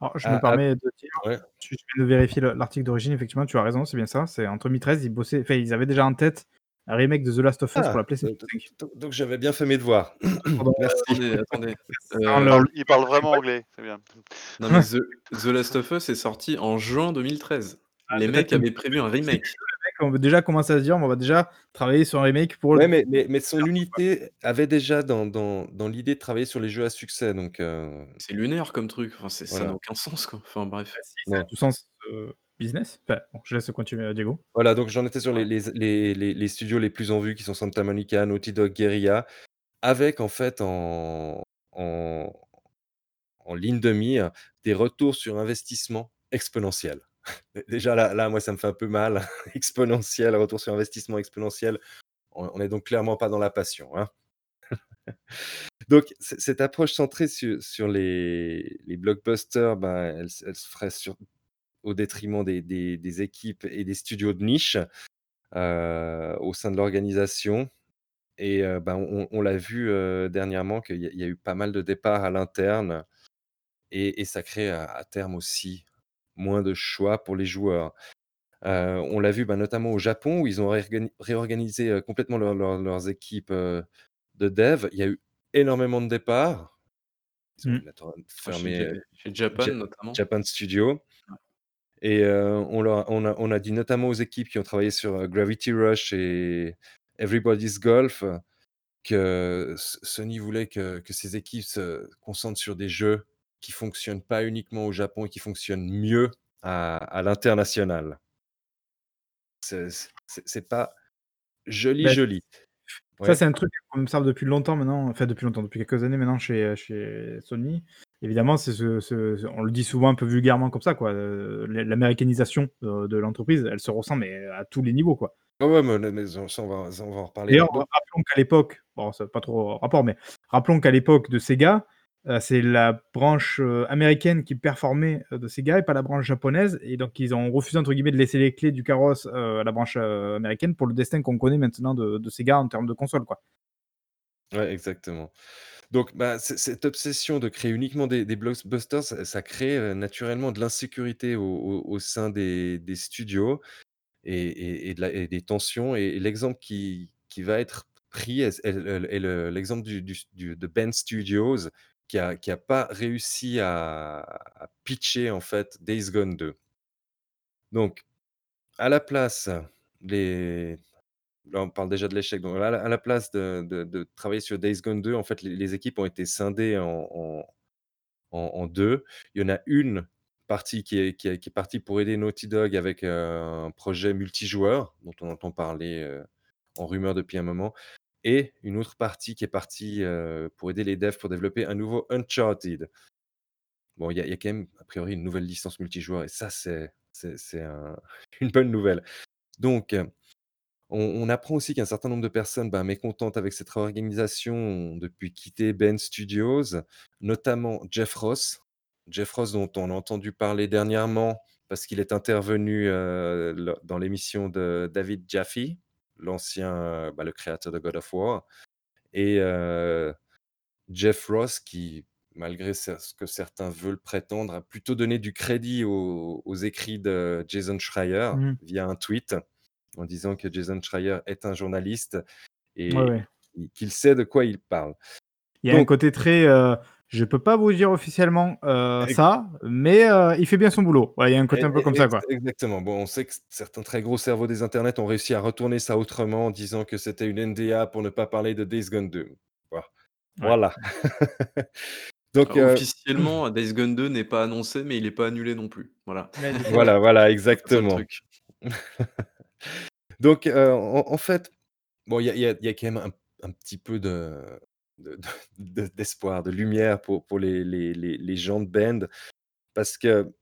Alors, je me permets de dire, je vérifier l'article d'origine, effectivement, tu as raison, c'est bien ça. C'est en 2013, ils bossaient, enfin, ils avaient déjà en tête un remake de The Last of Us pour la ah, PlayStation Donc, j'avais bien fait mes devoirs. (coughs) Merci. attendez, (laughs) il parle vraiment anglais, c'est bien. Non, mais The, Last of Us est sorti en juin 2013. Ah, les mecs avaient prévu un remake on veut déjà commencer à se dire, on va déjà travailler sur un remake pour. Ouais, mais, mais, mais son unité avait déjà dans, dans, dans l'idée de travailler sur les jeux à succès, donc. Euh, c'est lunaire comme truc. Enfin, ça n'a aucun sens, quoi. Enfin, bref. Bah, tout sens euh, business? Enfin, je laisse continuer, Diego. Voilà, donc j'en étais sur les, les, les, les, studios les plus en vue qui sont Santa Monica, Naughty Dog, Guerrilla, avec en fait en, en, en ligne de mire des retours sur investissement exponentiels. (laughs) Déjà là, là, moi, ça me fait un peu mal. (laughs) exponentiel, retour sur investissement exponentiel. On n'est donc clairement pas dans la passion. Hein. (laughs) donc, cette approche centrée sur, les, blockbusters, ben, elle, se ferait sur, au détriment des, équipes et des studios de niche euh, au sein de l'organisation. Et euh, ben, on, l'a vu euh, dernièrement qu'il y, a eu pas mal de départs à l'interne. Et, ça crée à terme aussi moins de choix pour les joueurs. on l'a vu bah, notamment au Japon où ils ont réorganisé complètement leurs équipes de dev. Il y a eu énormément de départs. Mmh. fermé chez, Japan notamment. Japan Studio. Et on, a, on, a, dit notamment aux équipes qui ont travaillé sur Gravity Rush et, Everybody's Golf, que Sony voulait que que ses équipes se concentrent sur des jeux qui fonctionnent pas uniquement au Japon et qui fonctionnent mieux à à l'international. C'est c'est pas joli, Bah joli. Ça, c'est un truc qu'on observe depuis longtemps maintenant, enfin depuis longtemps, depuis quelques années maintenant chez, chez Sony. Évidemment, c'est ce, ce, on le dit souvent un peu vulgairement comme ça, quoi. Euh, l'américanisation de, l'entreprise, elle se ressent mais à tous les niveaux, quoi. ouais, mais, ça, on, va, on va en reparler. D'ailleurs, rappelons qu'à l'époque, bon, c'est pas trop rapport, mais rappelons qu'à l'époque de Sega, euh, c'est la branche euh, américaine qui performait euh, de Sega et pas la branche japonaise. Et donc, ils ont refusé, entre guillemets, de laisser les clés du carrosse à la branche américaine pour le destin qu'on connaît maintenant de, Sega en termes de console. Quoi. Ouais, exactement. Donc, bah, cette obsession de créer uniquement des, blockbusters, ça, crée naturellement de l'insécurité au, sein des, studios et, de des tensions. Et, l'exemple qui, va être pris est, l'exemple du, de Ben Studios, qui a qui a pas réussi à pitcher, en fait, Days Gone 2. Donc, à la place, là, on parle déjà de l'échec, à la place de travailler sur Days Gone 2, en fait, les équipes ont été scindées en 2. Il y en a une partie qui est partie pour aider Naughty Dog avec, un projet multijoueur, dont on entend parler, en rumeur depuis un moment et une autre partie qui est partie, pour aider les devs pour développer un nouveau Uncharted. Bon, il y a quand même, a priori, une nouvelle licence multijoueur et ça, c'est (laughs) une bonne nouvelle. Donc, on apprend aussi qu'un certain nombre de personnes, ben, mécontentes avec cette réorganisation ont depuis quitté Ben Studios, notamment Jeff Ross. Jeff Ross dont on a entendu parler dernièrement parce qu'il est intervenu, dans l'émission de David Jaffe l'ancien, bah, le créateur de God of War et Jeff Ross qui, malgré ce que certains veulent prétendre, a plutôt donné du crédit aux écrits de Jason Schreier mmh. via un tweet, en disant que Jason Schreier est un journaliste et qu'il sait de quoi il parle. Il y a un côté très, je peux pas vous dire officiellement euh, ça, mais euh, il fait bien son boulot. il y a un côté un peu comme ça, quoi. Exactement. Bon, on sait que certains très gros cerveaux des internets ont réussi à retourner ça autrement en disant que c'était une NDA pour ne pas parler de Days Gone 2. Voilà. (laughs) Donc, euh, officiellement, Days Gone 2 n'est pas annoncé, mais il n'est pas annulé non plus. Voilà. (laughs) voilà, voilà, exactement. (laughs) Donc, en, fait, bon, il y, a quand même un petit peu de, d'espoir, de, lumière pour, pour les, les, les, gens de Band. Parce que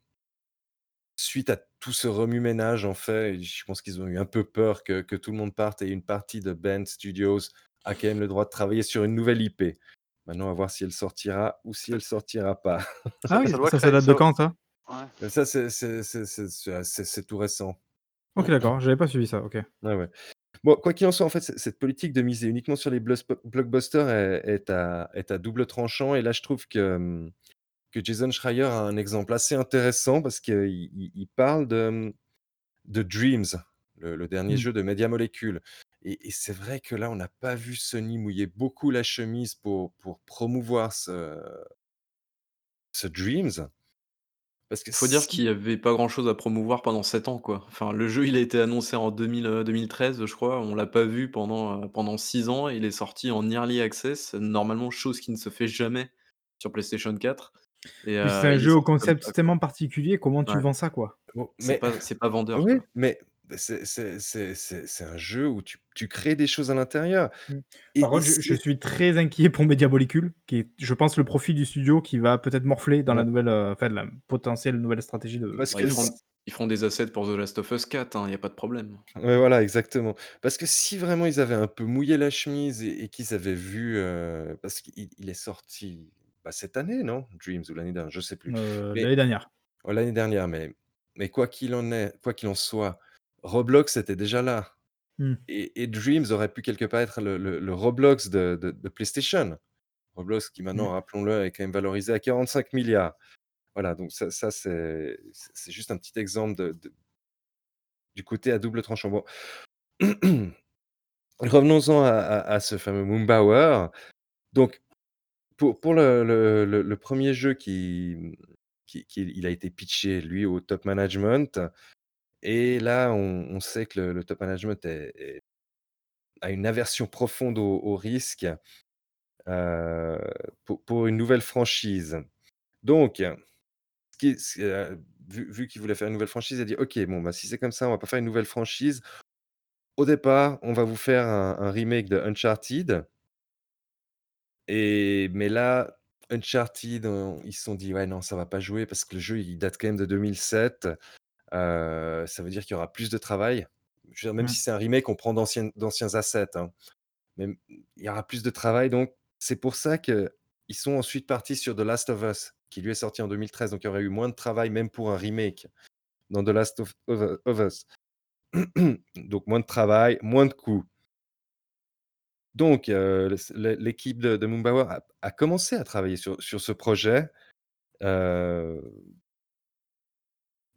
suite à tout ce remue-ménage, en fait, je pense qu'ils ont eu un peu peur que, que, tout le monde parte et une partie de Band Studios a quand même le droit de travailler sur une nouvelle IP. Maintenant, à voir si elle sortira ou si elle sortira pas. Ah oui, ça, ça, date de quand ça? Ça, c'est tout récent. Ok, d'accord, j'avais pas suivi ça, ok. Ouais, ouais. Bon, quoi qu'il en soit, en fait, cette politique de miser uniquement sur les blockbusters est à est à double tranchant et là, je trouve que, que Jason Schreier a un exemple assez intéressant parce qu'il il parle de, de Dreams, le dernier mmh. jeu de Media Molecule et c'est vrai que là, on n'a pas vu Sony mouiller beaucoup la chemise pour pour promouvoir ce ce Dreams. Parce que faut dire qu'il y avait pas grand-chose à promouvoir pendant 7 ans, quoi. Enfin, le jeu, il a été annoncé en 2000, 2013, euh, je crois. On l'a pas vu pendant, euh, pendant 6 ans. Il est sorti en early access, normalement, chose qui ne se fait jamais sur PlayStation 4 et c'est un jeu au concept tellement particulier, comment tu vends ça, quoi? c'est pas c'est pas vendeur, Oui, mais c'est un jeu où tu tu crées des choses à l'intérieur mmh. Par contre, je suis très inquiet pour Media Molecule, qui est, je pense, le profit du studio qui va peut-être morfler dans la nouvelle, euh, enfin, la potentielle nouvelle stratégie de Parce ils feront des assets pour The Last of Us 4, il hein, y a pas de problème. Ouais, voilà, exactement. Parce que si vraiment ils avaient un peu mouillé la chemise et qu'ils avaient vu, euh, parce qu'il est sorti, bah, cette année, non? Dreams ou l'année dernière, je sais plus. Euh, l'année dernière. Oh, l'année dernière, mais mais quoi qu'il en est quoi qu'il en soit Roblox était déjà là. Mmh. Et, Dreams aurait pu quelque part être le, Roblox de, PlayStation. Roblox qui maintenant, mmh. rappelons-le, est quand même valorisé à 45 milliards. Voilà, donc ça, c'est juste un petit exemple de, du côté à double tranchant. Bon. (clears throat) Revenons-en à, ce fameux Moonbauer. Donc, pour, pour le, premier jeu qui, qui, il a été pitché, lui, au top management, et là, on sait que le top management a une aversion profonde au, risque pour, une nouvelle franchise. Donc, vu, vu qu'il voulait faire une nouvelle franchise, il a dit Ok, bon, bah, si c'est comme ça, on va pas faire une nouvelle franchise. Au départ, on va vous faire un, remake de Uncharted. Et, mais là, Uncharted, ils se sont dit Ouais, non, ça va pas jouer parce que le jeu, il date quand même de 2007. Ça veut dire qu'il y aura plus de travail. même mmh. si c'est un remake, on prend d'anciens assets. Hein. Mais il y aura plus de travail. Donc, c'est pour ça qu'ils sont ensuite partis sur The Last of Us, qui lui est sorti en 2013. Donc, il y aurait eu moins de travail, même pour un remake, dans The Last of, Us. (clears throat) donc, moins de travail, moins de coûts. Donc, l'équipe de, de a, commencé à travailler sur, sur ce projet.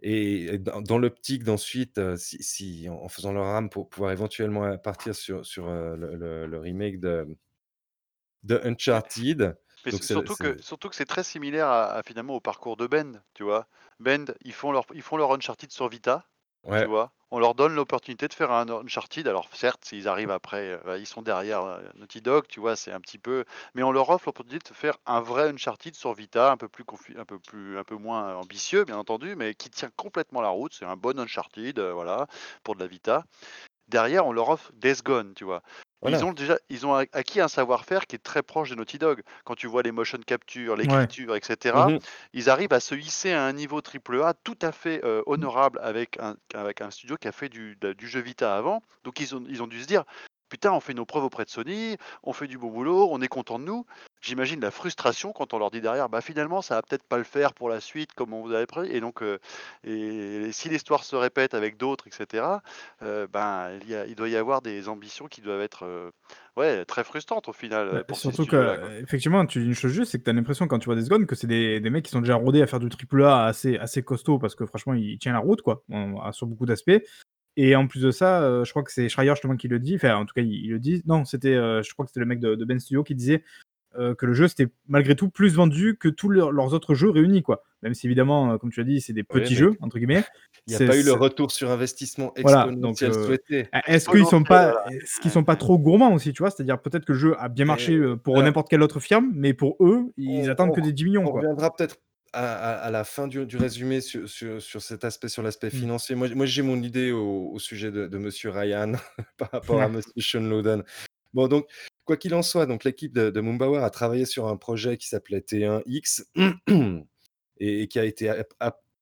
Et dans, l'optique d'ensuite, si, en, faisant leur âme pour pouvoir éventuellement partir sur, sur le, remake de, de Uncharted. surtout, que, surtout que c'est très similaire à, finalement au parcours de Bend, tu vois. Bend, ils font leur, ils font leur Uncharted sur Vita, tu vois? On leur donne l'opportunité de faire un Uncharted. Alors certes, s'ils arrivent après, euh, ils sont derrière euh, Naughty Dog, tu vois, c'est un petit peu. Mais on leur offre l'opportunité de faire un vrai Uncharted sur Vita, un peu plus un peu plus, un peu moins ambitieux, bien entendu, mais qui tient complètement la route. C'est un bon Uncharted, euh, voilà, pour de la Vita. Derrière, on leur offre Death Gone, tu vois. Ils ont déjà ils ont acquis un savoir-faire qui est très proche de Naughty Dog. Quand tu vois les motion capture, l'écriture, etc., mmh ils arrivent à se hisser à un niveau triple A tout à fait honorable avec un, avec un studio qui a fait du, du jeu Vita avant. Donc ils ont, ils ont dû se dire putain, on fait nos preuves auprès de Sony, on fait du bon boulot, on est content de nous. J'imagine la frustration quand on leur dit derrière, bah finalement, ça va peut-être pas le faire pour la suite comme on vous avait prévu. Et donc, euh, et si l'histoire se répète avec d'autres, etc., euh, ben, il, y il, doit y avoir des ambitions qui doivent être euh, ouais, très frustrantes au final. Bah, surtout que, effectivement, tu dis une chose juste, c'est que tu as l'impression quand tu vois des secondes que c'est des, des, mecs qui sont déjà rodés à faire du triple A assez, assez costaud parce que franchement, il tient la route, quoi, sur beaucoup d'aspects. Et en plus de ça, euh, je crois que c'est Schreier justement qui le dit, enfin en tout cas il, le dit, non c'était, euh, je crois que c'était le mec de, Ben Studio qui disait euh, que le jeu c'était malgré tout plus vendu que tous leurs autres jeux réunis quoi. Même si évidemment, comme tu as dit, c'est des petits jeux entre guillemets. Il n'y a pas eu le retour sur investissement exponentiel souhaité. Est-ce qu'ils sont pas, est-ce qu'ils sont pas trop gourmands aussi, tu vois? C'est-à-dire peut-être que le jeu a bien marché pour n'importe quelle autre firme, mais pour eux, ils attendent que des 10 millions. On reviendra peut-être à, la fin du, résumé sur, cet aspect, sur l'aspect mmh. financier, moi, moi j'ai mon idée au, sujet de, Monsieur Ryan (laughs) par (laughs) rapport à Monsieur Sean Loden. Bon, donc, quoi qu'il en soit, donc l'équipe de, de a travaillé sur un projet qui s'appelait T1X (clears throat) et, qui a été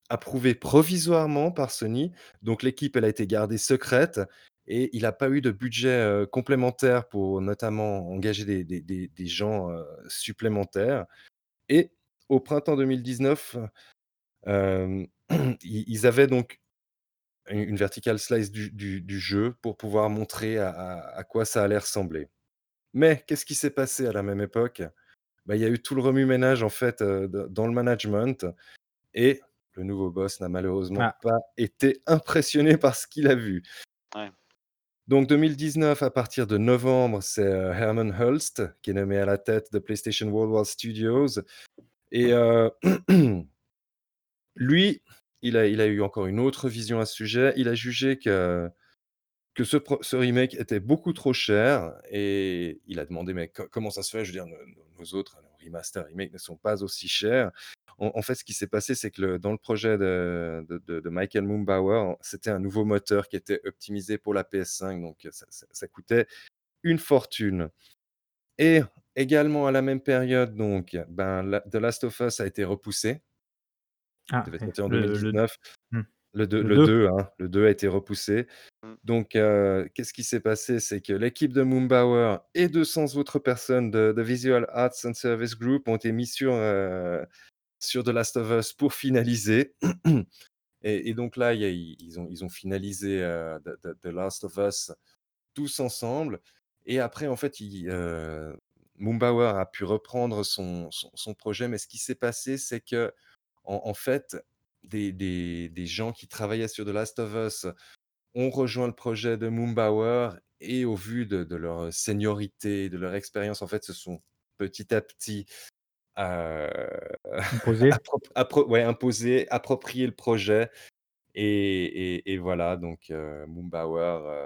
approuvé provisoirement par Sony. Donc, l'équipe, elle a été gardée secrète et il n'a pas eu de budget euh, complémentaire pour notamment engager des, gens euh, supplémentaires. Et au printemps 2019, (clears throat) ils avaient donc une vertical slice du, jeu pour pouvoir montrer à, quoi ça allait ressembler. Mais qu'est-ce qui s'est passé à la même époque? Bah, Il y a eu tout le remue-ménage en fait dans le management et le nouveau boss n'a malheureusement ah. pas été impressionné par ce qu'il a vu. Donc 2019, à partir de novembre, c'est Herman Hulst qui est nommé à la tête de PlayStation Worldwide Studios et (clears throat) lui, il a, il a eu encore une autre vision à ce sujet. Il a jugé que, que ce, ce remake était beaucoup trop cher et il a demandé mais comment ça se fait? Je veux dire, nos, autres nos remaster, remakes ne sont pas aussi chers. En, fait, ce qui s'est passé, c'est que dans le projet de, de, Michael Mumbauer, c'était un nouveau moteur qui était optimisé pour la PS5, donc ça, ça coûtait une fortune. Et Également à la même période, donc, ben, The Last of Us a été repoussé. Ah, devait sortir en 2019. Mmh. Le, 2, le, 2. Hein, le 2 a été repoussé. Mmh. Donc, euh, qu'est-ce qui s'est passé? C'est que l'équipe de Moonbauer et 200 autres personnes de, Visual Arts and Service Group ont été mis sur, euh, sur The Last of Us pour finaliser. (clears throat) et, donc là, ils, ont, ils ont finalisé euh, The, Last of Us tous ensemble. Et après, en fait, ils, Mumbauer a pu reprendre son, son, projet, mais ce qui s'est passé, c'est que en, fait, des, des, des, gens qui travaillaient sur The Last of Us ont rejoint le projet de Mumbauer et au vu de, de leur seniorité, de leur expérience, en fait, se sont petit à petit euh, imposés, (laughs) ouais, imposé, approprié le projet. Et, et, voilà, donc euh, Mumbauer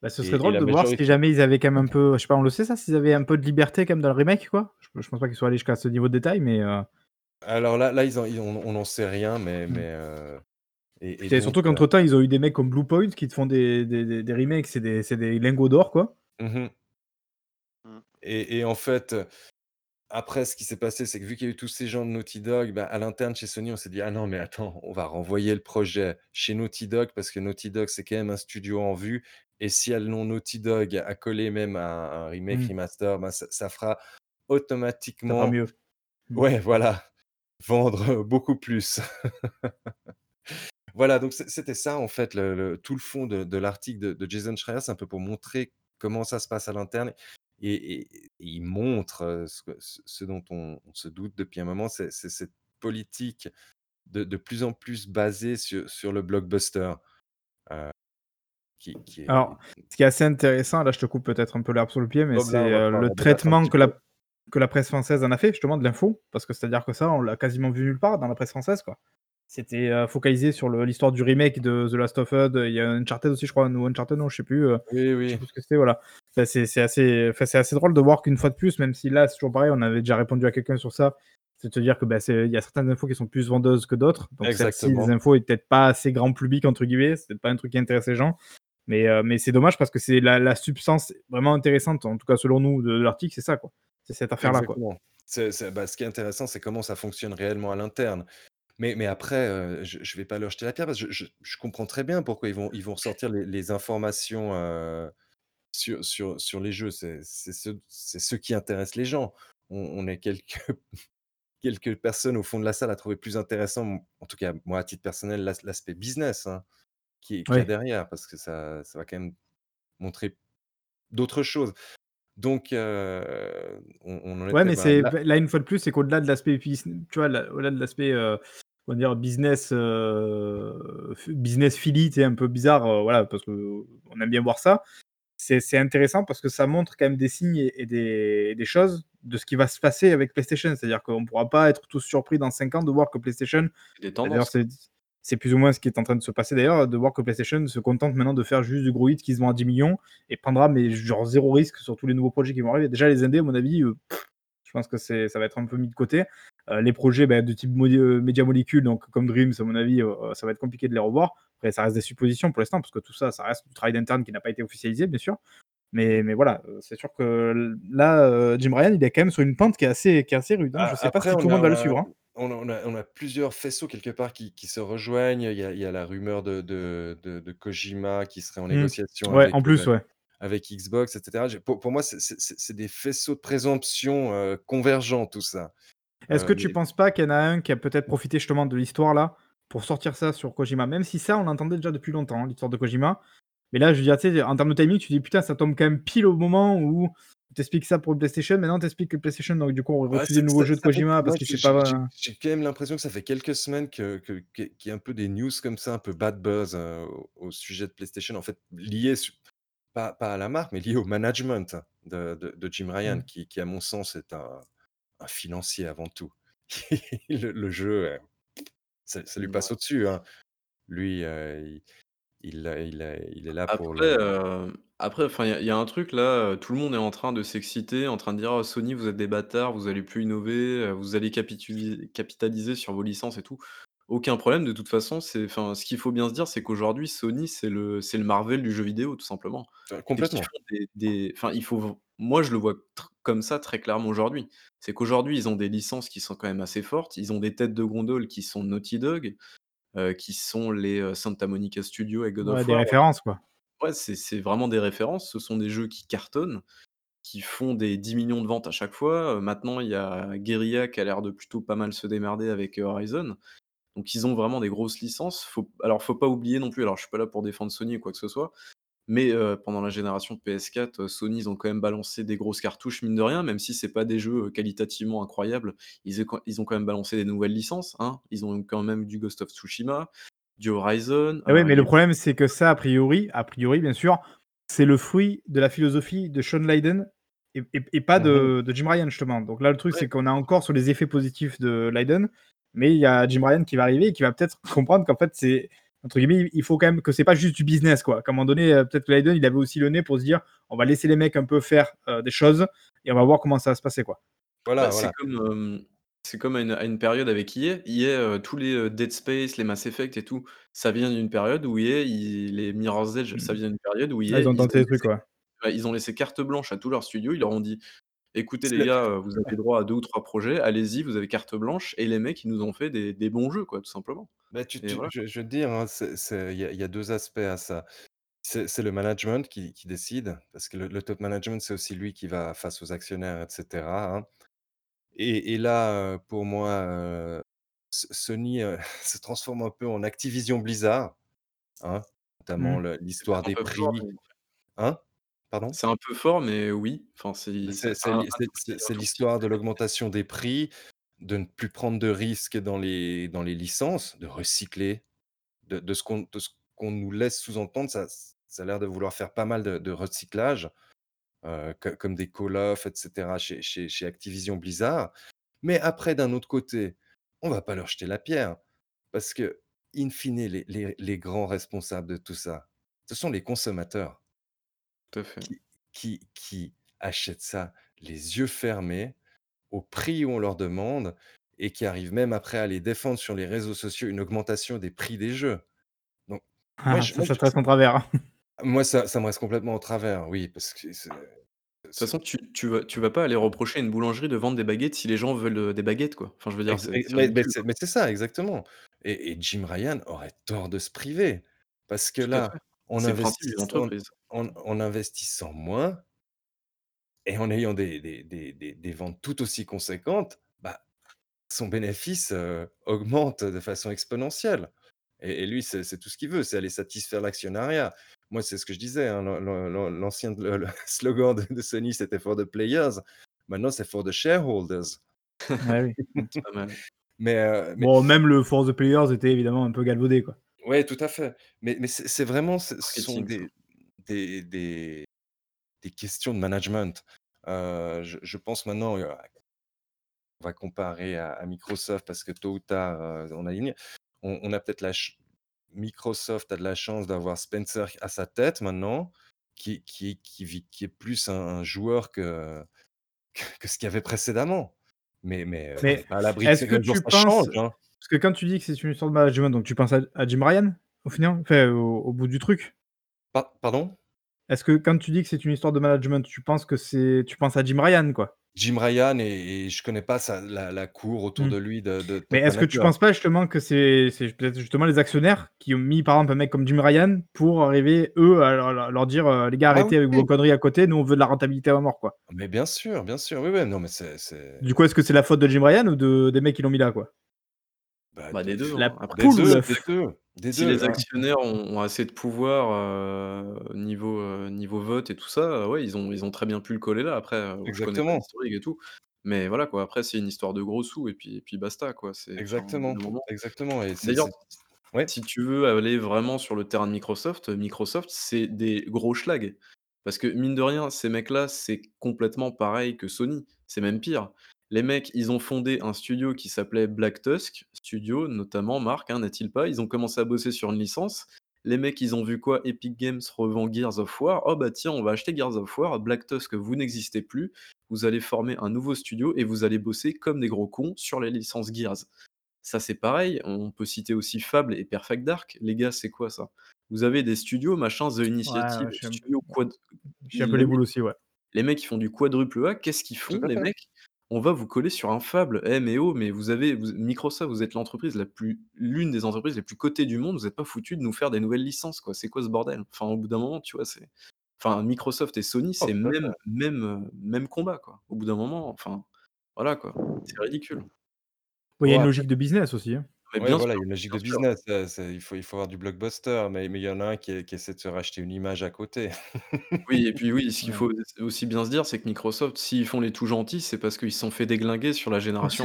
Bah, ce serait drôle de voir si jamais ils avaient quand même un peu, je sais pas, on le sait ça, s'ils avaient un peu de liberté quand même dans le remake, quoi. Je, je pense pas qu'ils soient allés jusqu'à ce niveau de détail, mais. Euh, Alors là, là ils on n'en sait rien, mais. Mais euh, Et, surtout qu'entre temps, ils ont eu des mecs comme Bluepoint qui te font des, des, des, remakes, c'est des, des lingots d'or, quoi. Mmh hmm. et, et, en fait, après, ce qui s'est passé, c'est que vu qu'il y a eu tous ces gens de Naughty Dog, bah, à l'interne chez Sony, on s'est dit ah non, mais attends, on va renvoyer le projet chez Naughty Dog parce que Naughty Dog, c'est quand même un studio en vue. Et si elles l'ont Naughty Dog à coller même à un remake, mmh. remaster, bah, ça, fera automatiquement. mieux. Mmh. Ouais, voilà. Vendre beaucoup plus. (laughs) voilà, donc c'était ça en fait, le, tout le fond de, l'article de, Jason Schreier, c'est un peu pour montrer comment ça se passe à l'interne et, il montre ce, dont on, se doute depuis un moment, c'est cette politique de, plus en plus basée sur, le blockbuster. qui, Alors, ce qui est assez intéressant, là je te coupe peut-être un peu l'herbe sur le pied, mais c'est le traitement que la, que la presse française en a fait, justement, de l'info, parce que c'est-à-dire que ça, on l'a quasiment vu nulle part dans la presse française, quoi. C'était euh, focalisé sur l'histoire du remake de The Last of Us. Il y a Uncharted aussi, je crois, ou Uncharted, non, je sais plus. Euh, oui, oui. Je sais plus ce que c'était, voilà. c'est assez, assez drôle de voir qu'une fois de plus, même si là, c'est toujours pareil, on avait déjà répondu à quelqu'un sur ça, c'est de te dire que bah, il y a certaines infos qui sont plus vendeuses que d'autres. Donc, celle-ci, les infos, est peut-être pas assez grand public, entre guillemets, c'est peut-être pas un truc qui intéresse les gens. Mais, euh, mais c'est dommage parce que c'est la, substance vraiment intéressante, en tout cas selon nous, de, l'article, c'est ça, quoi. C'est cette affaire-là. Bah, ce qui est intéressant, c'est comment ça fonctionne réellement à l'interne. Mais mais après, je ne vais pas leur jeter la pierre parce que je je comprends très bien pourquoi ils vont ils vont ressortir les les informations, sur sur sur les jeux. C'est ce ce qui intéresse les gens. On on est quelques (laughs) quelques personnes au fond de la salle à trouver plus intéressant, en tout cas moi à titre personnel, l'aspect business, hein, qui est derrière parce que ça ça va quand même montrer d'autres choses. Donc on on en Ouais, mais c'est là une fois de plus, c'est qu'au-delà de l'aspect tu vois, au-delà de l'aspect, on dire business, euh, business Philly, c'est un peu bizarre, euh, voilà, parce qu'on aime bien voir ça. C'est intéressant parce que ça montre quand même des signes et, des, des, choses de ce qui va se passer avec PlayStation. C'est-à-dire qu'on ne pourra pas être tous surpris dans 5 ans de voir que PlayStation. C'est plus ou moins ce qui est en train de se passer d'ailleurs, de voir que PlayStation se contente maintenant de faire juste du gros hit qui se vend à 10 millions et prendra mais genre zéro risque sur tous les nouveaux projets qui vont arriver. Déjà les indés, à mon avis, euh, je pense que ça va être un peu mis de côté. Euh, les projets bah, de type euh, média molécule, donc comme Dreams, à mon avis, euh, ça va être compliqué de les revoir. Après, ça reste des suppositions pour l'instant, parce que tout ça, ça reste du travail d'interne qui n'a pas été officialisé, bien sûr. Mais, mais voilà, c'est sûr que là, Jim Ryan, il est quand même sur une pente qui est assez, qui est assez rude. Hein. Je ne sais pas si tout le monde va le suivre. Hein. On, a, plusieurs faisceaux quelque part qui, se rejoignent. Il y, a, la rumeur de, de, Kojima qui serait en mmh. négociation ouais, avec, en plus, ouais. avec Xbox, etc. Pour, pour moi, c'est des faisceaux de présomption convergents, tout ça. Est-ce que tu penses pas qu'il y en a un qui a peut-être profité justement de l'histoire là pour sortir ça sur Kojima? Même si ça, on l'entendait déjà depuis longtemps, hein, l'histoire de Kojima. Mais là, je veux dire, tu sais, en termes de timing, tu dis putain, ça tombe quand même pile au moment où tu expliques ça pour le PlayStation. Maintenant, tu expliques que PlayStation, donc du coup, on refuse le nouveau jeu de Kojima parce que c'est pas. J'ai quand même l'impression que ça fait quelques semaines qu'il que, y a un peu des news comme ça, un peu bad buzz euh, au, sujet de PlayStation, en fait, lié pas, pas, à la marque, mais lié au management de, de, Jim Ryan, mmh. qui, qui, à mon sens, est un, un financier avant tout. (laughs) le, jeu, ça, lui passe au-dessus. Hein. Lui, il, il, il, est là pour le. Après, enfin, il y, a un truc là, tout le monde est en train de s'exciter, en train de dire «Oh, Sony, vous êtes des bâtards, vous allez plus innover, vous allez capitaliser sur vos licences et tout. Aucun problème, de toute façon, c'est, enfin, ce qu'il faut bien se dire, c'est qu'aujourd'hui, Sony, c'est le, c'est le Marvel du jeu vidéo, tout simplement. complètement. des, enfin, il faut, moi, je le vois comme ça très clairement aujourd'hui. C'est qu'aujourd'hui, ils ont des licences qui sont quand même assez fortes. Ils ont des têtes de gondole qui sont Naughty Dog, qui sont les Santa Monica Studios et God of War. des références, quoi. C'est vraiment des références. Ce sont des jeux qui cartonnent, qui font des 10 millions de ventes à chaque fois. maintenant, il y a Guerrilla qui a l'air de plutôt pas mal se démerder avec Horizon. Donc ils ont vraiment des grosses licences. Faut, alors faut pas oublier non plus, alors je suis pas là pour défendre Sony ou quoi que ce soit, mais pendant la génération de PS4, Sony, ils ont quand même balancé des grosses cartouches, mine de rien, même si c'est pas des jeux qualitativement incroyables. Ils, ont quand même balancé des nouvelles licences. Hein. Ils ont quand même du Ghost of Tsushima, du Horizon. Ah oui, mais le problème, c'est que ça, a priori, a priori, bien sûr, c'est le fruit de la philosophie de Sean Leiden et, pas mmh de, Jim Ryan, justement. Donc là, le truc, c'est qu'on a encore sur les effets positifs de Leiden, mais il y a Jim Ryan qui va arriver et qui va peut-être (laughs) comprendre qu'en fait, c'est entre guillemets, il faut quand même que c'est pas juste du business, quoi. À un moment donné, peut-être que Leiden, il avait aussi le nez pour se dire, on va laisser les mecs un peu faire des choses et on va voir comment ça va se passer, quoi. Voilà, bah, c'est comme, c'est comme à une, période avec EA. EA, tous les Dead Space, les Mass Effect et tout, ça vient d'une période où EA, les Mirror's Edge, ça vient d'une période où EA, ils ont tenté des trucs, quoi. ils ont laissé carte blanche à tous leurs studios. Ils leur ont dit Écoutez les gars, vous avez droit à deux ou trois projets, allez-y, vous avez carte blanche et les mecs, ils nous ont fait des bons jeux quoi, tout simplement bah, tu je je veux dire, hein, il y a y aspects à ça. C'est le management qui qui décide, parce que le top management, c'est aussi lui qui va face aux actionnaires et cetera, hein. Et là, pour moi, Sony, (laughs) se transforme un peu en Activision Blizzard, hein, notamment mmh. l'histoire des prix. Hein? C'est un peu fort, mais oui. Enfin, c'est l'histoire de l'augmentation des prix, de ne plus prendre de risques dans les dans les licences, de recycler. De ce qu'on qu'on nous laisse sous-entendre, ça ça a l'air de vouloir faire pas mal de recyclage, comme des Call of et cetera chez chez chez Activision Blizzard. Mais après, d'un autre côté, on va pas leur jeter la pierre parce que, in fine, les les les grands responsables de tout ça, ce sont les consommateurs. Qui qui achètent ça les yeux fermés, au prix où on leur demande et qui arrivent même après à les défendre sur les réseaux sociaux, une augmentation des prix des jeux. Donc moi ah, ça, te reste en travers. Moi ça ça me reste complètement en travers, oui, parce que c'est de toute façon, tu tu vas tu vas pas aller reprocher à une boulangerie de vendre des baguettes si les gens veulent, des baguettes, quoi. Enfin, je veux dire, c'est mais c'est ça, exactement. Et Jim Ryan aurait tort de se priver parce que là, on investit en investissant moins et en ayant des des ventes tout aussi conséquentes, bah, son bénéfice, augmente de façon exponentielle. Et lui, c'est tout ce qu'il veut, c'est aller satisfaire l'actionnariat. Moi, c'est ce que je disais, hein, l'ancien (laughs) slogan de Sony, c'était «For the players». Maintenant, c'est «For the shareholders». Oui. (laughs) Pas mal. Mais, Bon, même le «For the players» était évidemment un peu galvaudé, quoi. Ouais, tout à fait. Mais mais c'est vraiment ce sont des des des des questions de management. je je pense maintenant, on va comparer à Microsoft parce que tôt ou tard, on a on on a peut-être la Microsoft a de la chance d'avoir Spencer à sa tête maintenant, qui qui qui qui est plus un joueur (laughs) que que ce qu'il y avait précédemment. Mais mais Mais à l'abri est-ce que tu penses hein. parce que quand tu dis que c'est une histoire de management, donc tu penses à Jim Ryan, au final? Enfin, au bout du truc? pardon? Est-ce que quand tu dis que c'est une histoire de management, tu penses que c'est tu penses à Jim Ryan, quoi? Jim Ryan et je connais pas la cour autour mmh. de lui de Mais est-ce que tu penses pas justement que c'est peut-être justement les actionnaires qui ont mis par exemple un mec comme Jim Ryan pour arriver eux à leur dire, euh, «Les gars ah arrêtez avec vos conneries à côté, nous on veut de la rentabilité à mort, quoi»? Mais bien sûr, bien sûr, oui, oui, non mais c'est Du coup, est-ce que c'est la faute de Jim Ryan ou de des mecs qui l'ont mis là, quoi? Bah, bah des deux. La hein. poule si les actionnaires ont assez de pouvoir, niveau, niveau vote et tout ça, ouais, ils ont ils ont très bien pu le coller là. Après, je connais pas l'historique et tout, mais voilà quoi, après c'est une histoire de gros sous et puis et puis basta quoi, c'est Exactement, exactement et D'ailleurs, ouais? si tu veux aller vraiment sur le terrain de Microsoft, Microsoft, c'est des gros schlags. Parce que mine de rien, ces mecs-là, c'est complètement pareil que Sony, c'est même pire. Les mecs, ils ont fondé un studio qui s'appelait Black Tusk Studio, notamment, Marc, hein, n'est-il pas? Ils ont commencé à bosser sur une licence. Les mecs, ils ont vu quoi? Epic Games revend Gears of War. Oh bah tiens, on va acheter Gears of War. Black Tusk, vous n'existez plus. Vous allez former un nouveau studio et vous allez bosser comme des gros cons sur les licences Gears. Ça, c'est pareil. On peut citer aussi Fable et Perfect Dark. Les gars, c'est quoi ça? Vous avez des studios, machin, The Initiative, studio quad... un peu les boules aussi, ouais. Les mecs, qui font du quadruple A. Qu'est-ce qu'ils font, les mecs? On va vous coller sur un Fable. Eh mais oh, mais vous avez Microsoft, vous êtes l'entreprise la plus l'une des entreprises les plus cotées du monde, vous êtes pas foutu de nous faire des nouvelles licences, quoi. C'est quoi ce bordel? Enfin, au bout d'un moment, tu vois, c'est enfin, Microsoft et Sony, oh, c'est même même, même combat, quoi. Au bout d'un moment, enfin, voilà, quoi. C'est ridicule. Oui, il y a une logique de business aussi, hein. Voilà, il y a une logique de business, il faut il faut avoir du blockbuster, mais mais il y en a un qui essaie de se racheter une image à côté. Oui et puis oui, ce (laughs) qu'il faut aussi bien se dire, c'est que Microsoft, s'ils font les tout gentils, c'est parce qu'ils se sont fait déglinguer sur la génération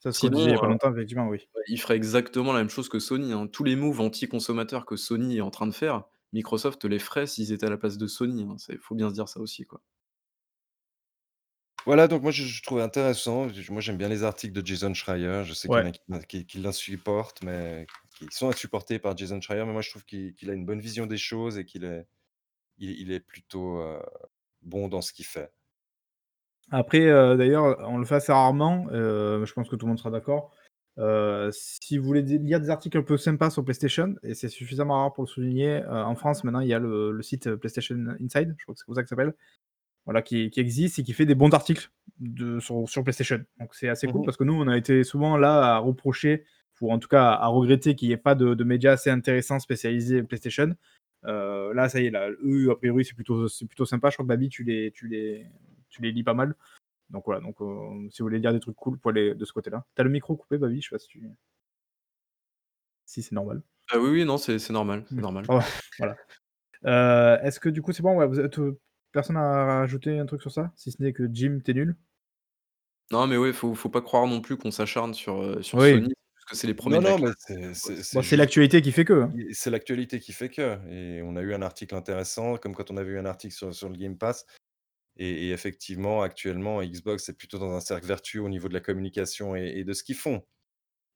Ça se il y a pas longtemps, effectivement, oui. ils feraient exactement la même chose que Sony, hein. Tous les moves anti-consommateurs que Sony est en train de faire, Microsoft les ferait s'ils étaient à la place de Sony, hein. il faut bien se dire ça aussi, quoi. Voilà, donc moi je je trouvais intéressant, moi j'aime bien les articles de Jason Schreier, je sais qu'il y en a qui qui qui l'insupportent, mais sont insupportés par Jason Schreier, mais moi je trouve qu'il a une bonne vision des choses et qu'il est, il, est plutôt bon dans ce qu'il fait. Après, d'ailleurs, on le fait assez rarement, je pense que tout le monde sera d'accord. si vous voulez lire des articles un peu sympas sur PlayStation, et c'est suffisamment rare pour le souligner, en France maintenant il y a le, site PlayStation Inside, je crois que c'est comme ça que ça s'appelle, voilà, qui, existe et qui fait des bons articles de, sur, PlayStation. Donc c'est assez cool mmh parce que nous, on a été souvent là à reprocher, ou en tout cas à regretter qu'il n'y ait pas de, médias assez intéressants spécialisés PlayStation. là, ça y est, là, eux, a priori, c'est plutôt, plutôt sympa. Je crois que Babi, tu les, tu les, tu les lis pas mal. Donc voilà, donc euh, si vous voulez dire des trucs cool pour aller de ce côté-là. T'as le micro coupé, Babi, je sais pas si tu. Si c'est normal. Ah oui, oui, non, c'est normal, c'est normal. voilà. Euh, est-ce que du coup c'est bon? Ouais, vous euh, Personne a rajouté un truc sur ça Si ce n'est que Jim, t'es nul? Non, mais ouais, faut, faut pas croire non plus qu'on s'acharne sur, sur Sony, parce que c'est les premiers. Non, non, mais c'est l'actualité qui fait que. Hein. C'est l'actualité qui fait que. Et on a eu un article intéressant, comme quand on avait eu un article sur, sur le Game Pass. Et, effectivement, actuellement, Xbox est plutôt dans un cercle vertueux au niveau de la communication et, de ce qu'ils font.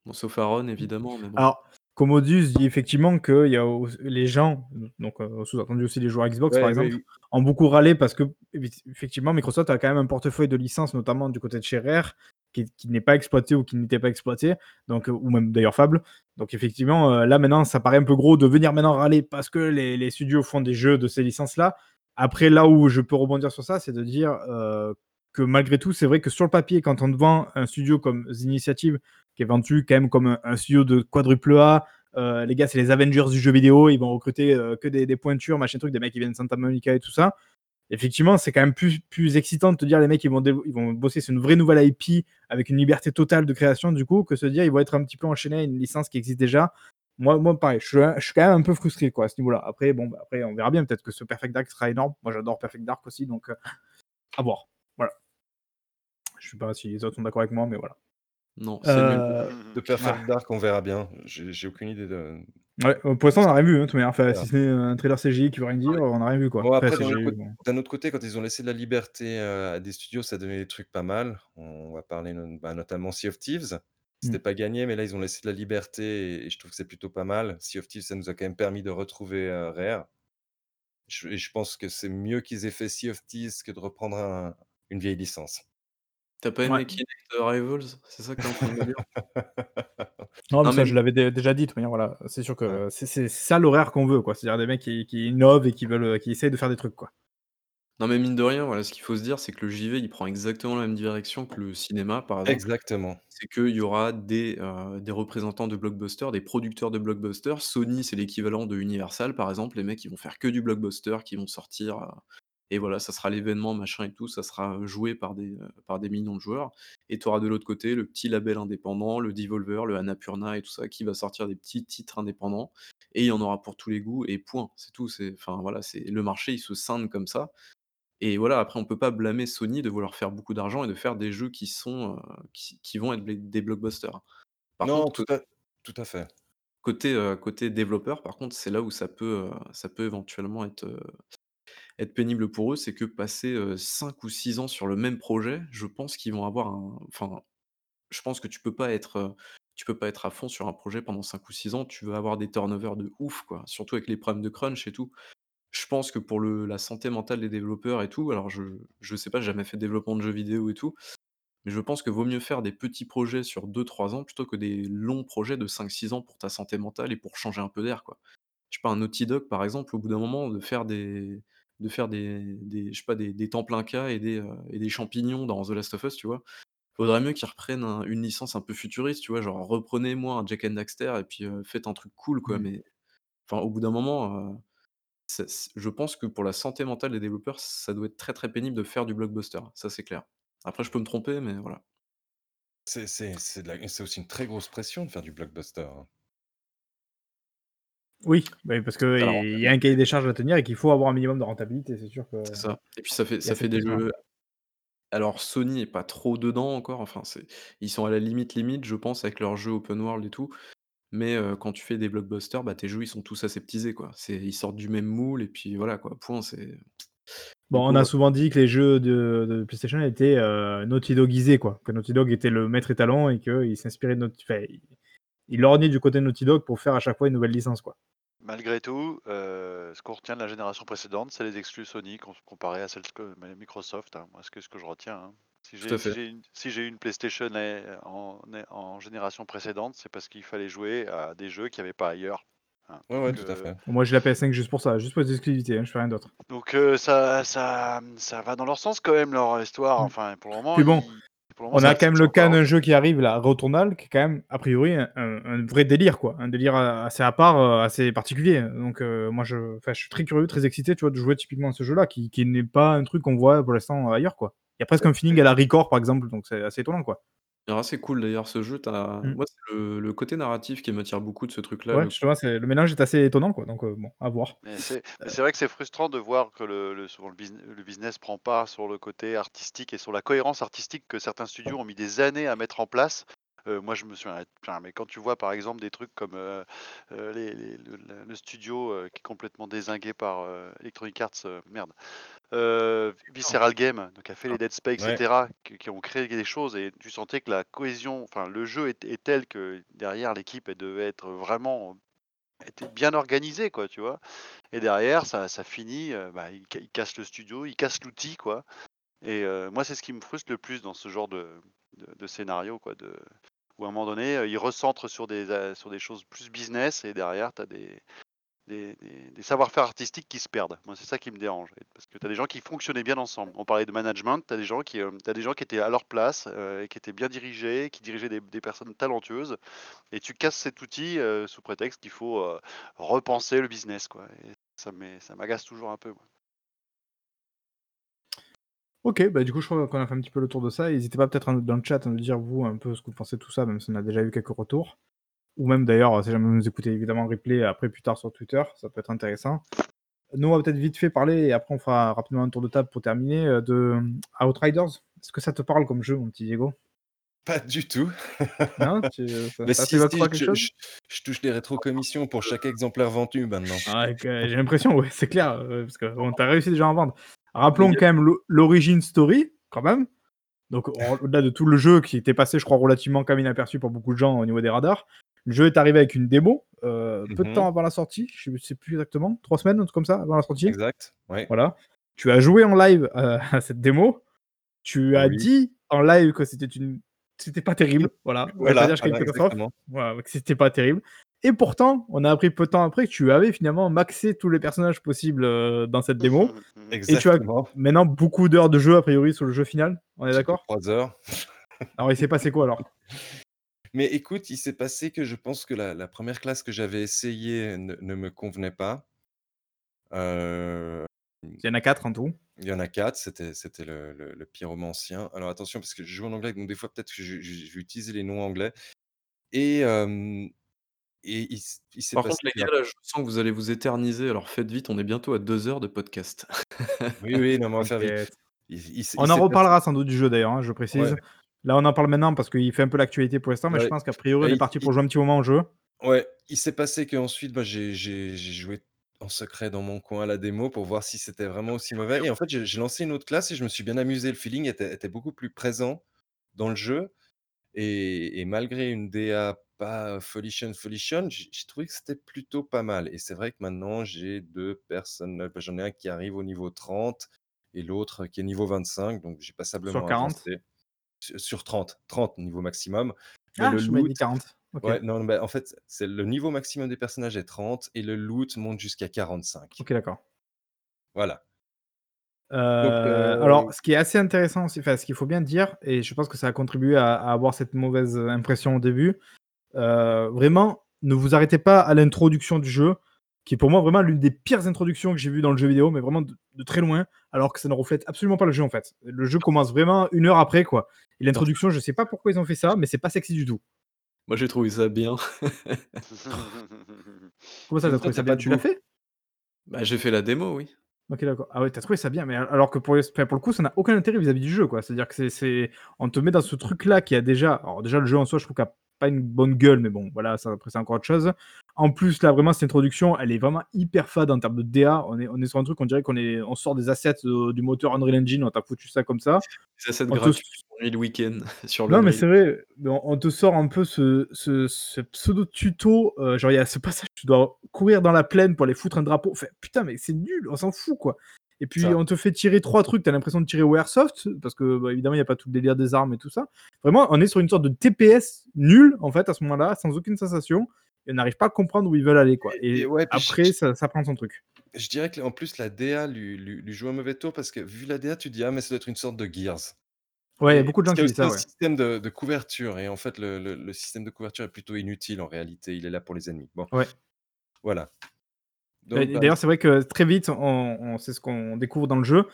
Bon, sauf Aaron, évidemment. Alors, Commodus dit effectivement que y a les gens, donc euh, sous-entendu aussi les joueurs Xbox par exemple, ont beaucoup râlé parce que effectivement Microsoft a quand même un portefeuille de licences, notamment du côté de chez Rare, qui, n'est pas exploité ou qui n'était pas exploité, donc, ou même d'ailleurs Fable. Donc effectivement, euh, là maintenant, ça paraît un peu gros de venir maintenant râler parce que les, les studios font des jeux de ces licences-là. Après, là où je peux rebondir sur ça, c'est de dire euh, que malgré tout, c'est vrai que sur le papier, quand on te vend un studio comme The Initiative, qui est vendu quand même comme un, studio de quadruple A, euh, les gars, c'est les Avengers du jeu vidéo, ils vont recruter euh, que des, pointures, machin truc, des mecs qui viennent de Santa Monica et tout ça. Effectivement, c'est quand même plus, plus excitant de te dire les mecs ils vont, ils vont bosser sur une vraie nouvelle IP avec une liberté totale de création du coup que se dire ils vont être un petit peu enchaînés à une licence qui existe déjà moi, moi pareil, je suis, quand même un peu frustré quoi, à ce niveau-là. Après, bon, bah, après, on verra bien. Peut-être que ce Perfect Dark sera énorme. Moi, j'adore Perfect Dark aussi, donc euh, à voir. Voilà. Je sais pas si les autres sont d'accord avec moi, mais voilà. Non, c'est euh... De Perfect Dark, on verra bien. J'ai aucune idée de. Ouais, euh, pour l'instant, on n'a rien vu. Hein, enfin, Si c'est un trailer CGI qui veut rien dire, on n'a rien vu. quoi. d'un autre côté, quand ils ont laissé de la liberté euh, à des studios, ça donnait des trucs pas mal. On va parler bah, notamment Sea of Thieves. C'était mmh. pas gagné, mais là, ils ont laissé de la liberté et, je trouve que c'est plutôt pas mal. Sea of Thieves, ça nous a quand même permis de retrouver Rare. Je, et je pense que c'est mieux qu'ils aient fait Sea of Thieves que de reprendre une vieille licence. T'as pas aimé Kinect Rivals? C'est ça que t'es en train de me dire (laughs) Non, mais ça, je l'avais déjà dit. voilà, c'est sûr que c'est ça l'horaire qu'on veut, quoi. C'est-à-dire des mecs qui, qui, innovent et qui veulent, qui essayent de faire des trucs, quoi. Non, mais mine de rien, voilà, ce qu'il faut se dire, c'est que le JV, il prend exactement la même direction que le cinéma, par exemple. Exactement. C'est qu'il y aura des, euh, des représentants de blockbusters, des producteurs de blockbusters. Sony, c'est l'équivalent de Universal, par exemple. Les mecs, ils vont faire que du blockbuster, qui vont sortir. Euh, et voilà, ça sera l'événement, machin et tout. Ça sera joué par des, par des millions de joueurs. Et tu auras de l'autre côté le petit label indépendant, le Devolver, le Annapurna et tout ça, qui va sortir des petits titres indépendants. Et il y en aura pour tous les goûts. Et point. C'est tout. Enfin, voilà, c'est le marché, il se scinde comme ça. Et voilà, après on peut pas blâmer Sony de vouloir faire beaucoup d'argent et de faire des jeux qui sont, qui vont être des blockbusters. Par Non, tout à tout à fait. côté, côté développeur, par contre, c'est là où ça peut, ça peut éventuellement être, être pénible pour eux. C'est que passer, 5 ou 6 ans sur le même projet, je pense qu'ils vont avoir un enfin, je pense que tu peux pas être, tu peux pas être à fond sur un projet pendant 5 ou 6 ans. Tu veux avoir des turnovers de ouf, quoi, surtout avec les problèmes de crunch et tout. Je pense que pour le la santé mentale des développeurs et tout, alors je je sais pas, j'ai jamais fait de développement de jeux vidéo et tout, mais je pense que vaut mieux faire des petits projets sur 2-3 ans plutôt que des longs projets de 5-6 ans pour ta santé mentale et pour changer un peu d'air, quoi. Je sais pas, un Naughty Dog, par exemple, au bout d'un moment, de faire des de faire des des je sais pas, des des temps plein et des, euh, et des champignons dans The Last of Us, tu vois? Faudrait mieux qu'ils reprennent une licence un peu futuriste, tu vois? Genre reprenez-moi un Jak and Daxter et puis, euh, faites un truc cool, quoi, mmh. mais enfin, au bout d'un moment, euh, je pense que pour la santé mentale des développeurs, ça doit être très, très pénible de faire du blockbuster, ça c'est clair. Après je peux me tromper, mais voilà. C'est c'est aussi une très grosse pression de faire du blockbuster, hein. Oui, parce qu'il y a un cahier des charges à tenir et qu'il faut avoir un minimum de rentabilité, c'est sûr que C'est ça et puis ça fait ça fait des jeux alors Sony est pas trop dedans encore, enfin c'est ils sont à la limite, limite, je pense avec leurs jeux open world et tout. Mais quand tu fais des blockbusters, bah, tes jeux, ils sont tous aseptisés, quoi. C'est ils sortent du même moule et puis voilà, quoi, point, c'est Bon, on a souvent dit que les jeux de PlayStation étaient, Naughty Dogisés, quoi. Que Naughty Dog était le maître étalon et qu'il s'inspirait de Naughty il lorgnait du côté de Naughty Dog pour faire à chaque fois une nouvelle licence, quoi. Malgré tout, euh, ce qu'on retient de la génération précédente, c'est les exclus Sony comparé à celles que Microsoft. Hein. Moi, c'est ce que je retiens. Hein. Si j'ai une, PlayStation en, génération précédente, c'est parce qu'il fallait jouer à des jeux qu'il n'y avait pas ailleurs. Hein. Ouais, ouais, tout à fait. Moi, j'ai la PS5 juste pour ça, juste pour les exclusivités, je fais rien d'autre. Donc euh, ça, ça, ça va dans leur sens quand même, leur histoire. Mm. Enfin, pour le moment. Bon, on a quand même le cas d'un jeu qui arrive, là, Returnal, qui est quand même, a priori, un, vrai délire, quoi. Un délire assez à part, euh, assez particulier. Donc, euh, moi, je, je suis très curieux, très excité, tu vois, de jouer typiquement à ce jeu-là, qui, qui n'est pas un truc qu'on voit pour l'instant ailleurs, quoi. Il y a presque un feeling à la Record, par exemple, donc c'est assez étonnant, quoi. Alors c'est cool d'ailleurs ce jeu, mmh. moi c'est le côté narratif qui m'attire beaucoup de ce truc-là, Ouais, je c'est le mélange est assez étonnant, quoi, donc bon, à voir. Mais c'est vrai que c'est frustrant de voir que le le souvent le business le business prend pas sur le côté artistique et sur la cohérence artistique que certains studios ont mis des années à mettre en place. Euh, moi, je me suis mais quand tu vois par exemple des trucs comme euh, euh, le, studio qui est complètement désingué par Electronic Arts, merde, Visceral Game, donc a fait les Dead Space, etc., qui, ont créé des choses et tu sentais que la cohésion, enfin le jeu est, est tel que derrière l'équipe elle devait être vraiment était bien organisée, quoi, tu vois. Et derrière, ça, ça finit, bah, il, casse le studio, il casse l'outil, quoi. Et moi, c'est ce qui me frustre le plus dans ce genre de, de, de scénario, quoi, de, où à un moment donné, euh, ils recentrent sur des, euh, sur des choses plus business et derrière, tu as des, des, savoir-faire artistiques qui se perdent. Moi, c'est ça qui me dérange. Parce que tu as des gens qui fonctionnaient bien ensemble. On parlait de management, tu as, des gens qui, euh, des gens qui étaient à leur place et qui étaient bien dirigés, qui dirigeaient des, personnes talentueuses. Et tu casses cet outil sous prétexte qu'il faut repenser le business. Ça m'agace toujours un peu. Ok, bah du coup, je crois qu'on a fait un petit peu le tour de ça. N'hésitez pas peut-être dans le chat à nous dire, vous, un peu ce que vous pensez de tout ça, même si on a déjà eu quelques retours. Ou même d'ailleurs, si jamais vous nous écoutez évidemment replay après plus tard sur Twitter, ça peut être intéressant. Nous, on va peut-être vite fait parler et après on fera rapidement un tour de table pour terminer euh, de euh, Outriders. Est-ce que ça te parle comme jeu, mon petit Diego? Pas du tout. Non (laughs) tu, euh, ça, si, je, touche les rétro-commissions pour chaque exemplaire vendu maintenant. Ah, j'ai l'impression, oui, c'est clair, parce qu'on t'a réussi déjà à en vendre. Rappelons quand même l'origine story, quand même. Donc, au-delà de tout le jeu qui était passé, je crois, relativement comme inaperçu pour beaucoup de gens au niveau des radars, le jeu est arrivé avec une démo, euh, peu de temps mhm. avant la sortie, je ne sais plus exactement, trois semaines, un truc comme ça, avant la sortie. Exact, ouais. Voilà. Tu as joué en live euh, (laughs) à cette démo, tu as dit en live que c'était une c'était pas terrible, voilà. voilà, dire voilà que c'était pas terrible. Et pourtant, on a appris peu de temps après que tu avais finalement maxé tous les personnages possibles euh, dans cette démo. Et tu as maintenant beaucoup d'heures de jeu, a priori, sur le jeu final. On est d'accord? 3 heures. alors, il s'est passé quoi alors? Mais écoute, il s'est passé que je pense que la, première classe que j'avais essayée ne, me convenait pas. Euh, il y en a quatre en tout. Il y en a quatre, c'était, c'était le, le, pyromancien. Alors attention, parce que je joue en anglais, donc des fois peut-être que je, vais utiliser les noms anglais. Et, et il, Par contre, les gars, là, je sens que vous allez vous éterniser. Alors faites vite, on est bientôt à deux heures de podcast. oui, oui, non, on va (laughs) faire vite. on en reparlera sans doute du jeu d'ailleurs, hein, je précise. Là, on en parle maintenant parce qu'il fait un peu l'actualité pour l'instant, mais je pense qu'a priori, on est parti pour jouer un petit moment au jeu. Ouais, il s'est passé qu'ensuite, bah, j'ai joué en secret dans mon coin à la démo pour voir si c'était vraiment aussi mauvais. Et en fait, j'ai lancé une autre classe et je me suis bien amusé. Le feeling était, était beaucoup plus présent dans le jeu. Et, et malgré une DA pas folichon, folichon, j'ai trouvé que c'était plutôt pas mal. Et c'est vrai que maintenant, j'ai deux personnes. J'en ai un qui arrive au niveau 30 et l'autre qui est niveau 25. Donc, j'ai passablement Sur 40 Sur 30, 30 niveau maximum. Mais ah, le je loot... 40. Ouais, non, bah, en fait, c'est le niveau maximum des personnages est 30 et le loot monte jusqu'à 45. Ok, d'accord. Voilà. Euh, alors, ce qui est assez intéressant aussi, enfin, ce qu'il faut bien dire, et je pense que ça a contribué à avoir cette mauvaise impression au début, euh, vraiment, ne vous arrêtez pas à l'introduction du jeu, qui est pour moi vraiment l'une des pires introductions que j'ai vues dans le jeu vidéo, mais vraiment de, très loin, alors que ça ne reflète absolument pas le jeu en fait. Le jeu commence vraiment une heure après, quoi. Et l'introduction, je sais pas pourquoi ils ont fait ça, mais c'est pas sexy du tout. Moi, j'ai trouvé ça bien. (laughs) Comment ça, t'as trouvé ça bien? Tu l'as fait? Bah, j'ai fait la démo, oui. Ok, d'accord. Ah ouais, t'as trouvé ça bien, mais alors que pour, pour le coup, ça n'a aucun intérêt vis-à-vis du jeu, quoi. C'est-à-dire que c'est, on te met dans ce truc-là qui a déjà, alors déjà le jeu en soi, je trouve qu'il a pas une bonne gueule, mais bon, voilà, ça, après c'est encore autre chose. En plus, là, vraiment, cette introduction, elle est vraiment hyper fade en termes de DA. On est, on est sur un truc, on dirait qu'on est, on sort des assets du moteur Unreal Engine, on t'a foutu ça comme ça. Des assets gratuits le week-end (laughs) sur le. Non, mais c'est vrai, on, te sort un peu ce, ce, pseudo tuto. Euh, genre, il y a ce passage, tu dois courir dans la plaine pour aller foutre un drapeau. Enfin, putain, mais c'est nul, on s'en fout, quoi. Et puis on te fait tirer trois trucs, t'as l'impression de tirer au airsoft, parce que bah, évidemment il n'y a pas tout le délire des armes et tout ça. Vraiment, on est sur une sorte de TPS nul en fait à ce moment-là, sans aucune sensation, et on n'arrive pas à comprendre où ils veulent aller quoi. Et, après ça, prend son truc. Je dirais qu'en plus la DA lui, lui, joue un mauvais tour parce que vu la DA, tu dis ah mais ça doit être une sorte de Gears. Ouais, il y a beaucoup de gens qui disent ça. un système de, couverture et en fait le, le, système de couverture est plutôt inutile en réalité, il est là pour les ennemis. Bon. Ouais. Voilà. D'ailleurs, c'est vrai que très vite, on, c'est ce qu'on découvre dans le jeu,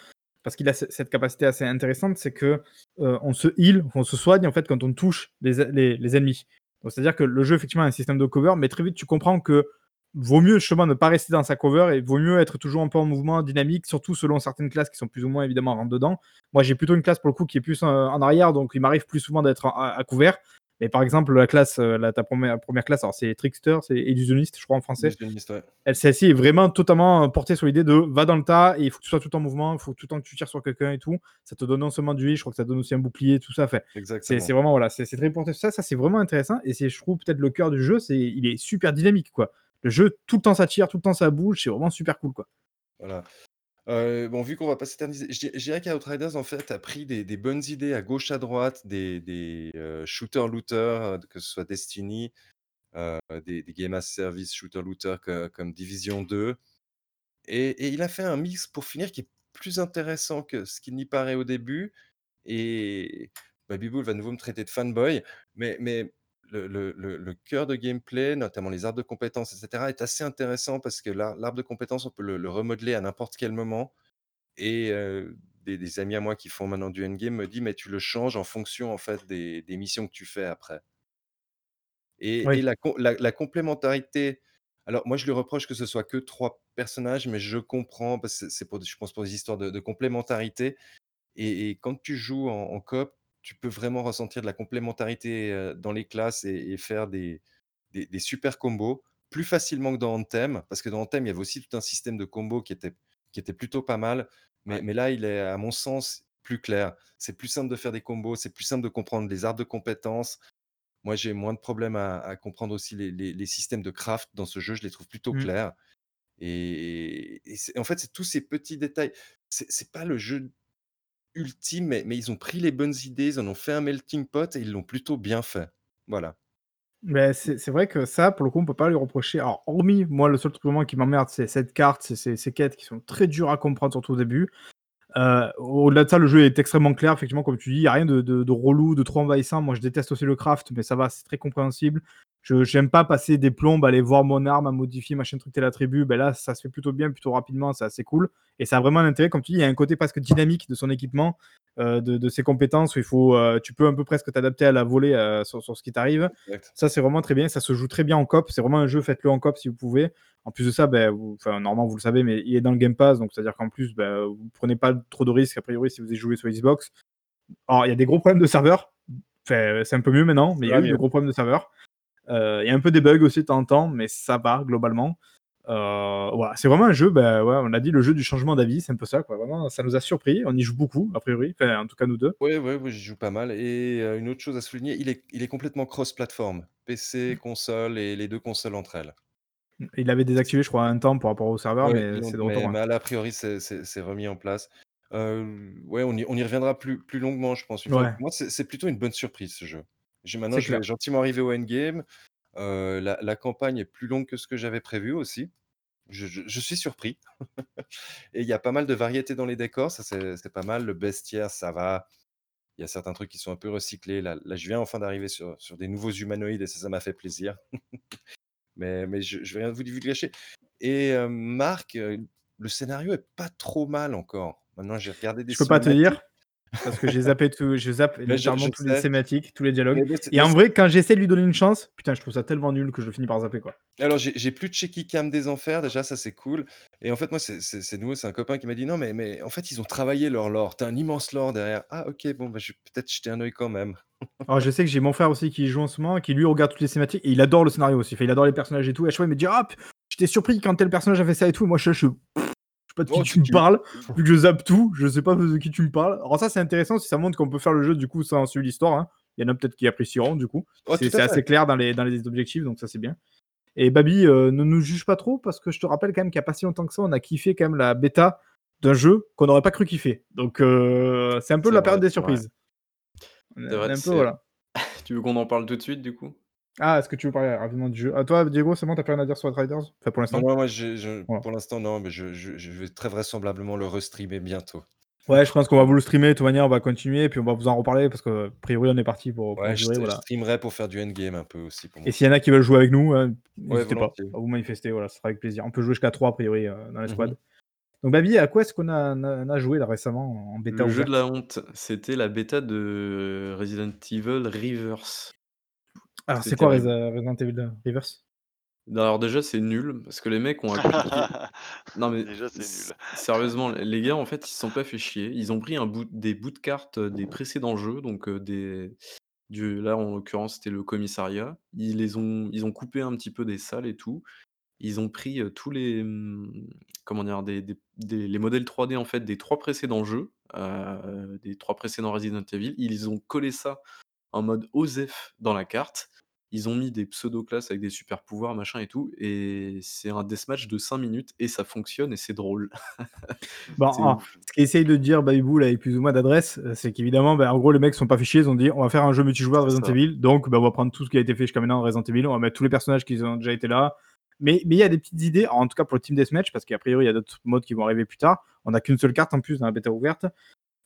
parce qu'il a cette capacité assez intéressante, c'est que euh, on se heal, on se soigne en fait quand on touche les, les, ennemis. c'est-à-dire que le jeu effectivement a un système de cover, mais très vite tu comprends que vaut mieux justement ne pas rester dans sa cover et vaut mieux être toujours un peu en mouvement dynamique, surtout selon certaines classes qui sont plus ou moins évidemment rentre dedans. Moi j'ai plutôt une classe pour le coup qui est plus en, arrière, donc il m'arrive plus souvent d'être à, couvert. Mais par exemple, la classe, euh, ta première, première classe, alors c'est Trickster, c'est illusionniste, je crois en français. Elle, celle-ci est vraiment totalement portée sur l'idée de va dans le tas et il faut que tu sois tout en mouvement, il faut tout le temps que tu tires sur quelqu'un et tout. Ça te donne non seulement du je crois que ça donne aussi un bouclier, tout ça. Fait. C'est vraiment voilà, c'est très porté sur ça. Ça c'est vraiment intéressant et c'est je trouve peut-être le cœur du jeu, c'est il est super dynamique quoi. Le jeu tout le temps ça tire, tout le temps ça bouge, c'est vraiment super cool quoi. Voilà. Bon, vu qu'on va pas s'éterniser, je dirais qu'Outriders, en fait, a pris des bonnes idées à gauche, à droite, des des, euh, shooter-looter, euh, que ce soit Destiny, des des game as service shooter-looter comme Division 2 et il a fait un mix pour finir qui est plus intéressant que ce qu'il n'y paraît au début. Et bah, Biboul va nouveau me traiter de fanboy, mais le le le cœur de gameplay, notamment les arbres de compétences etc., est assez intéressant parce que l'arbre de compétences, on peut le remodeler à n'importe quel moment et des amis à moi qui font maintenant du endgame me disent: «Mais tu le changes en fonction, en fait, des des missions que tu fais après». Et la la complémentarité alors moi, je lui reproche que ce soit que trois personnages, mais je comprends parce que c'est pour je pense pour des histoires de complémentarité et quand tu joues en en coop tu peux vraiment ressentir de la complémentarité, dans les classes et faire des des super combos, plus facilement que dans Anthem. Parce que dans Anthem, il y avait aussi tout un système de combos qui était qui était plutôt pas mal, mais mais là, il est, à mon sens, plus clair. C'est plus simple de faire des combos, c'est plus simple de comprendre les arbres de compétences. Moi, j'ai moins de problèmes à comprendre aussi les les systèmes de craft dans ce jeu, je les trouve plutôt mmh. clairs et en fait, c'est tous ces petits détails. C'est pas le jeu ultime, mais, ils ont pris les bonnes idées, ils en ont fait un melting pot et ils l'ont plutôt bien fait. Voilà. Mais c'est vrai que ça, pour le coup, on peut pas lui reprocher. Alors, hormis, moi, le seul truc vraiment qui m'emmerde, c'est cette carte, c'est ces quêtes qui sont très dures à comprendre, surtout au début. Euh, au-delà de ça, le jeu est extrêmement clair, effectivement, comme tu dis, il n'y a rien de, de, de, relou, de trop envahissant. Moi, je déteste aussi le craft, mais ça va, c'est très compréhensible. Je n'aime pas passer des plombes, aller voir mon arme, à modifier, machin truc, telle attribut. Ben là, ça se fait plutôt bien, plutôt rapidement, c'est assez cool. Et ça a vraiment un intérêt, comme tu dis, il y a un côté presque dynamique de son équipement, euh, de, ses compétences, où il faut, euh, tu peux un peu presque t'adapter à la volée euh, sur, ce qui t'arrive. Ça, c'est vraiment très bien. Ça se joue très bien en cop. C'est vraiment un jeu, faites-le en cop si vous pouvez. En plus de ça, ben, normalement, vous le savez, mais il est dans le Game Pass. Donc, c'est-à-dire qu'en plus, ben, vous prenez pas trop de risques, a priori, si vous y joué sur Xbox. Alors, il y a des gros problèmes de serveur. c'est un peu mieux maintenant, mais il y a eu des gros problèmes de serveur. Euh, il y a un peu des bugs aussi de temps en temps, mais ça va globalement. Euh, voilà, c'est vraiment un jeu, ben, ouais, on a dit le jeu du changement d'avis, c'est un peu ça, quoi. Vraiment, ça nous a surpris. On y joue beaucoup, a priori, en tout cas nous deux. Oui, oui, oui, j'y joue pas mal. Et euh, une autre chose à souligner, il est, il est complètement cross-platform, PC, mmh. console et les deux consoles entre elles. Il avait désactivé, je crois, un temps par rapport au serveur, mais c'est de retour. Mais, hein. mais, a priori, c'est remis en place. ouais, on y, on y, reviendra plus, plus longuement, je pense. Moi, c'est plutôt une bonne surprise ce jeu. Maintenant, je vais gentiment arriver au endgame. Euh, la campagne est plus longue que ce que j'avais prévu aussi. Je suis surpris (laughs) et il y a pas mal de variétés dans les décors, ça c'est pas mal. Le bestiaire, ça va. Il y a certains trucs qui sont un peu recyclés. Là je viens enfin d'arriver sur sur des nouveaux humanoïdes et ça, ça m'a fait plaisir. (laughs) Mais mais je je vais rien vous divulgacher et Marc, le scénario est pas trop mal encore. Maintenant j'ai regardé des Je peux pas te dire. Parce que j'ai zappé tout, je zappe légèrement toutes les thématiques, tous les dialogues. et en vrai, quand j'essaie de lui donner une chance, putain, je trouve ça tellement nul que je finis par zapper quoi. Alors j'ai plus de Checky Cam des enfers, déjà ça c'est cool. Et en fait moi c'est nouveau, c'est un copain qui m'a dit non mais, mais en fait ils ont travaillé leur lore, t'as un immense lore derrière. Ah ok bon bah je vais peut-être jeter un oeil quand même. (laughs) Alors je sais que j'ai mon frère aussi qui joue en ce moment, qui lui regarde toutes les thématiques et il adore le scénario aussi. il adore les personnages et tout. Et à chaque fois il me dit ah j'étais surpris quand tel personnage a fait ça et tout. moi je, je, sais pas de qui oh, tu me parles, vu que je zappe tout, je sais pas de qui tu me parles. Alors ça c'est intéressant si ça montre qu'on peut faire le jeu du coup sans suivre l'histoire. Hein. Il y en a peut-être qui apprécieront du coup. Oh, c'est assez clair dans les, dans les objectifs, donc ça c'est bien. Et Babi, euh, ne nous juge pas trop parce que je te rappelle quand même qu'il n'y a pas si longtemps que ça, on a kiffé quand même la bêta d'un jeu qu'on n'aurait pas cru kiffer. Donc euh, c'est un peu la période des surprises. un peu, voilà. (laughs) tu veux qu'on en parle tout de suite du coup? Ah, est-ce que tu veux parler rapidement du jeu? À toi, Diego, c'est bon, t'as plus rien à dire sur Riders? Enfin, pour l'instant? moi, pour l'instant, non, mais je, vais très vraisemblablement le restreamer bientôt. Ouais, je pense qu'on va vous le streamer, de toute manière, on va continuer, puis on va vous en reparler, parce que, a priori, on est parti pour, Ouais, je, streamerai pour faire du endgame un peu aussi pour Et s'il y en a qui veulent jouer avec nous, hein, n'hésitez pas à vous manifester, voilà, ce sera avec plaisir. On peut jouer jusqu'à 3, a priori, euh, dans la mmh squad. Donc, Babi, à quoi est-ce qu'on a, joué là récemment en bêta Le jeu de la honte, c'était la bêta de Resident Evil Reverse. Alors, c'est quoi Resident Evil Reverse alors déjà, c'est nul parce que les mecs ont (laughs) Non mais Déjà, c'est nul. sérieusement, les gars, en fait, ils se sont pas fait chier. Ils ont pris un bout des bouts de cartes, des précédents jeux, donc des du là, en l'occurrence, c'était le commissariat. Ils les ont ils ont coupé un petit peu des salles et tout. Ils ont pris, tous les, mmh, comment dire? Des des les modèles 3D, en fait, des trois précédents jeux, des trois précédents Resident Evil. Ils ont collé ça en mode OSEF dans la carte ils ont mis des pseudo-classes avec des super pouvoirs, machin et tout, et c'est un deathmatch de 5 minutes et ça fonctionne et c'est drôle. (laughs) Bon, ah, ce qu'essaye de dire Babybou là avec plus ou moins d'adresse, euh, c'est qu'évidemment, bah, en gros, les mecs sont pas fichés, ils ont dit on va faire un jeu multijoueur de Resident Evil, donc bah, on va prendre tout ce qui a été fait jusqu'à maintenant dans Resident Evil, on va mettre tous les personnages qui ont déjà été là. Mais mais il y a des petites idées, en tout cas pour le team deathmatch, parce qu'a priori il y a d'autres modes qui vont arriver plus tard. On n'a qu'une seule carte en plus dans la bêta ouverte,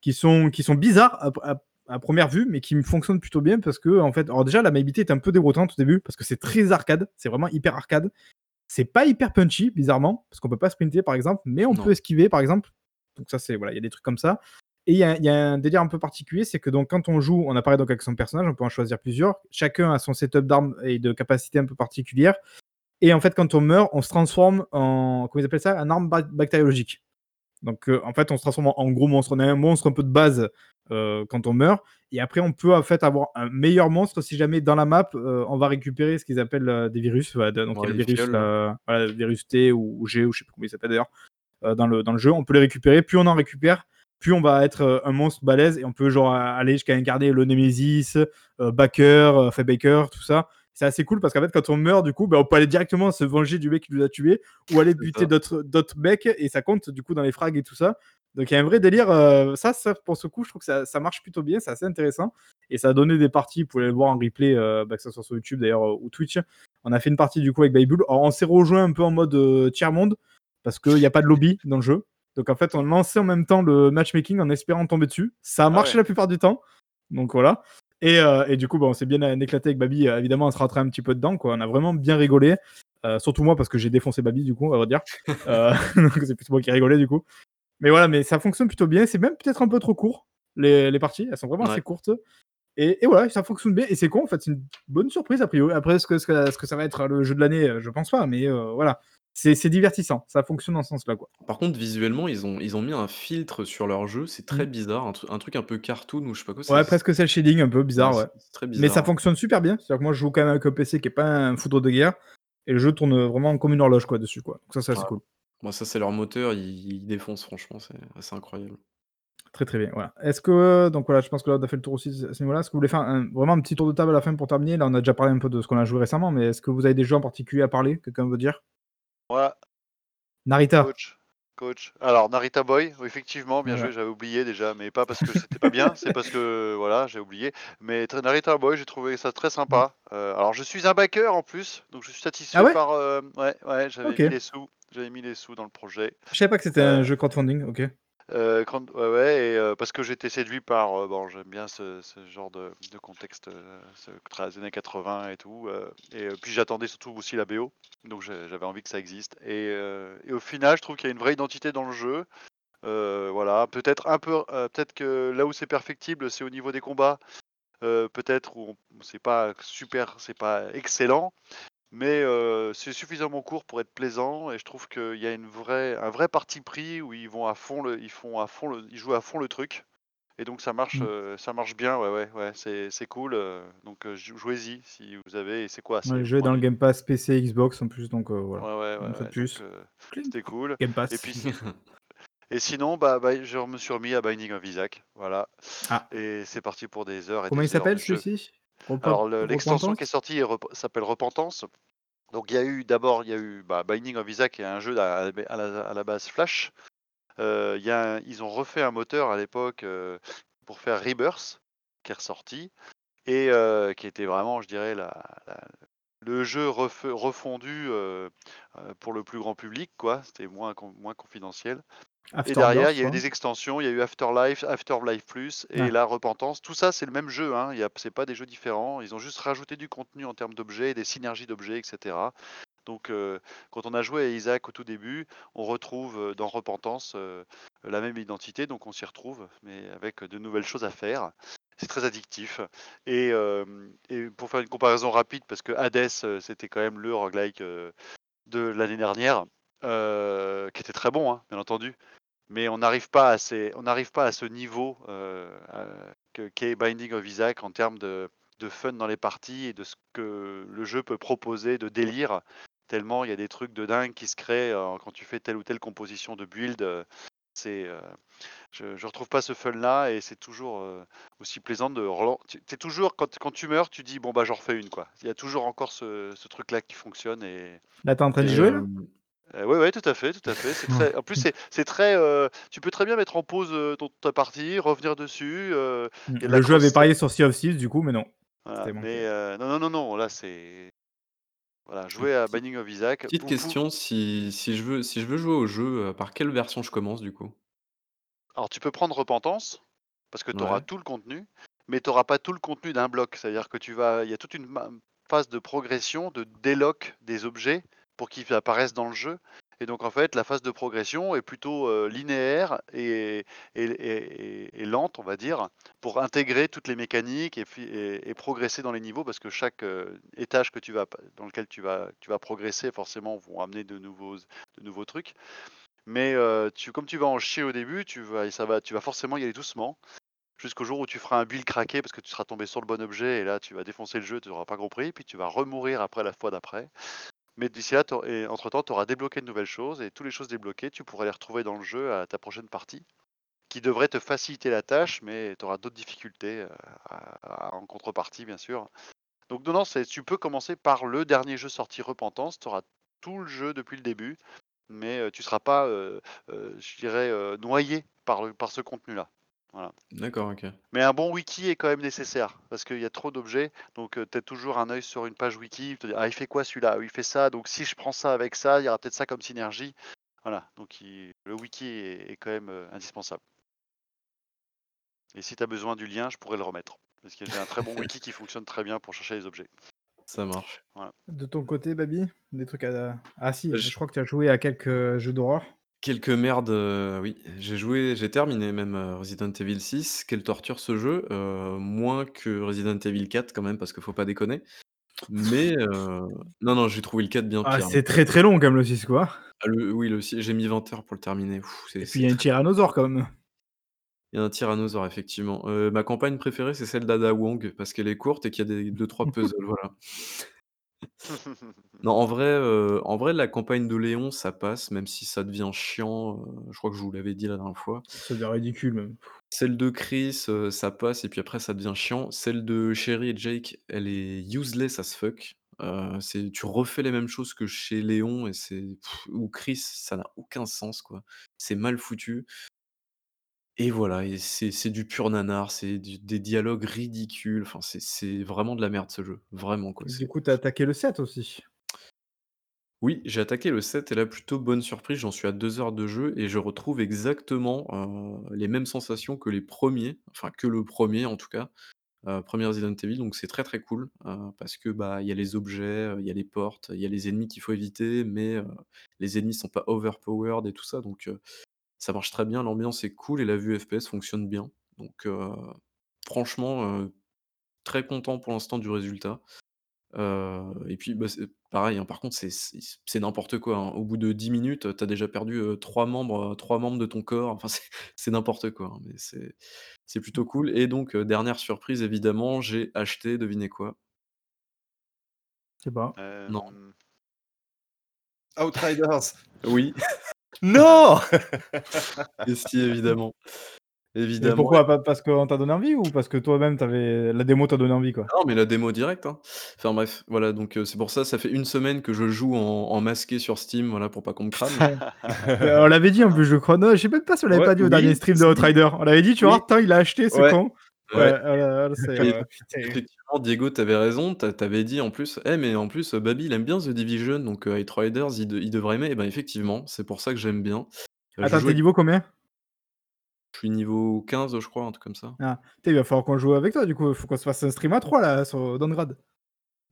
qui sont, qui sont bizarres à première vue, mais qui me fonctionne plutôt bien parce que, en fait, alors déjà, la maniabilité est un peu déroutante au début parce que c'est très arcade, c'est vraiment hyper arcade. C'est pas hyper punchy, bizarrement, parce qu'on peut pas sprinter par exemple, mais on peut esquiver par exemple. Donc, ça, c'est voilà, il y a des trucs comme ça. Et il y, a un délire un peu particulier, c'est que donc quand on joue, on apparaît donc avec son personnage, on peut en choisir plusieurs. Chacun a son setup d'armes et de capacités un peu particulières. Et en fait, quand on meurt, on se transforme en, comment ils appellent ça, un arme bactériologique. Donc euh, en fait, on se transforme en, gros monstre. On a un monstre un peu de base euh, quand on meurt. Et après, on peut en fait avoir un meilleur monstre si jamais dans la map, euh, on va récupérer ce qu'ils appellent des virus. donc il y a le virus, voilà, virus T ou, G, ou je sais pas comment il s'appelle d'ailleurs, dans, le, dans le jeu. On peut les récupérer. Plus on en récupère, plus on va être un monstre balèze et on peut genre aller jusqu'à incarner le Nemesis, Backer, Fat Baker, tout ça c'est assez cool parce qu'en fait, quand on meurt, du coup, ben, on peut aller directement se venger du mec qui nous a tué ou aller buter d'autres, mecs et ça compte du coup dans les frags et tout ça. Donc il y a un vrai délire. Euh, ça, ça, pour ce coup, je trouve que ça, ça marche plutôt bien, c'est assez intéressant. Et ça a donné des parties, vous pouvez le voir en replay, euh, bah, que ce soit sur YouTube d'ailleurs euh, ou Twitch. On a fait une partie du coup avec. Alors, on s'est rejoint un peu en mode tiers-monde parce qu'il n'y a pas de lobby dans le jeu. Donc en fait, on lançait en même temps le matchmaking en espérant tomber dessus. Ça a ah marché la plupart du temps. Donc voilà. Euh, et, du coup, bah, on s'est bien éclaté avec Babi. Euh, évidemment, on se rattrape un petit peu dedans. Quoi. On a vraiment bien rigolé. Euh, surtout moi, parce que j'ai défoncé Babi, du coup, on va dire. (laughs) (laughs) donc c'est plus moi qui rigolé, du coup. Mais voilà, mais ça fonctionne plutôt bien. C'est même peut-être un peu trop court, les, les parties. Elles sont vraiment assez courtes. Et, et, voilà, ça fonctionne bien. Et c'est con, en fait. C'est une bonne surprise, a priori. Après, ce que, ce que, ce que ça va être le jeu de l'année, je pense pas. Mais voilà c'est divertissant, ça fonctionne dans ce sens-là. quoi. Par contre, visuellement, ils ont, ils ont mis un filtre sur leur jeu, c'est très mmh. bizarre, un, truc un peu cartoon ou je sais pas quoi. Ouais, presque c'est le shading, un peu bizarre, ouais. très bizarre. Mais ça fonctionne super bien. C'est-à-dire que moi, je joue quand même avec un PC qui est pas un foudre de guerre, et le jeu tourne vraiment comme une horloge quoi dessus, quoi. Donc ça, c'est cool. Moi, ça, c'est leur moteur, ils, défoncent, franchement, c'est incroyable. Très très bien. Voilà. Est-ce que donc voilà, je pense que là on a fait le tour aussi à ce niveau-là. Est-ce que vous voulez faire vraiment un petit tour de table à la fin pour terminer? Là, on a déjà parlé un peu de ce qu'on a joué récemment, mais est-ce que vous avez des jeux en particulier à parler? Quelqu'un veut dire? Ouais, Narita. Coach. Coach. Alors, Narita Boy, effectivement, bien joué, j'avais oublié déjà, mais pas parce que c'était pas bien, c'est parce que (laughs) voilà, j'ai oublié. Mais Narita Boy, j'ai trouvé ça très sympa. Euh, alors, je suis un backer en plus, donc je suis satisfait ah par. Euh, ouais, ouais, j'avais mis les sous. J'avais mis les sous dans le projet. Je savais pas que c'était un euh, jeu crowdfunding, ok. Euh, ouais, euh, parce que j'étais séduit par, euh, bon, j'aime bien ce, genre de, de contexte, ce, les années 80 et tout, et puis j'attendais surtout aussi la BO, donc j'avais envie que ça existe. Et, et, au final, je trouve qu'il y a une vraie identité dans le jeu. voilà, peut-être un peu, peut-être que là où c'est perfectible, c'est au niveau des combats. peut-être où c'est pas super, c'est pas excellent, mais c'est suffisamment court pour être plaisant et je trouve qu'il y a une vraie un vrai parti pris où ils vont à fond le ils font à fond le ils jouent à fond le truc et donc ça marche, mmh. ça marche bien, ouais, ouais, ouais, c'est c'est cool, donc jouez-y si vous avez et c'est quoi? Ouais, je dans le Game Pass PC, Xbox en plus donc voilà. Ouais, ouais, ouais, plus. c'était cool Game Pass. et puis (laughs) et sinon, bah, bah, je me suis remis à Binding of Isaac, voilà Ah. et c'est parti pour des heures et Comment il heures s'appelle de Alors l'extension qui est sortie s'appelle Repentance. Donc il y a eu d'abord il y a eu bah, Binding of Isaac qui est un jeu à, la, base Flash. Euh, il y a ils ont refait un moteur à l'époque euh, pour faire Rebirth qui est ressorti et euh, qui était vraiment, je dirais, le jeu refondu pour le plus grand public, quoi. C'était moins, moins confidentiel et derrière, il y a eu des extensions, il y a eu Afterlife, Afterlife Plus et la Repentance. Tout ça, c'est le même jeu, hein. Il c'est pas des jeux différents. Ils ont juste rajouté du contenu en termes d'objets, des synergies d'objets, etc. Donc, euh, quand on a joué à Isaac au tout début, on retrouve euh, dans Repentance euh, la même identité, donc on s'y retrouve, mais avec de nouvelles choses à faire. C'est très addictif. Et, et, pour faire une comparaison rapide, parce que Hades, c'était quand même le roguelike de l'année dernière, qui était très bon, hein, bien entendu mais on n'arrive pas à on n'arrive pas à ce niveau euh, qu'est Binding of Isaac en termes de, de, fun dans les parties et de ce que le jeu peut proposer de délire. Tellement il y a des trucs de dingue qui se créent euh, quand tu fais telle ou telle composition de build. Euh, c'est, je, ne retrouve pas ce fun là et c'est toujours aussi plaisant de. Toujours quand, quand, tu meurs, tu dis bon bah j'en refais une quoi. Il y a toujours encore ce, ce truc là qui fonctionne et. Là t'es en train de jouer là oui, euh, ouais, tout à fait, tout à fait. C'est très, en plus, c'est, très. Euh, tu peux très bien mettre en pause euh, ta partie, revenir dessus. Mmh, le jeu avait parié sur Sea of Thieves, du coup, mais non. mais non, non, non, non, là, c'est. Voilà, jouer à Binding of Isaac. Petite question, si, si, je veux, si je veux jouer au jeu, par quelle version je commence du coup? Alors, tu peux prendre Repentance, parce que tu auras tout le contenu, mais tu n'auras pas tout le contenu d'un bloc. C'est-à-dire que tu vas. Il y a toute une phase de progression, de déloc des objets pour qu'ils apparaissent dans le jeu. Et donc en fait, la phase de progression est plutôt linéaire et, lente, on va dire, pour intégrer toutes les mécaniques et, progresser dans les niveaux, parce que chaque étage que tu vas, dans lequel tu vas, tu vas progresser, forcément, vont amener de nouveaux, de nouveaux trucs. Mais tu, comme tu vas en chier au début, tu vas, ça va, tu vas forcément y aller doucement. Jusqu'au jour où tu feras un build craqué parce que tu seras tombé sur le bon objet et là tu vas défoncer le jeu, tu n'auras pas compris, puis tu vas remourir après la fois d'après. Mais d'ici là, et entre-temps, tu auras débloqué de nouvelles choses et toutes les choses débloquées, tu pourras les retrouver dans le jeu à ta prochaine partie, qui devrait te faciliter la tâche, mais tu auras d'autres difficultés euh, en contrepartie, bien sûr. Donc non, non, tu peux commencer par le dernier jeu sorti Repentance, tu auras tout le jeu depuis le début, mais euh, tu ne seras pas, euh, je dirais, noyé par, par ce contenu-là. D'accord, OK. Mais un bon wiki est quand même nécessaire parce qu'il y a trop d'objets. Donc, tu as toujours un œil sur une page wiki. Te ah, il fait quoi celui-là? il fait ça. Donc, si je prends ça avec ça, il y aura peut-être ça comme synergie. Voilà. Donc, le wiki est, quand même indispensable. Et si tu as besoin du lien, je pourrais le remettre. Parce que j'ai un très bon wiki qui fonctionne très bien pour chercher les objets. Ça marche. De ton côté, Babi, des trucs à. Ah si, bah, je crois que tu as joué à quelques jeux d'horreur. Quelques merdes, euh, oui. J'ai joué j'ai terminé même, euh, Resident Evil 6. Quelle torture ce jeu, euh, moins que Resident Evil 4 quand même parce qu'il faut pas déconner. Mais, non, non, j'ai trouvé le 4 bien Ah, pire, c'est très, très long quand même le 6 quoi. Ah le oui, le 6 j'ai mis 20 heures pour le terminer. Et puis il y a un tyrannosaure quand même. Il y a un tyrannosaure effectivement. ma campagne préférée, c'est celle d'Ada Wong parce qu'elle est courte et qu'il y a des 2-3 (laughs) puzzles, voilà. Non, en vrai, euh, en vrai, la campagne de Léon, ça passe, même si ça devient chiant, euh, je crois que je vous l'avais dit la dernière fois. Ça devient ridicule même. Celle de Chris, euh, ça passe et puis après ça devient chiant. Celle de Sherry et Jake, elle est useless as fuck. c'est tu refais les mêmes choses que chez Léon et c'est ou Chris, ça n'a aucun sens, quoi. C'est mal foutu. Et voilà et c'est du pur nanar, c'est des dialogues ridicules, enfin c'est vraiment de la merde ce jeu, vraiment quoi, Du coup, tu as attaqué le 7 aussi? Oui, j'ai attaqué le 7 et là, plutôt bonne surprise, j'en suis à 2 heures de jeu et je retrouve exactement, heu, les mêmes sensations que les premiers, enfin que le premier en tout cas, heu, 1 Resident Evil donc c'est très, très cool, heu, parce que, bah, il y a les objets, il y a les portes, il y a les ennemis qu'il faut éviter mais, les ennemis sont pas overpowered et tout ça donc, ça marche très bien, l'ambiance est cool et la vue FPS fonctionne bien. Donc franchement, très content pour l'instant du résultat. et puis, bah, c'est pareil, hein, par contre, c'est n'importe quoi, hein. Au bout de 10 minutes, tu as déjà perdu, trois membres, trois membres de ton corps. Enfin, (laughs) c'est n'importe quoi, hein, mais c'est plutôt cool et donc dernière surprise évidemment, j'ai acheté, devinez quoi? Je sais pas. Non. Outriders. Oui. (laughs) Non! (laughs) Et si, évidemment. Évidemment. pourquoi? parce qu'on t'a donné envie ou parce que toi-même t'avais la démo t'a donné envie, quoi? Non, mais la démo direct, hein. Enfin bref, voilà, donc c'est pour ça, ça fait une semaine que je joue en masqué sur Steam, voilà, pour pas qu'on me crame. (laughs) on l'avait dit en plus, je crois. Non, je sais même pas si on l'avait pas dit au dernier stream de Outrider. On l'avait dit, tu vois? il a acheté, ce con. Ouais, effectivement, Diego, t'avais raison, t'avais dit en plus: «Eh mais en plus, Baby, il aime bien The Division, donc heu, Outriders, il il devrait aimer» et ben effectivement, c'est pour ça que j'aime bien. Attends, t'es niveau combien? Je suis niveau 15, je crois, un truc comme ça. Ah, tu il va falloir qu'on joue avec toi, du coup. Faut qu'on se fasse un stream à 3 là, sur Downgrade.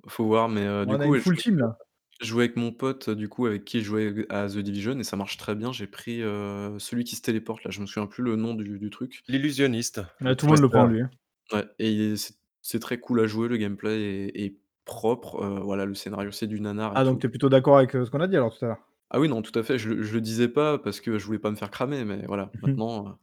Faut voir, mais heu, du On a coup, une full team là. Je jouais avec mon pote, du coup, avec qui je jouais à The Division et ça marche très bien. J'ai pris, heu, celui qui se téléporte là, je me souviens plus le nom du du truc. L'illusionniste. tout le monde le prend lui, hein. Ouais et c'est très cool à jouer, le gameplay est est propre, heu, voilà, le scénario, c'est du nanar et Ah donc tout. tu es plutôt d'accord avec, ce qu'on a dit alors tout à l'heure? Ah oui, non, tout à fait, je le je le disais pas parce que je voulais pas me faire cramer, mais voilà, Mmh (laughs) maintenant, heu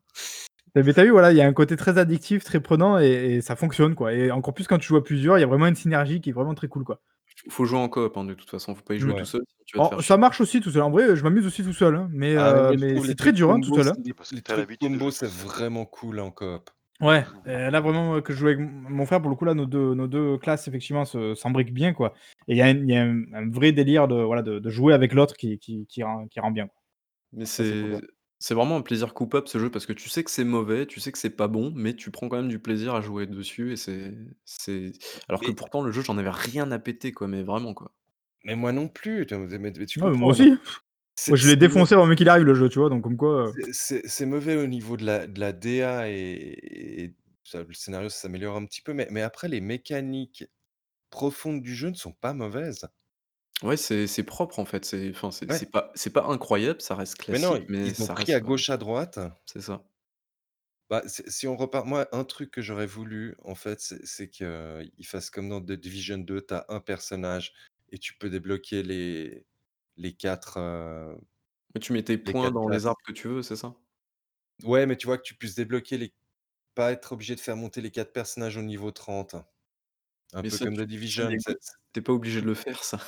Mais tu vu, voilà, il y a un côté très addictif, très prenant et et ça fonctionne, quoi et encore plus quand tu joues à plusieurs, il y a vraiment une synergie qui est vraiment très cool, quoi. Faut jouer en coop, hein, de toute façon, faut pas y jouer tout seul, sinon tu vas te faire ça marche aussi tout seul. En vrai, je m'amonce aussi tout seul, hein, mais Ah mais c'est très dur, hein, tout seul, hein. les trucs combos, c'est vraiment cool en coop. Ouais, là vraiment, que je joue avec mon frère, pour le coup, là, nos deux nos 2 classes effectivement se s'embriquent bien, quoi et il y a il y a un vrai délire de, voilà, de de jouer avec l'autre qui qui qui rend qui rend bien. Mais c'est c'est vraiment un plaisir coupable ce jeu parce que tu sais que c'est mauvais, tu sais que c'est pas bon, mais tu prends quand même du plaisir à jouer dessus et c'est c'est alors que pourtant le jeu, j'en avais rien à péter, quoi, mais vraiment, quoi. Mais moi non plus, tu mais tu Ouais, comprends, moi aussi. Moi, je l'ai c'est défoncé avant même qu'il arrive le jeu, tu vois? Donc comme quoi, C'est c'est mauvais au niveau de la de la DA et et ça le scénario s'améliore un petit peu, mais mais après les mécaniques profondes du jeu ne sont pas mauvaises. Ouais, c'est c'est propre en fait, c'est enfin, c'est Ouais. c'est pas c'est pas incroyable, ça reste Mais non, classique, mais ils ont ça pris à reste, heu gauche, à droite. c'est ça. Bah, si si on repart moi, un truc que j'aurais voulu, en fait, c'est c'est qu'ils fassent comme dans The Division 2, tu as un personnage et tu peux débloquer les les 4, heu, Mais tu mets tes les points 4 dans les classes. arbres que tu veux, c'est ça? Ouais, mais tu vois que tu puisses débloquer les pas être obligé de faire monter les 4 personnages au niveau 30. Un Mais peu ça, comme tu The tu Division, tu pas obligé de le faire ça.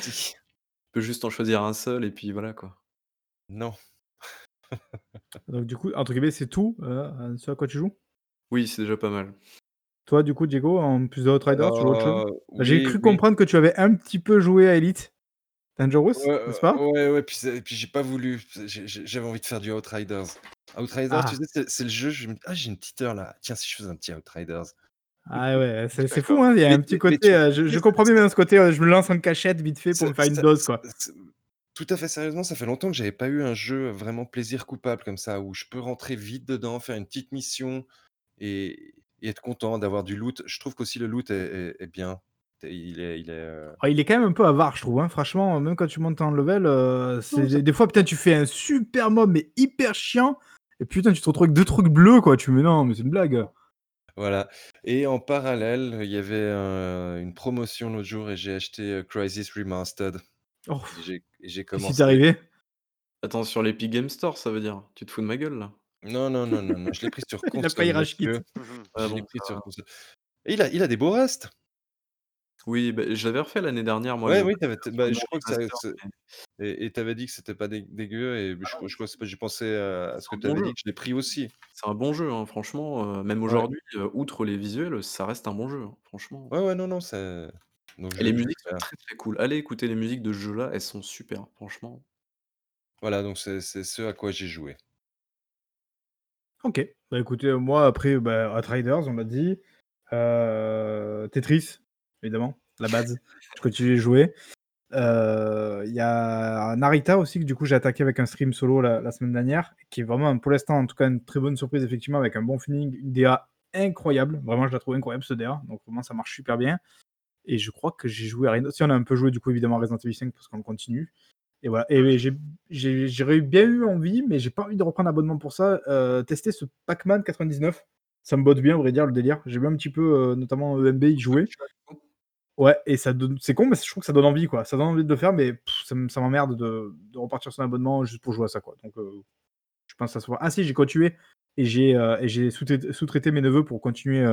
si. Tu peux juste en choisir un seul et puis voilà, quoi. Non. donc du coup, entre guillemets, c'est tout, heu, ce à quoi tu joues? Oui, c'est déjà pas mal. Toi, du coup, Diego, en plus de Outriders, tu joues autre chose? Heu, Bah, j'ai cru oui. comprendre que tu avais un petit peu joué à Elite Dangerous, Ouais, n'est-ce heu, pas? ouais, ouais, puis puis j'ai pas voulu, j'avais envie de faire du Outriders. Outriders, tu Ah! sais, c'est c'est le jeu, je me «Ah, j'ai une petite heure là, tiens, si je faisais un petit Outriders?» Ah ouais, c'est c'est fou, hein, il y a Mais un petit côté, tu heu, je je comprends bien ce côté, heu, je me lance en cachette vite fait pour C'est me faire une dose, quoi. tout à fait sérieusement, ça fait longtemps que j'avais pas eu un jeu vraiment plaisir coupable comme ça, où je peux rentrer vite dedans, faire une petite mission et et être content d'avoir du loot. Je trouve qu'aussi le loot est est est bien. Il est il est, heu Ah, il est quand même un peu avare, je trouve, hein, franchement, même quand tu montes en level, heu, c'est non, ça des fois, putain, tu fais un super mob, mais hyper chiant et putain, tu te retrouves avec 2 trucs bleus, quoi. Tu mais non, mais c'est une blague. Voilà et en parallèle, il y avait, heu, une promotion l'autre jour et j'ai acheté, heu, Crysis Remastered Oh, et j'ai et j'ai qu'est-ce qui t'est commencé. arrivé? Attends, sur l'Epic Game Store, ça veut dire? Tu te fous de ma gueule, là? Non, non, non, non, non, je l'ai pris sur (laughs) Il a failli console, rage quit. monsieur. Mmh Ah Je l'ai bon, pris ça sur console et il a il a des beaux restes. Oui, beh, je l'avais refait l'année dernière, moi, Ouais, le oui, tu avais t bah, vraiment je crois que ça remaster, c'est mais et et tu avais dit que c'était pas dé dégueu et ah je non, crois je crois c'est pas j'ai pensé à à ce c'est que un tu bon avais jeu. dit que je l'ai pris aussi. C'est un bon jeu, hein, franchement, heu, même Ouais. aujourd'hui, heu, outre les visuels, ça reste un bon jeu, hein, franchement. Ouais, ouais, non, non, donc Et les vais je vais musiques sont faire. très, très cool. Allez écouter les musiques de ce jeu-là, elles sont super, franchement. Voilà, donc c'est c'est ce à quoi j'ai joué. OK. Bah, écoutez, heu, moi après, bah, Outriders, on l'a dit, heu, Tetris, évidemment, la base. Je continue de jouer. Il y a Narita aussi que du coup j'ai attaqué avec un stream solo la semaine dernière, qui est vraiment pour l'instant en tout cas une très bonne surprise effectivement avec un bon feeling, une DA incroyable, vraiment je la trouve incroyable ce DA, donc vraiment ça marche super bien et je crois que j'ai joué à d'autre. Si on a un peu joué du coup évidemment à Resident Evil 5 parce qu'on le continue Et voilà. Et j'aurais bien eu envie, mais j'ai pas envie de reprendre abonnement pour ça. tester ce Pac-Man 99. Ça me botte bien, à vrai dire, le délire. J'ai vu un petit peu, notamment EMB y jouer. Ouais, et ça donne. C'est con, mais je trouve que ça donne envie, quoi. Ça donne envie de le faire, mais ça m'emmerde de, de repartir sur un abonnement juste pour jouer à ça, quoi. Donc, je pense que ça se voit. Ah si, j'ai continué et j'ai j'ai sous-traité mes neveux pour continuer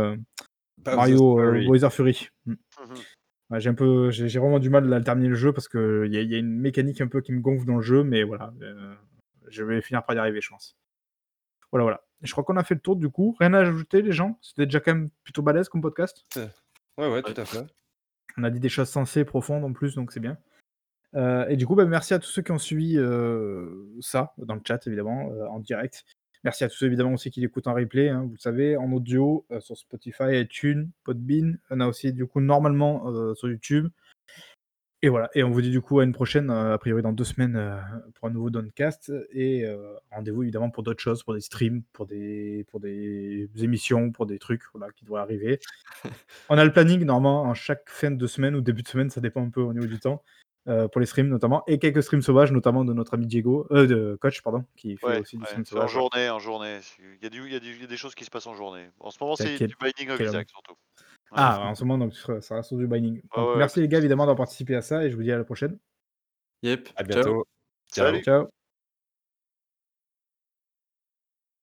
Mario Bowser Fury. Mm. Mmh j'ai un peu, j'ai vraiment du mal à terminer le jeu parce qu'il y, a, y a une mécanique un peu qui me gonfle dans le jeu, mais voilà, je vais finir par y arriver, je pense. Voilà, voilà. Je crois qu'on a fait le tour du coup. Rien à ajouter, les gens? C'était déjà quand même plutôt balèze comme podcast? Ouais, ouais, tout à fait. On a dit des choses sensées, profondes en plus, donc c'est bien. et du coup, bah, merci à tous ceux qui ont suivi ça dans le chat, évidemment, en direct. Merci à tous évidemment aussi qui l'écoutent en replay, hein, vous le savez, en audio, euh, sur Spotify, iTunes, Podbean. On a aussi du coup normalement euh, sur YouTube. Et voilà, et on vous dit du coup à une prochaine, euh, a priori dans deux semaines, pour un nouveau Doncast. Et rendez-vous évidemment pour d'autres choses, pour des streams, pour des, pour des émissions, pour des trucs voilà, qui devraient arriver. (laughs) on a le planning normalement en chaque fin de semaine ou début de semaine, ça dépend un peu au niveau du temps. Euh, pour les streams notamment, et quelques streams sauvages, notamment de notre ami Diego, euh, de coach, pardon, qui fait aussi du stream sauvage. En journée, en journée. Il y, a du, il, y a du, il y, a des choses qui se passent en journée. En ce moment, c'est du binding of Isaac surtout. Ah, en ce moment, donc ça reste sur du binding. merci les gars, évidemment, d'avoir participé à ça, et je vous dis à la prochaine. Yep. À bientôt. Salut. Ciao.